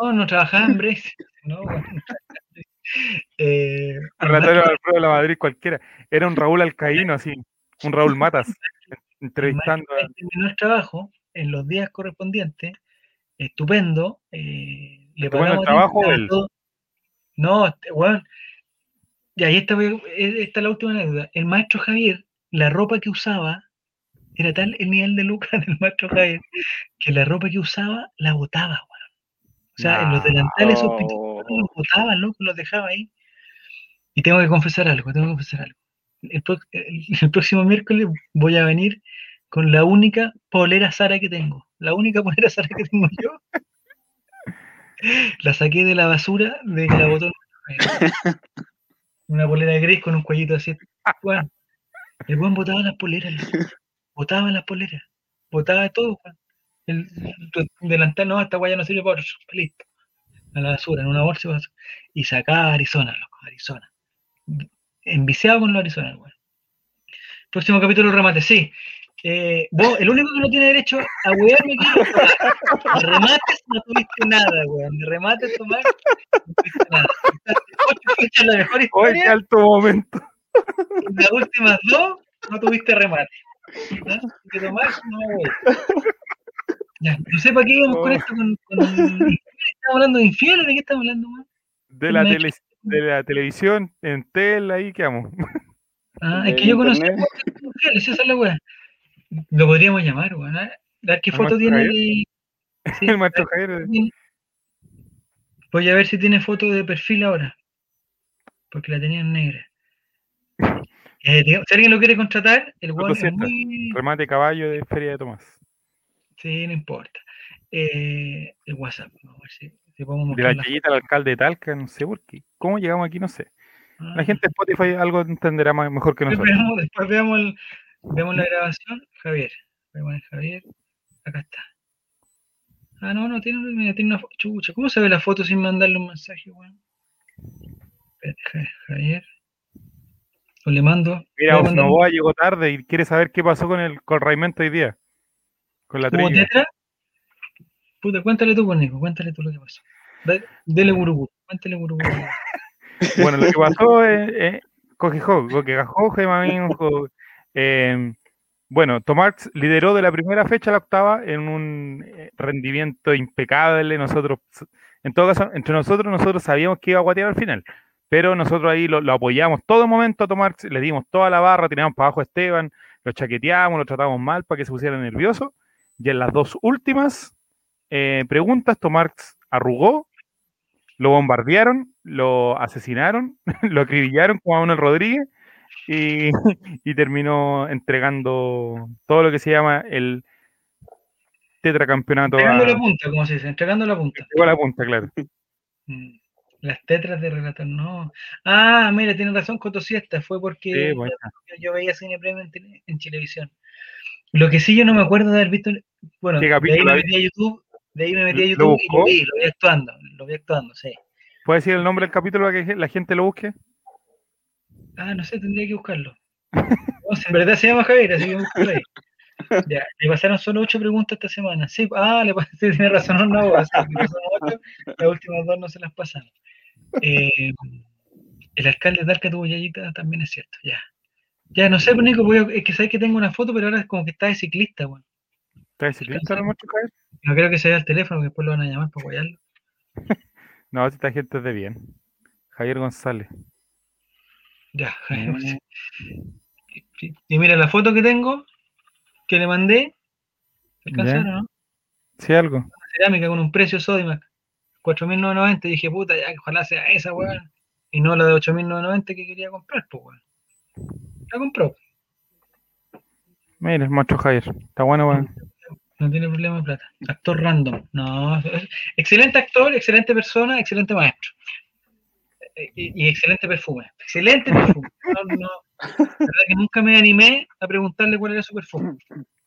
No, no trabajaba en Brexit. No, bueno. eh, Alfredo de la Madrid cualquiera. Era un Raúl Alcaíno, así, un Raúl Matas, entrevistando. A... Terminó el trabajo en los días correspondientes, estupendo. Eh, le pagamos el trabajo? No, este, bueno, y ahí está, está la última anécdota. El maestro Javier, la ropa que usaba, era tal el nivel de lucas del maestro Javier, que la ropa que usaba la botaba, weón. O sea, no. en los delantales esos los botaba, loco, los dejaba ahí. Y tengo que confesar algo, tengo que confesar algo. El, el, el, próximo miércoles voy a venir con la única polera Sara que tengo. La única polera Sara que tengo yo. La saqué de la basura de que la botó. Una polera gris con un cuellito así. Bueno, el buen botaba las poleras, botaba las poleras, botaba todo. Juan. El, el, delantal no, esta guaya no sirve para listo. A la basura, en una bolsa y sacaba Arizona, loco, Arizona. Enviciado con los Arizona, güey. Próximo capítulo remate, sí. Eh, vos, el único que no tiene derecho a huearme aquí, remates no tuviste nada, weón. De remates, Tomás, no tuviste nada. Ocho la mejor historia. Oye, alto momento. Las últimas dos no tuviste remate. ¿No? Que Tomás, no. Ya, no sé para qué íbamos oh. con esto. Con, con... ¿Estamos hablando de infieles? ¿De qué estamos hablando, man? De la, tele, de la televisión, en tel, ahí quedamos. Ah, es que yo conocí a infieles, esa es la weá. Lo podríamos llamar, weón. ¿eh? Dar qué foto tiene sí, el maestro Javier. Voy a ver si tiene foto de perfil ahora. Porque la tenía en negra. Eh, si alguien lo quiere contratar, el weón es muy... Remate caballo de Feria de Tomás. Sí, no importa. Eh, el WhatsApp, vamos a ver si, si podemos De la chiquita al alcalde de Talca, no sé por qué. ¿Cómo llegamos aquí? No sé. Ah. La gente de Spotify algo entenderá más, mejor que nosotros. Después veamos, después veamos, el, veamos la grabación. Javier, poner Javier. Acá está. Ah, no, no, tiene, mira, tiene una chucha. ¿Cómo se ve la foto sin mandarle un mensaje, weón? Javier. O le mando. Mira, Osnoboa llegó tarde y quiere saber qué pasó con el con Raimento hoy día. Con la trilla. Puta, cuéntale tú, Nico, cuéntale tú lo que pasó. Dele guruguru, cuéntale guruguru. bueno, lo que pasó es, eh, eh, bueno, Tomás lideró de la primera fecha a la octava en un rendimiento impecable. Nosotros, en todo caso, entre nosotros, nosotros sabíamos que iba a guatear al final. Pero nosotros ahí lo, apoyamos todo momento a tomar, le dimos toda la barra, tiramos para abajo a Esteban, lo chaqueteamos, lo tratamos mal para que se pusiera nervioso. Y en las dos últimas eh, preguntas, Tomás arrugó, lo bombardearon, lo asesinaron, lo acribillaron como a Manuel Rodríguez y, y, terminó entregando todo lo que se llama el tetracampeonato. Entregando la punta, como se dice, entregando la punta. Entregó la punta, claro. Mm. Las tetras de relator, no. Ah, mira, tiene razón Cotosiesta, fue porque yo, veía Cine Premio en, en, televisión. Lo que sí yo no me acuerdo de haber visto, bueno, de ahí me metí a YouTube, de ahí me metí a YouTube y lo vi, lo vi actuando, lo vi actuando, sí. ¿Puede decir el nombre del capítulo para que la gente lo busque? Ah, no sé, tendría que buscarlo. en verdad se llama Javier, así que buscarlo ahí. Ya, le pasaron solo ocho preguntas esta semana. Sí, ah, le pasé, tiene razón, no, las últimas dos no se las pasaron. Eh, el alcalde de tuvo Yayita, también es cierto, ya. Ya, no sé, pues, Nico, es que sabes que tengo una foto, pero ahora es como que está de ciclista, weón. ¿Está de ciclista, no, no creo que se vea el teléfono, que después lo van a llamar para apoyarlo. no, si esta gente es de bien. Javier González. Ya, Javier González. Y, mira la foto que tengo, que le mandé. ¿Alcanzaron, no? Sí, algo. Una cerámica con un precio Sodimac. 4.990 y dije, puta, ya, ojalá sea esa, weón. Y no la de 8.990 que quería comprar, pues, weón. La compró. Mira, macho Javier. Está bueno, weón. No tiene problema de plata. Actor random. No, excelente actor, excelente persona, excelente maestro. Eh, y, excelente perfume. Excelente perfume. No, no. La verdad que nunca me animé a preguntarle cuál era su perfume.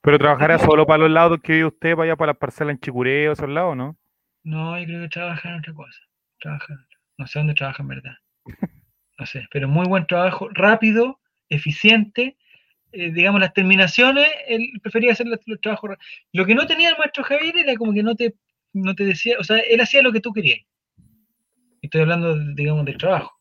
Pero trabajará solo para los lados que vive usted, para allá para las parcelas en Chicureo, esos lados, ¿no? No, yo creo que trabaja en otra cosa. Trabaja, no sé dónde trabaja en verdad. No sé, pero muy buen trabajo, rápido, eficiente. Eh, digamos, las terminaciones, él prefería hacer los, trabajos. Lo que no tenía el maestro Javier era como que no te, no te decía, o sea, él hacía lo que tú querías. Estoy hablando, digamos, del trabajo.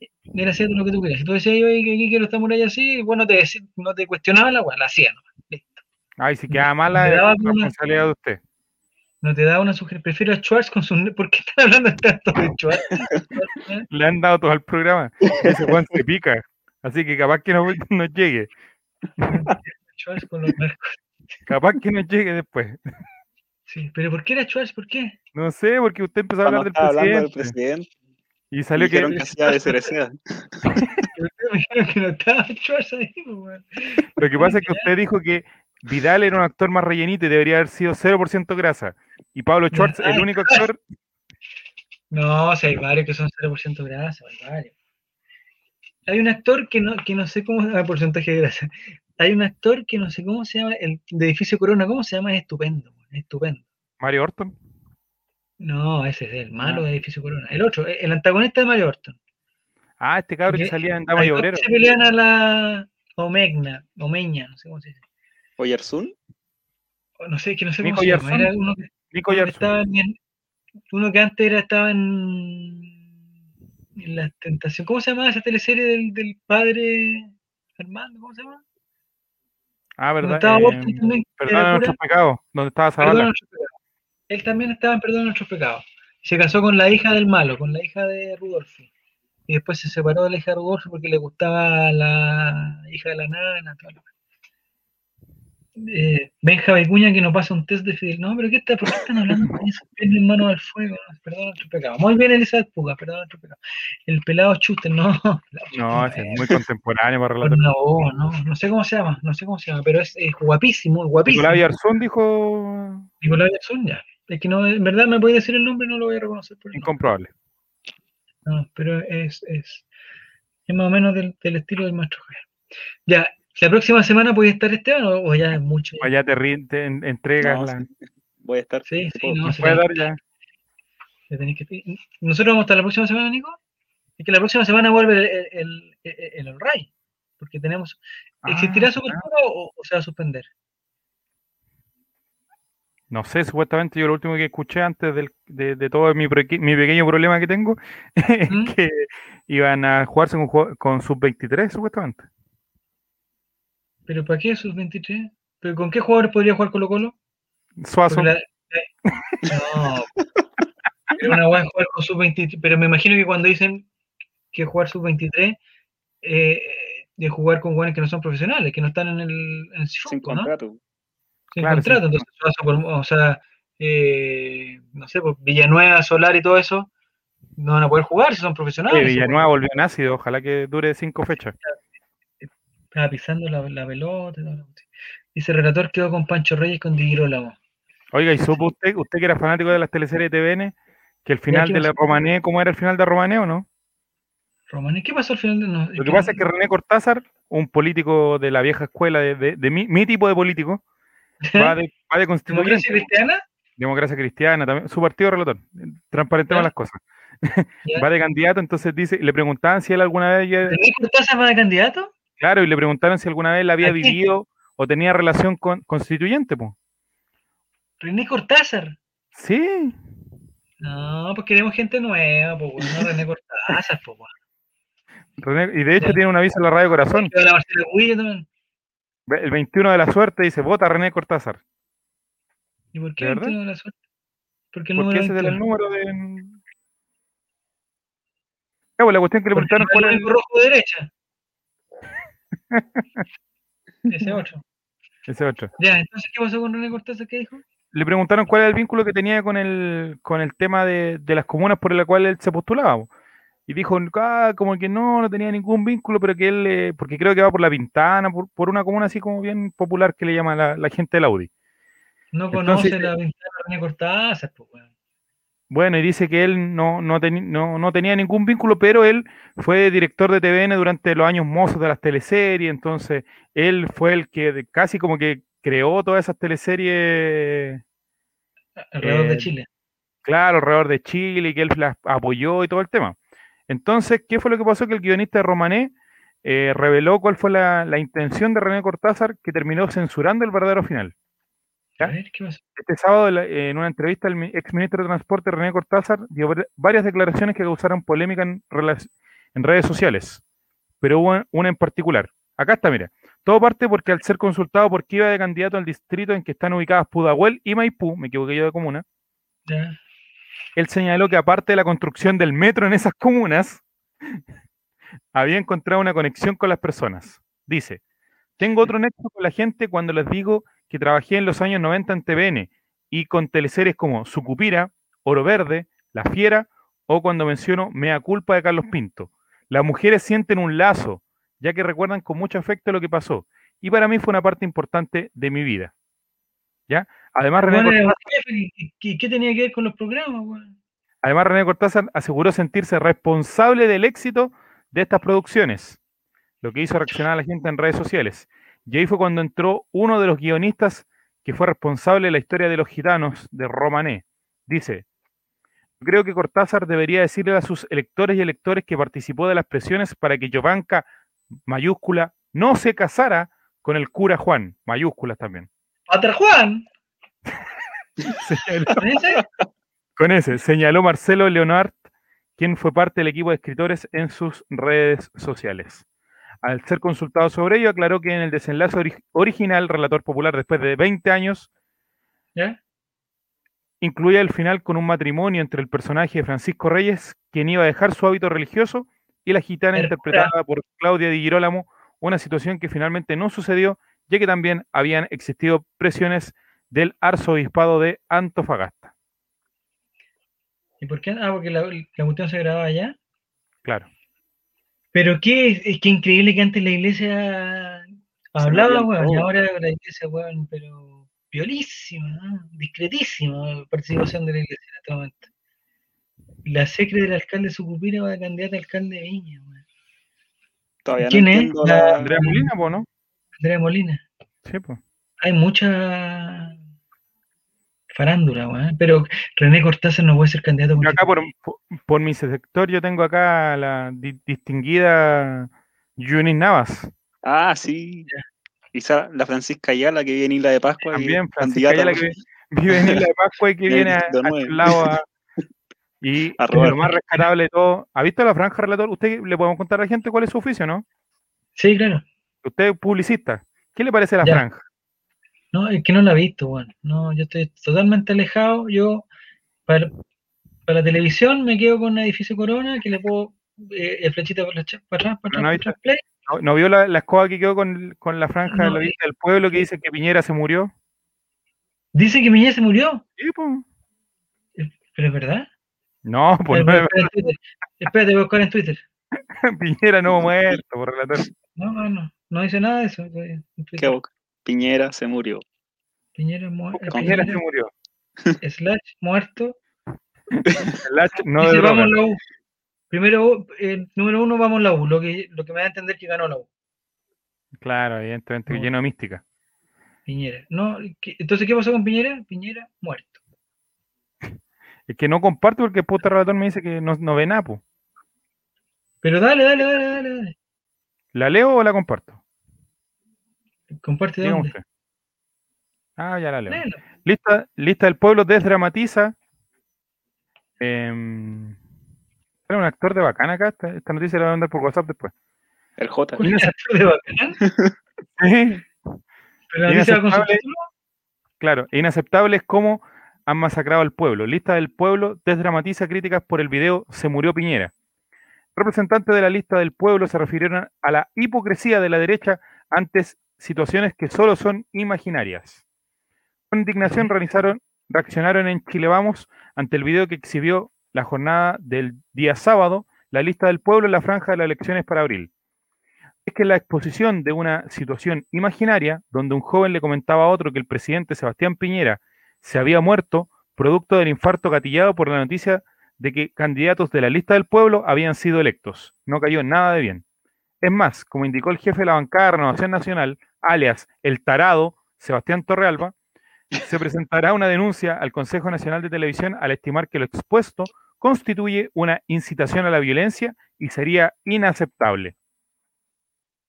Él hacía lo que tú querías. Si tú decías, yo aquí quiero esta muralla así, bueno, te, no te cuestionaba la agua, la hacía nomás. Listo. Ay, si queda mala, la responsabilidad de usted no te da una sugerencia. Prefiero a Schwartz con su. ¿Por qué están hablando tanto de Schwartz? Le han dado todo al programa. Ese Juan se pica. Así que capaz que no, no llegue. Schwartz con los Capaz que no llegue después. Sí, pero ¿por qué era Schwartz? ¿Por qué? No sé, porque usted empezó a hablar del presidente. del presidente. Y salió que. que hacía de cerecea. me dijeron que no estaba Schwartz ahí, pues, Lo que pasa es que usted dijo que Vidal era un actor más rellenito y debería haber sido 0% grasa. Y Pablo Schwartz, el único actor. No, si hay varios que son 0% grasa, hay varios. Hay un actor que no, que no sé cómo el ah, porcentaje de grasa. Hay un actor que no sé cómo se llama, el de Edificio Corona, ¿cómo se llama? Es estupendo, estupendo. Mario Orton. No, ese es el malo ah. de Edificio Corona. El otro, el antagonista de Mario Orton. Ah, este cabrón que salía en Dama y Obrero. Se pelean a la Omegna, Omeña, no sé cómo se dice. ¿Oyarzún? No sé, que no sé cómo se llama. Era uno que, Nico Estaba en, uno que antes era, estaba en, en La Tentación. ¿Cómo se llamaba esa teleserie del, del padre Armando? ¿Cómo se llama? Ah, verdad. Estaba eh, también, Perdón nuestros pecados, donde estaba Zavala. Él también estaba en Perdón nuestros pecados. Se casó con la hija del malo, con la hija de Rudolfi. Y después se separó de la hija de Rudolfi porque le gustaba la hija de la nana. Todo lo eh, Benja Becuña que no pasa un test de Fidel. No, pero ¿qué está? ¿Por qué están hablando de eso? en mano al fuego. Perdón nuestro pecado. Muy bien, Elizabeth Puga, perdón nuestro pecado. El pelado Chuster, no. No, es muy contemporáneo para relatar. No, no, no sé cómo se llama, no sé cómo se llama, pero es, es guapísimo, guapísimo. Nicolás dijo. Nicolás Arzón, ya. Es que no, en verdad me puede decir el nombre, no lo voy a reconocer. Por Incomprobable. No, pero es, es, es más o menos del, del estilo del maestro Ya, ¿La próxima semana puede estar Esteban o, ya es mucho? O ya te, te entregas la... Voy a estar. Sí, sí, no. Se puede dar ya. Que... Nosotros vamos a estar la próxima semana, Nico. Es que la próxima semana vuelve el, el, el, RAI. Porque tenemos. ¿Existirá ah, Supercopa o, o se va a suspender? No sé, supuestamente yo lo último que escuché antes del, de, de, todo mi, mi, pequeño problema que tengo es ¿Mm? que iban a jugarse con, con sub-23, supuestamente. ¿Pero para qué esos 23? ¿Pero con qué jugadores podría jugar Colo Colo? Suazo. No. Pero una buena jugar con sub 23. Pero me imagino que cuando dicen que jugar sub-23 eh, de jugar con jugadores que no son profesionales, que no están en el, en el Sin Cifunco, ¿no? contrato. Sin Claro, contrato. sin Entonces, Suazo por- o sea, eh, no sé, pues Villanueva, Solar y todo eso, no van a poder jugar si son profesionales. Pues. Villanueva volvió en ácido, ojalá que dure cinco fechas. Estaba pisando la, la pelota. y cuestión. Dice, relator quedó con Pancho Reyes con Di Girolamo. Oiga, ¿y supo usted, usted que era fanático de las teleseries de TVN, que el final ¿qué de la? Romané, ¿cómo era el final de Romané o no? Romané, ¿qué pasó al final de no, Lo que pasa es que René Cortázar, un político de la vieja escuela, de, de- de mi, mi tipo de político, va de, va de. ¿Democracia cristiana? Democracia Cristiana, también, su partido relator, transparentemos las cosas. Va de candidato, entonces dice, le preguntaban si él alguna vez, ya- ¿René Cortázar va de candidato? Claro, y le preguntaron si alguna vez él había vivido o tenía relación con constituyente, pues. René Cortázar. Sí, No, pues queremos gente nueva, pues no René Cortázar, pues. René- y de hecho tiene un aviso en la radio Corazón, la el 21 de la suerte dice, vota René Cortázar, ¿Y por qué ¿De verdad? 21 de la suerte? Porque el porque número ese es el 21. número de... Ya, pues, la cuestión que le preguntaron cuál es el rojo de derecha. Ese otro. ese otro. Ya, entonces, ¿qué pasó con René Cortázar? ¿Qué dijo? le preguntaron cuál era el vínculo que tenía con el, con el tema de, de las comunas por la cual él se postulaba. po. Y dijo, ah, como que no, no tenía ningún vínculo, pero que él, eh, porque creo que va por la Pintana, por, por una comuna así como bien popular que le llama la, la gente del Audi. No Entonces, conoce la ventana de René Cortázar, pues bueno. Bueno, y dice que él no, no, teni- no, no tenía ningún vínculo, pero él fue director de TVN durante los años mozos de las teleseries, entonces él fue el que casi como que creó todas esas teleseries Alrededor Eh, de Chile. claro, alrededor de Chile, y que él las apoyó y todo el tema. Entonces, ¿qué fue lo que pasó? Que el guionista de Romané eh, reveló cuál fue la, la intención de René Cortázar, que terminó censurando el verdadero final. A ¿ya? ver, ¿qué pasó? Este sábado, en una entrevista, el mi- exministro de Transporte, René Cortázar, dio var- varias declaraciones que causaron polémica en, redes sociales, pero hubo una en particular. Acá está, mira. Todo parte porque al ser consultado por qué iba de candidato al distrito en que están ubicadas Pudahuel y Maipú, me equivoqué yo de comuna, él señaló que aparte de la construcción del metro en esas comunas, había encontrado una conexión con las personas. Dice, tengo otro nexo con la gente cuando les digo que trabajé en los años 90 en TVN y con teleseries como Sucupira, Oro Verde, La Fiera o cuando menciono Mea Culpa de Carlos Pinto. Las mujeres sienten un lazo, ya que recuerdan con mucho afecto lo que pasó. Y para mí fue una parte importante de mi vida. ¿Ya? Además, René Bueno, Cortázar- un jefe, ¿y- y ¿Qué tenía que ver con los programas? Además, René Cortázar aseguró sentirse responsable del éxito de estas producciones, lo que hizo reaccionar a la gente en redes sociales. Y ahí fue cuando entró uno de los guionistas que fue responsable de la historia de los gitanos de Romané. Dice, creo que Cortázar debería decirle a sus electores y electores que participó de las presiones para que Jovanka, mayúscula, no se casara con el cura Juan, mayúsculas también. ¡Patra Juan! Señaló- ¿con ese? Con ese, señaló Marcelo Leonard, quien fue parte del equipo de escritores en sus redes sociales. Al ser consultado sobre ello, aclaró que en el desenlace ori- original, Relator Popular, después de 20 años, incluía el final con un matrimonio entre el personaje de Francisco Reyes, quien iba a dejar su hábito religioso, y la gitana interpretada por Claudia Di Girolamo, una situación que finalmente no sucedió, ya que también habían existido presiones del arzobispado de Antofagasta. ¿Y por qué? Ah, porque la, la cuestión se grababa allá. Claro. Pero qué, es que increíble que antes la iglesia hablaba, weón, y ahora la iglesia, weón, pero violísima, ¿no? discretísima la participación de la iglesia en este momento. La secre del alcalde Sucupira va de candidata a alcalde de Viña, weón. Todavía ¿Quién no es? la- Andrea Molina, po, ¿no? Andrea Molina. Sí, pues. Hay mucha farándula, weón. Pero René Cortázar no puede ser candidato Yo acá por, por, mi sector yo tengo acá a la di- distinguida Yunis Navas. Ah, sí. Quizá la Francisca Ayala que vive en Isla de Pascua. También Francisca Ayala que vive en Isla de Pascua y que viene a, a lado a- y A lo más rescatable de todo. ¿Ha visto la franja relator? ¿Usted le podemos contar a la gente cuál es su oficio, no? Sí, claro. Usted es publicista. ¿Qué le parece la Ya. franja? No, es que no la he visto, weón. No, yo estoy totalmente alejado. Yo, para, para la televisión, me quedo con Edificio Corona, que le puedo eh, flechita para, atrás, para atrás, para No, play. ¿No, no vio la, la escoba que quedó con, con la franja de la vista del pueblo que dice que Piñera se murió? Dice que Piñera se murió. Sí, pues. ¿Pero es verdad? No, pues no, en Twitter. Espérate, voy a buscar en Twitter. Piñera no muerto, por relator. No, no, no. No dice nada de eso. ¿Qué boca? Piñera se murió. Piñera, mu- Piñera se murió. slash muerto. El H no de Dice, vamos la U. Primero, eh, número uno, vamos la U. Lo que, lo que me da a entender que ganó la U. Claro, evidentemente, No. lleno de mística. Piñera. No, ¿qué- entonces, ¿qué pasó con Piñera? Piñera muerto. Es que no comparto porque el puto relator me dice que no, no ve nada, po. Pero dale, dale, dale, dale, dale. ¿La leo o la comparto? Comparte de dónde. usted. Ah, ya la leo. Léelo. Lista, lista del pueblo desdramatiza. Eh, era un actor de bacana acá. Esta, esta noticia la voy a mandar por WhatsApp después. El J. ¿Cuál es el actor de bacán? Sí, Pero la noticia con su título. claro. E inaceptable es cómo han masacrado al pueblo. Lista del pueblo desdramatiza críticas por el video Se murió Piñera. Representantes de la lista del pueblo se refirieron a la hipocresía de la derecha ante situaciones que solo son imaginarias. Con indignación realizaron, reaccionaron en Chile Vamos ante el video que exhibió la jornada del día sábado, la lista del pueblo en la franja de las elecciones para abril. Es que la exposición de una situación imaginaria, donde un joven le comentaba a otro que el presidente Sebastián Piñera se había muerto, producto del infarto gatillado por la noticia de que candidatos de la lista del pueblo habían sido electos. No cayó nada de bien. Es más, como indicó el jefe de la bancada de Renovación Nacional, alias el tarado, Sebastián Torrealba, se presentará una denuncia al Consejo Nacional de Televisión al estimar que lo expuesto constituye una incitación a la violencia y sería inaceptable.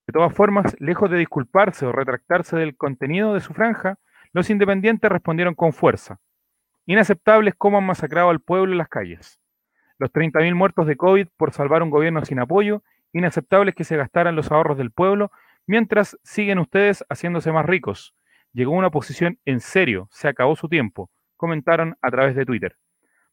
De todas formas, lejos de disculparse o retractarse del contenido de su franja, los independientes respondieron con fuerza. Inaceptables cómo han masacrado al pueblo en las calles. Los 30.000 muertos de COVID por salvar un gobierno sin apoyo, inaceptables que se gastaran los ahorros del pueblo, mientras siguen ustedes haciéndose más ricos. Llegó una posición en serio, se acabó su tiempo, comentaron a través de Twitter.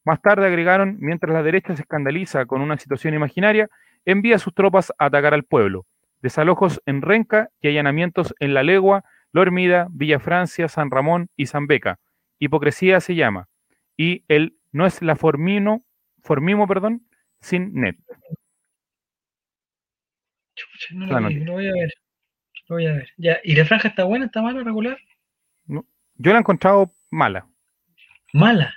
Más tarde agregaron, mientras la derecha se escandaliza con una situación imaginaria, envía sus tropas a atacar al pueblo. Desalojos en Renca y allanamientos en La Legua, Lormida, Villa Francia, San Ramón y San Beca. Hipocresía se llama. Y el no es la formino, formimo, perdón, sin net. Chucha, no La voy a ver. Lo voy a ver. Ya. ¿Y la franja está buena? ¿Está mala, regular? Yo la he encontrado mala. Mala.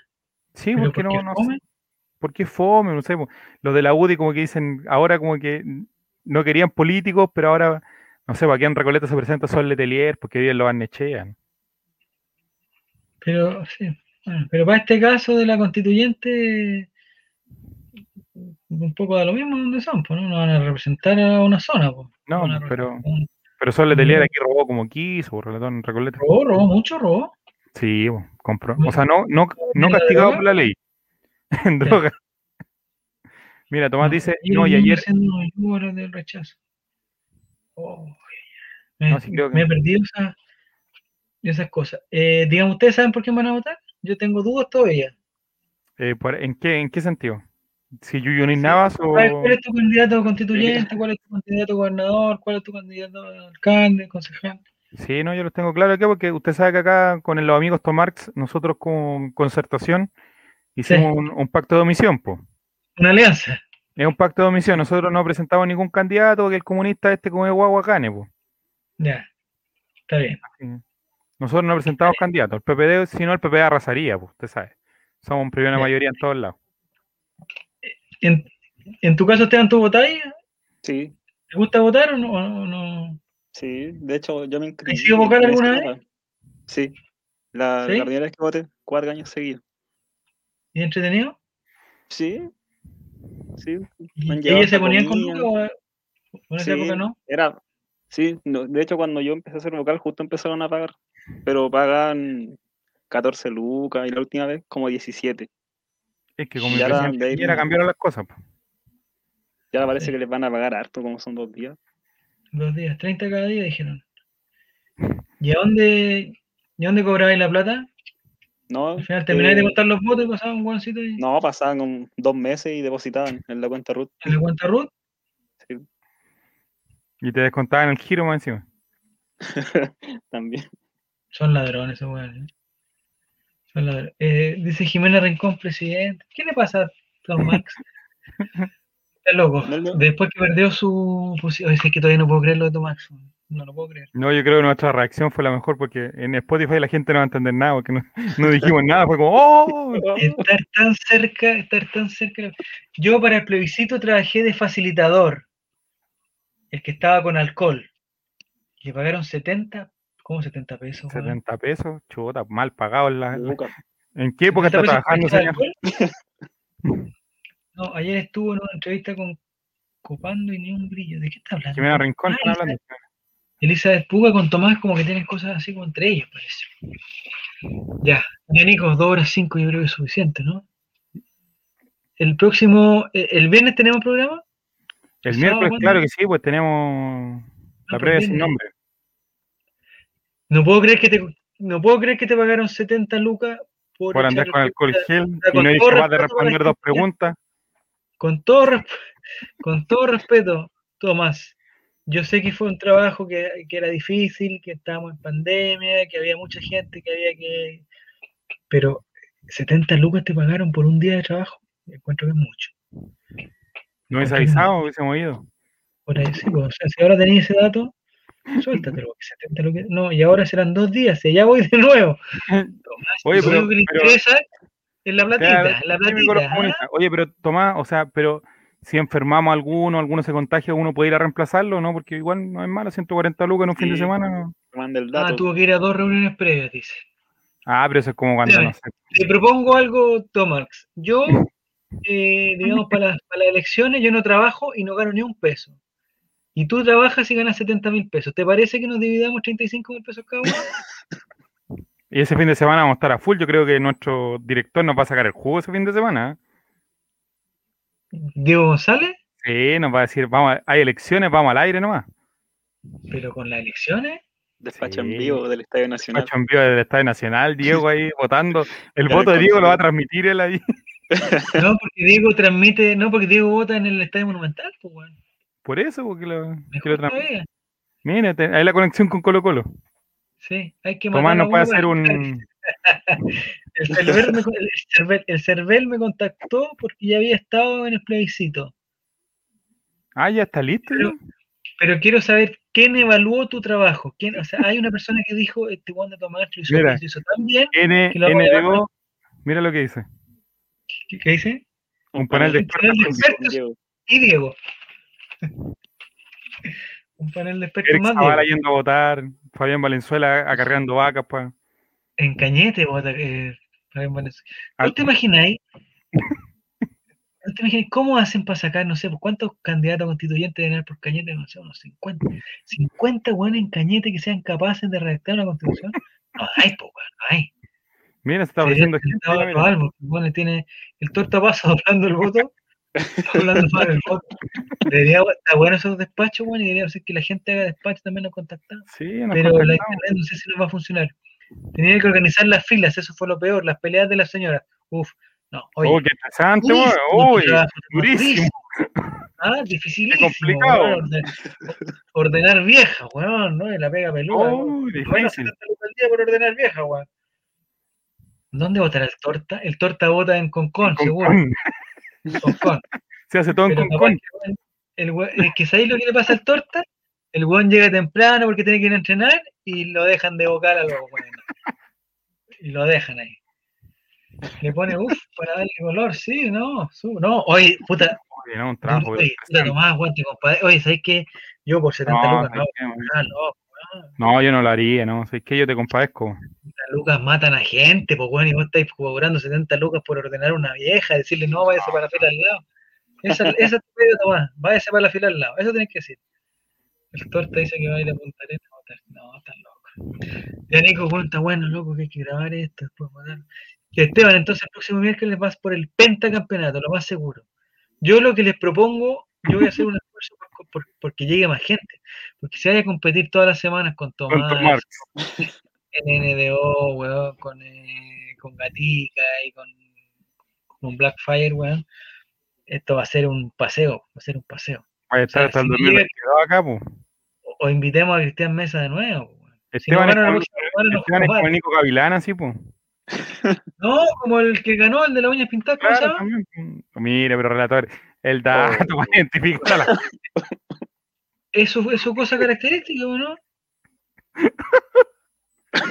Sí, ¿Pero porque por no, qué no fome? porque fome, no sé. Los de la UDI como que dicen, ahora como que no querían políticos, pero ahora, no sé, para qué en Recoleta se presenta Sol Letelier, porque día lo barnechean. Pero, sí. bueno, pero para este caso de la constituyente, un poco da lo mismo donde son, pues, ¿no? No van a representar a una zona, pues. No, a pero, un- pero Sol Letelier Mm. aquí robó como quiso, por relatón en Recoleta. Robó, robó mucho, robó. Sí, compró. O sea, no, no, no castigado por la ley. En droga. Mira, Tomás dice, no, y ayer, del rechazo. Oh, me, No, sí creo que- me he perdido esa- esas cosas. Eh, digamos, ¿ustedes saben por quién van a votar? Yo tengo dudas todavía. eh, ¿en, qué, ¿en qué sentido? Si Yuyunis Navas o... ¿Cuál, es tu candidato constituyente? ¿Cuál es tu candidato gobernador? ¿Cuál es tu candidato alcalde, concejal? Sí, no, yo los tengo claro aquí porque usted sabe que acá con los amigos Tomarx, nosotros con concertación hicimos un, un pacto de omisión, pues. Una alianza. Es un pacto de omisión. Nosotros no presentamos ningún candidato porque el comunista este como es guaguacane, pues. Ya. Está bien. Nosotros no presentamos candidatos. El PPD, si no, el PPD arrasaría, pues, usted sabe. Somos primera Ya. mayoría en todos lados. En, en tu caso, Esteban, ¿tú votáis? Sí, ¿Te gusta votar o no? o no? sí. De hecho, yo me inscribí. sido vocal en esa alguna etapa. Sí. La, ¿Sí? la primera vez que voté, cuatro años seguidos. ¿Y entretenido? Sí. Sí. ¿Y Me ellos se ponían con comida. Luca o o en esa Sí, época no? Era, sí, no, de hecho cuando yo empecé a ser vocal justo empezaron a pagar, pero pagan 14 lucas y la última vez como 17. Es que como Ya la- de cambiaron las cosas. pues. Ya me parece Sí. que les van a pagar harto como son dos días. Dos días, 30 cada día, dijeron. ¿Y a dónde, ¿y a dónde cobrabais la plata? No, Al final termináis de eh, contar los votos y pasaban un guancito y no, pasaban dos meses y depositaban en la cuenta root. en la cuenta root. Y te descontaban el giro más encima. También. Son ladrones esos weones. ¿eh? Eh, dice Jimena Rincón, presidente. ¿Qué le pasa a Tom Max? Está loco. Después que perdió su posición. Es que todavía no puedo creer lo de Tom Max. No lo puedo creer. No, yo creo que nuestra reacción fue la mejor porque en Spotify la gente no va a entender nada porque no, no dijimos nada. Fue como, ¡oh! Estar tan cerca, estar tan cerca. Yo para el plebiscito trabajé de facilitador. El que estaba con alcohol. Le pagaron 70. ¿Cómo 70 pesos? weón? 70 pesos, chuta, mal pagado. en la-. ¿En qué época 70 está trabajando, el señor? No, ayer estuvo en una entrevista con Copando y ni un brillo. ¿De qué está hablando? Jimena Rincón, Ah, hablando. Elizabeth Puga con Tomás como que tienen cosas así como entre ellos, parece. Ya, ya Nico, dos horas cinco yo creo que es suficiente, ¿no? El próximo, eh, el viernes tenemos programa. El miércoles, ¿cuándo? claro que sí, pues tenemos la pues previa sin viernes. nombre. No puedo creer que te, no puedo creer que te pagaron 70 lucas por, Por andar con alcohol gel sea, y no eres capaz de responder dos preguntas. Con todo, con todo respeto, Tomás, yo sé que fue un trabajo que, que era difícil, que estábamos en pandemia, que había mucha gente, que había que... Pero 70 lucas te pagaron por un día de trabajo. Encuentro que es mucho. No hubiese ¿Por qué no? avisado, hubiésemos ido. Por ahí sí, pues, o sea, si ahora tenías ese dato, suéltatelo. porque 70 lucas- No, y ahora serán dos días, y ya voy de nuevo. Tomás, Oye, lo pero- único que le pero- interesa es la platita, Claro, la. ¿ah? Oye, pero Tomás, o sea, pero si enfermamos a alguno, alguno se contagia, uno puede ir a reemplazarlo, ¿no? Porque igual no es malo, 140 lucas en un fin de semana. ¿no? Manda el Ah, tuvo que ir a dos reuniones previas, dice. Ah, pero eso es como cuando, no sé, Te propongo algo, Tomax. Yo, eh, digamos, para las, para las elecciones, yo no trabajo y no gano ni un peso. Y tú trabajas y ganas 70 mil pesos. ¿Te parece que nos dividamos 35 mil pesos cada uno? Y ese fin de semana vamos a estar a full. Yo creo que nuestro director nos va a sacar el jugo ese fin de semana. ¿eh? Diego González, Sí, nos va a decir, vamos, a- hay elecciones, vamos al aire nomás. pero con las elecciones. Despacho Sí. en vivo del Estadio Nacional. Macho envío del Estadio Nacional, Diego ahí votando. El voto de Diego lo va a transmitir él ahí. No, porque Diego transmite, no, porque Diego vota en el Estadio Monumental, pues, bueno. Por eso, porque lo, que lo te- ahí la conexión con Colo Colo. Sí, hay que Tomás nos puede hacer un. El Cervel, me, el, Cervel, el Cervel me contactó porque ya había estado en el plebiscito. Ah, ya está listo. Pero- quiero saber quién evaluó tu trabajo. ¿Quién, o sea, hay una persona que dijo, este Juan de Tomás lo hizo, Mira. lo hizo tan bien. N, que lo NDO, mira lo que dice. ¿Qué, qué dice? Un panel de Un panel de expertos. y Diego. Un panel de expertos Eric más Zavala yendo a votar, Fabián Valenzuela acarreando vacas. pues. En Cañete, vota, eh, Fabián Valenzuela. ¿No Al- te imagináis? ¿No te imagináis cómo hacen para sacar, no sé, pues, cuántos candidatos constituyentes deben haber por Cañete? No sé, unos 50. 50 buenos en Cañete que sean capaces de redactar una constitución. No hay, pues, no hay. Mira, se está ofreciendo bueno, tiene el tortapaso doblando el voto, doblando mal el. Debería, está bueno esos despachos, bueno, y debería ser que la gente haga despacho también nos contactar. Sí, nos Pero la contactamos. internet no sé si nos va a funcionar. Tenía que organizar las filas, eso fue lo peor, las peleas de las señoras. Uf, no, oye. Oh, qué interesante, Uy, durísimo. Ah, dificilísimo. complicado. weón, Ordenar vieja, weón, ¿no? Y la pega peluda. Oh, weón. difícil. Bueno, 70 lucas al día por ordenar vieja, weón. ¿Dónde votará el torta? El torta vota en Concón, Con- seguro. Con-. Se hace todo en weón, el weón- es que ¿sabéis lo que le pasa al torta? El weón llega temprano porque tiene que ir a entrenar y lo dejan de vocal a weón. Y lo dejan ahí. Le pone, uff, para darle color, sí, no, su- no, oye, puta, Oye, no, un trabajo. oye, puta, Tomás, aguante, compadre. Oye, ¿sabes qué? Yo por 70 No, lucas, no, ah, no, No, yo no lo haría, ¿no? Es que yo te compadezco. 70 lucas matan a gente, pues bueno, y vos estáis cobrando 70 lucas por ordenar una vieja, decirle, no, váyase para la fila al lado. Esa, esa te pido, Tomás, váyase para la fila al lado, eso tenés que decir. El torta dice que va a ir a Punta Arenas a. No, están locos. Ya Nico cuenta, bueno, loco, que hay que grabar esto, después Esteban, entonces el próximo miércoles vas por el pentacampeonato, lo más seguro. Yo lo que les propongo, yo voy a hacer un esfuerzo por, por- porque llegue más gente. Porque si hay a competir todas las semanas con Con Tomás, en NDO, weón, con, eh, con Gatica y con, con Blackfire, weón, esto va a ser un paseo, va a ser un paseo. Va a estar sea, hasta el si 2022 acá, pues. O, o invitemos a Cristian Mesa de nuevo. weón. Si no Esteban es como- Esteban es Nico Gavilán, así, pues. No, como el que ganó, el de la uña pintada, ¿cómo se Claro. Mira, pero relator, el dato para identificar a la Es su, es su cosa característica, ¿o ¿no?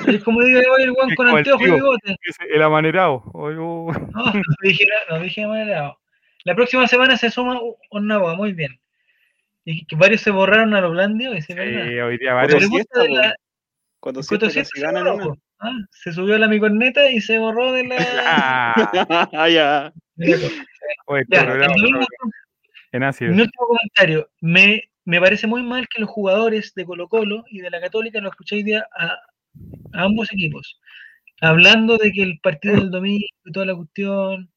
Es como digo hoy el guan con el anteojos y bigote. El amanerado. Oh. No, no dije no dije nada. La próxima semana se suma Onagua, muy bien. Y que varios se borraron a los blandios, y se Sí, hoy día varios. siesta, la- Cuando el Siete se ganan borró, una. po. Ah, se subió a la mi corneta y se borró de la. Ah, ya. oye, Ya, este programa, el domingo, en ácido. mi último comentario. Me, me parece muy mal que los jugadores de Colo Colo y de la Católica lo escuché hoy día a, a ambos equipos. Hablando de que el partido del domingo y toda la cuestión,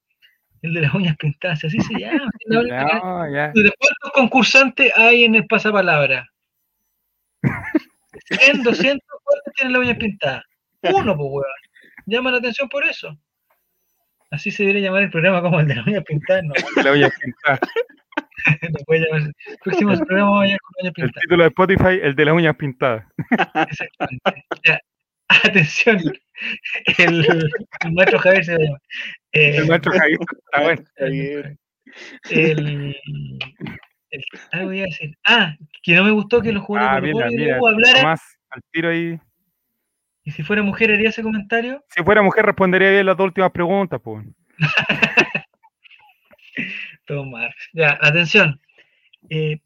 el de las uñas pintadas, así se llama. No, ya. ¿De cuántos concursantes hay en el pasapalabra? 100, 200, ¿cuántos tienen las uñas pintadas? Uno, pues, weón. Llama la atención por eso. Así se debería llamar el programa como el de las uñas pintadas. No, La voy a El próximo programa va a llamar con uñas El pintadas. título de Spotify, el de las uñas pintadas. Exactamente. Ya. Atención. El, el maestro Javier se va a llamar. Eh, El maestro Javier está bueno. El, el- algo iba a decir. Ah, que no me gustó que los jugadores Ah, de mira, mira. Hablaran. Al tiro ahí. Y si fuera mujer, haría ese comentario. Si fuera mujer, respondería bien las dos últimas preguntas, pues. Tomar. Ya, atención. Eh,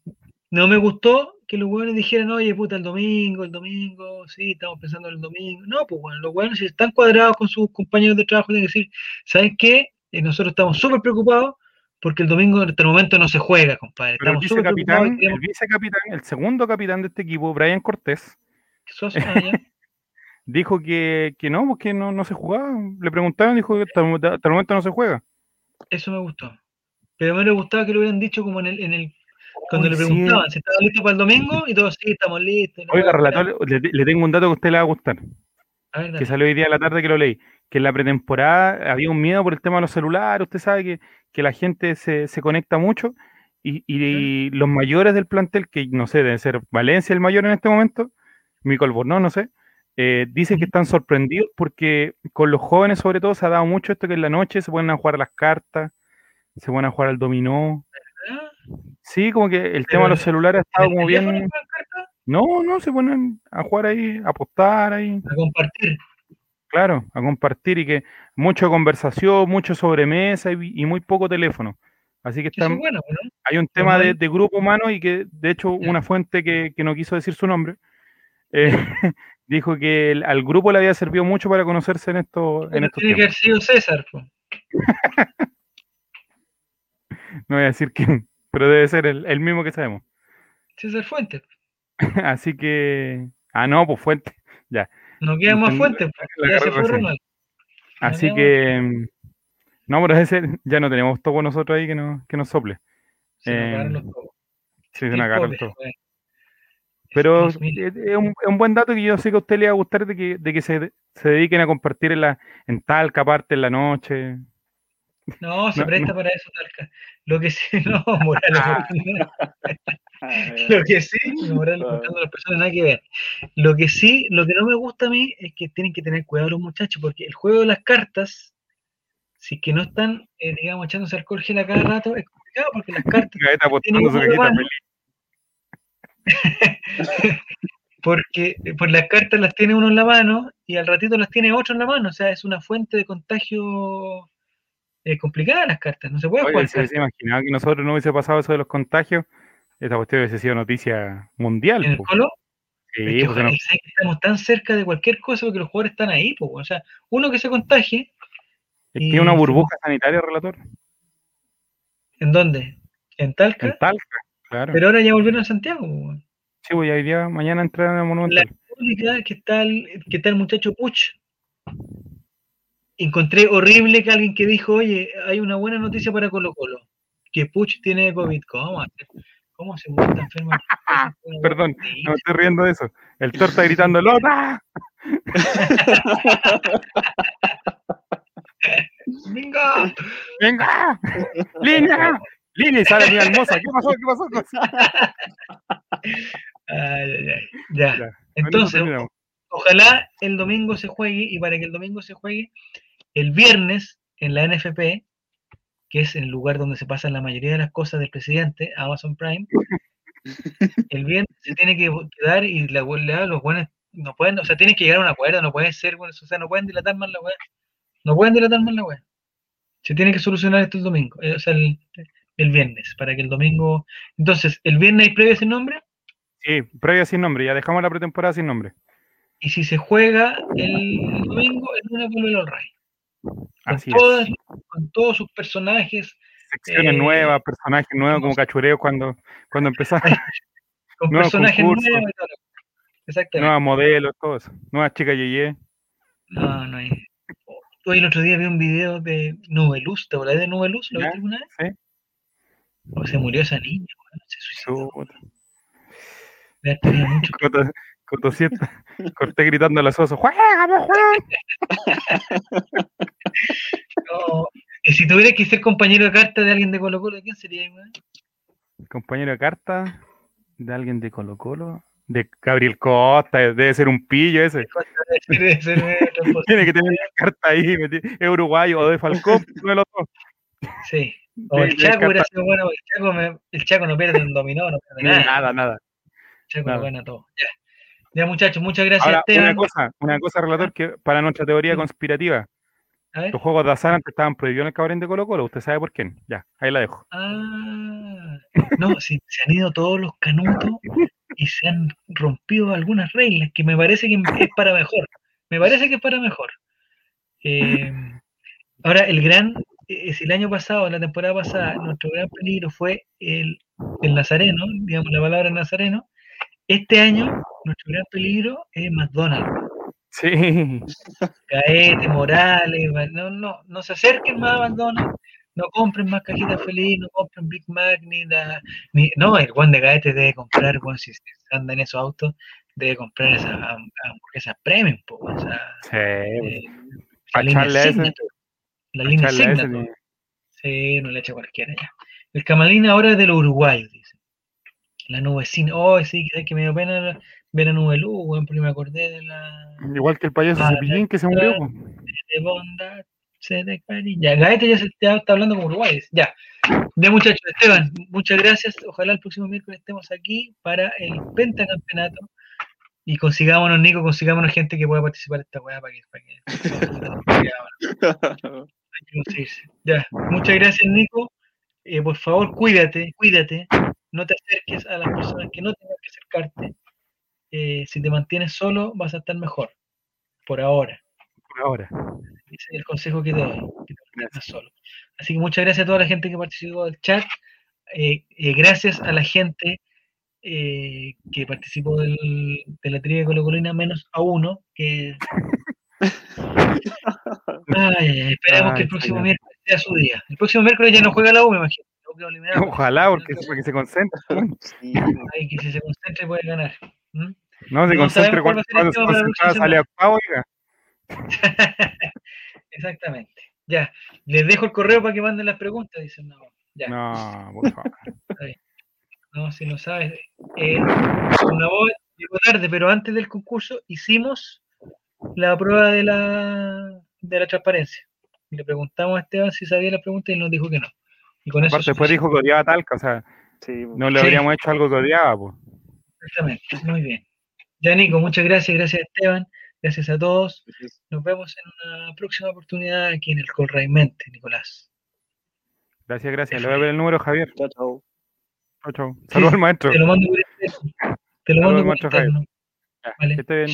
no me gustó que los hueones dijeran, oye, puta, el domingo, el domingo, sí, estamos pensando en el domingo. No, pues bueno, los hueones si están cuadrados con sus compañeros de trabajo tienen que decir, ¿saben qué? Eh, nosotros estamos súper preocupados porque el domingo hasta el momento no se juega, compadre. Pero el Estamos vicecapitán, y queremos el vicecapitán, el segundo capitán de este equipo, Brian Cortés, dijo que, que no, porque no, no se jugaba. Le preguntaron, dijo que hasta, hasta el momento no se juega. Eso me gustó. Pero me hubiera gustado que lo hubieran dicho como en el, en el cuando Uy, le sí. preguntaban si estaba listo para el domingo y todos, sí, estamos listos. la Oiga, relator, le, le tengo un dato que a usted le va a gustar, A ver, que salió hoy día a la tarde que lo leí, que en la pretemporada había un miedo por el tema de los celulares, usted sabe que, que la gente se, se conecta mucho y, y los mayores del plantel, que no sé, debe ser Valencia el mayor en este momento, Mico Albornoz, no sé, eh, dicen que están sorprendidos porque con los jóvenes sobre todo se ha dado mucho esto que en la noche se ponen a jugar las cartas, se ponen a jugar al dominó. Ah, Sí, como que el tema de los celulares ha ¿en estado como bien... No, no, se ponen a jugar ahí, a apostar ahí. A compartir. Claro, a compartir y que mucho conversación, mucho sobremesa y, y muy poco teléfono. Así que Eso están, es bueno, ¿no? hay un tema de, grupo humano y que de hecho una fuente que, que no quiso decir su nombre eh, dijo que el- al grupo le había servido mucho para conocerse en, esto, en estos tiene que haber sido César. No voy a decir quién, pero debe ser el, el mismo que sabemos. César Fuentes. Así que... Ah, no, pues fuente. No quedan más fuentes. Ya se fue. Ronald. Así queda que... mm, No, pero ese ya no tenemos todo nosotros ahí que nos, que nos sople. Se nos Eh, topos. Sí, se nos todo. Pero Es- un, es un buen dato que yo sé que a usted le va a gustar de que, de que se, se dediquen a compartir en, la, en Talca, aparte en la noche. No, se no, presta para eso, Talca. Lo que sí, no, Morales. Ah, Lo que sí, Morales buscando a las personas, nada que ver. Lo que sí, lo que no me gusta a mí es que tienen que tener cuidado los muchachos, porque el juego de las cartas, si es que no están, eh, digamos, echándose alcohol gel a cada rato, es complicado porque las cartas porque eh, pues las cartas las tiene uno en la mano y al ratito las tiene otro en la mano, o sea, es una fuente de contagio eh, complicada las cartas, no se puede Oye, jugar cartas. imaginado que nosotros no hubiese pasado eso de los contagios, esta cuestión hubiese sido noticia mundial. En el po. colo, Sí, es que pues, se ¿sabes que estamos tan cerca de cualquier cosa porque los jugadores están ahí, pues, o sea, uno que se contagie, es que es una burbuja sanitaria, relator. ¿en dónde? En Talca, En Talca, claro. pero ahora ya volvieron a Santiago. pues, sí, voy hoy día, mañana entrar en el La Monumental. única que está el, que está el muchacho Puch. Encontré horrible que alguien que dijo, oye, hay una buena noticia para Colo Colo, que Puch tiene COVID. ¿Cómo? ¿Cómo se muere tan enfermo? Perdón, No me estoy riendo de eso. El torta gritando ¡Lota! ¡Venga! ¡Venga! ¡Línea! ¡Línea! Sale mi hermosa. ¿Qué pasó? ¿Qué pasó? Ay, ay, ay. Ya. Entonces, ojalá el domingo se juegue y para que el domingo se juegue, el viernes en la NFP, que es el lugar donde se pasan la mayoría de las cosas del presidente, Amazon Prime, el viernes se tiene que quedar y la huelga, los buenos no pueden, o sea, tienen que llegar a un acuerdo, no puede ser, bueno, o sea, no pueden dilatar más la weá. No pueden dilatar más la weá. Se tiene que solucionar esto el domingo, eh, o sea, el, el viernes, para que el domingo. Entonces, el viernes hay previa sin nombre, Sí, previa sin nombre. Ya dejamos la pretemporada sin nombre. y si se juega el domingo, el lunes vuelve el Rey. Con, Así todas- es. con todos sus personajes, Secciones eh, nuevas, personajes nuevos como cachureo cuando, cuando empezaron. con Nuevos personajes concursos. nuevos. Exactamente. nuevas modelos, todo eso. Nuevas chicas yeye. No, no hay. Hoy el otro día vi un video de Nubeluz, ¿te acordás de Nubeluz? ¿Lo viste alguna vez? sí. O se murió esa niña, weón, se suicidó. Haber tenido mucho Coto. Corté gritando a los osos. ¡Juega, juega! No, y si tuvieras que ser compañero de carta de alguien de Colo Colo, ¿quién sería, weón? Compañero de carta de alguien de Colo Colo. De Gabriel Costa, debe ser un pillo ese. Debe ser. Tiene que tener la carta ahí. Es uruguayo o de Falcón, uno de los dos. Sí. O el Chaco hubiera sido bueno, el Chaco, me- el Chaco no pierde un dominó, no pierde nada. Nada, nada. El Chaco nada. lo gana todo. Ya. Ya, muchachos, muchas gracias, Ahora, Esteban. una cosa, una cosa, relator, que para nuestra teoría conspirativa, los juegos de azar antes estaban prohibidos en el cabaret de Colo Colo. ¿Usted sabe por qué? Ya, ahí la dejo. Ah, no, si, se han ido todos los canutos y se han rompido algunas reglas que me parece que es para mejor. Me parece que es para mejor. Eh, ahora, el gran, eh, si el año pasado, la temporada pasada, nuestro gran peligro fue el, el nazareno, digamos la palabra nazareno, este año nuestro gran peligro es McDonald's. Sí, Caete, Morales, no, no, no se acerquen más a McDonald's, no compren más cajitas feliz, no compren Big Mac, ni la, ni, no, el Juan de Caete debe comprar, bueno, si anda en esos autos, debe comprar esas ham- hamburguesas premium, po, o sea, sí. eh, la línea Signature, la línea Signature, sí, no le echa cualquiera ya. El camalín ahora es de los uruguayos, dice. La nubecina, oh, sí, que que me dio pena ver a Nube Luz, weón, porque me acordé de la, Igual que el payaso Ah, Cepillín que se murió. de bondad, se de cariño. Ya, Gaete ya, se, ya está hablando como Uruguay. Ya. Ya, muchachos, Esteban, muchas gracias. Ojalá el próximo miércoles estemos aquí para el pentacampeonato y consigámonos, Nico, consigámonos gente que pueda participar en esta weá para que. Para que hay que conseguirse. Ya, muchas gracias, Nico. Eh, por favor, cuídate, cuídate. No te acerques a las personas que no tengan que acercarte. Eh, si te mantienes solo, vas a estar mejor. Por ahora. Por ahora. Ese es el consejo que te doy, que te mantengas solo. Así que muchas gracias a toda la gente que participó del chat. Eh, eh, gracias a la gente eh, que participó del, de la trivia colocolina, menos a uno, que... Ay, ay, ay, esperemos que el próximo miércoles sea su día. El próximo miércoles ya no juega la U, me imagino. Ojalá, porque, porque se concentre. Sí, Ay, que si se concentre puede ganar. ¿Mm? No, se No concentre cuando, cuando se sale a octavo, oiga. Exactamente. Ya, les dejo el correo para que manden las preguntas, dicen. No, ya. No, por favor. No, si no sabes. Eh, una voz llegó tarde, pero antes del concurso hicimos la prueba de la, de la transparencia. Y le preguntamos a Esteban si sabía la pregunta y él nos dijo que no. Y con eso Aparte, después dijo que odiaba a Talca, o sea, sí, po. no le Sí. habríamos hecho algo que odiaba, pues. Exactamente, muy bien. Ya, Nico, muchas gracias, gracias Esteban, gracias a todos. Nos vemos en una próxima oportunidad aquí en el Colray Mente, Nicolás. Gracias, gracias. Le voy a ver el número, Javier. Chao, chao. Chau, chau. Saludos al maestro. Te lo mando por. Te lo Saludos, mando por maestro Javier. interno. Ya, Vale. que esté bien.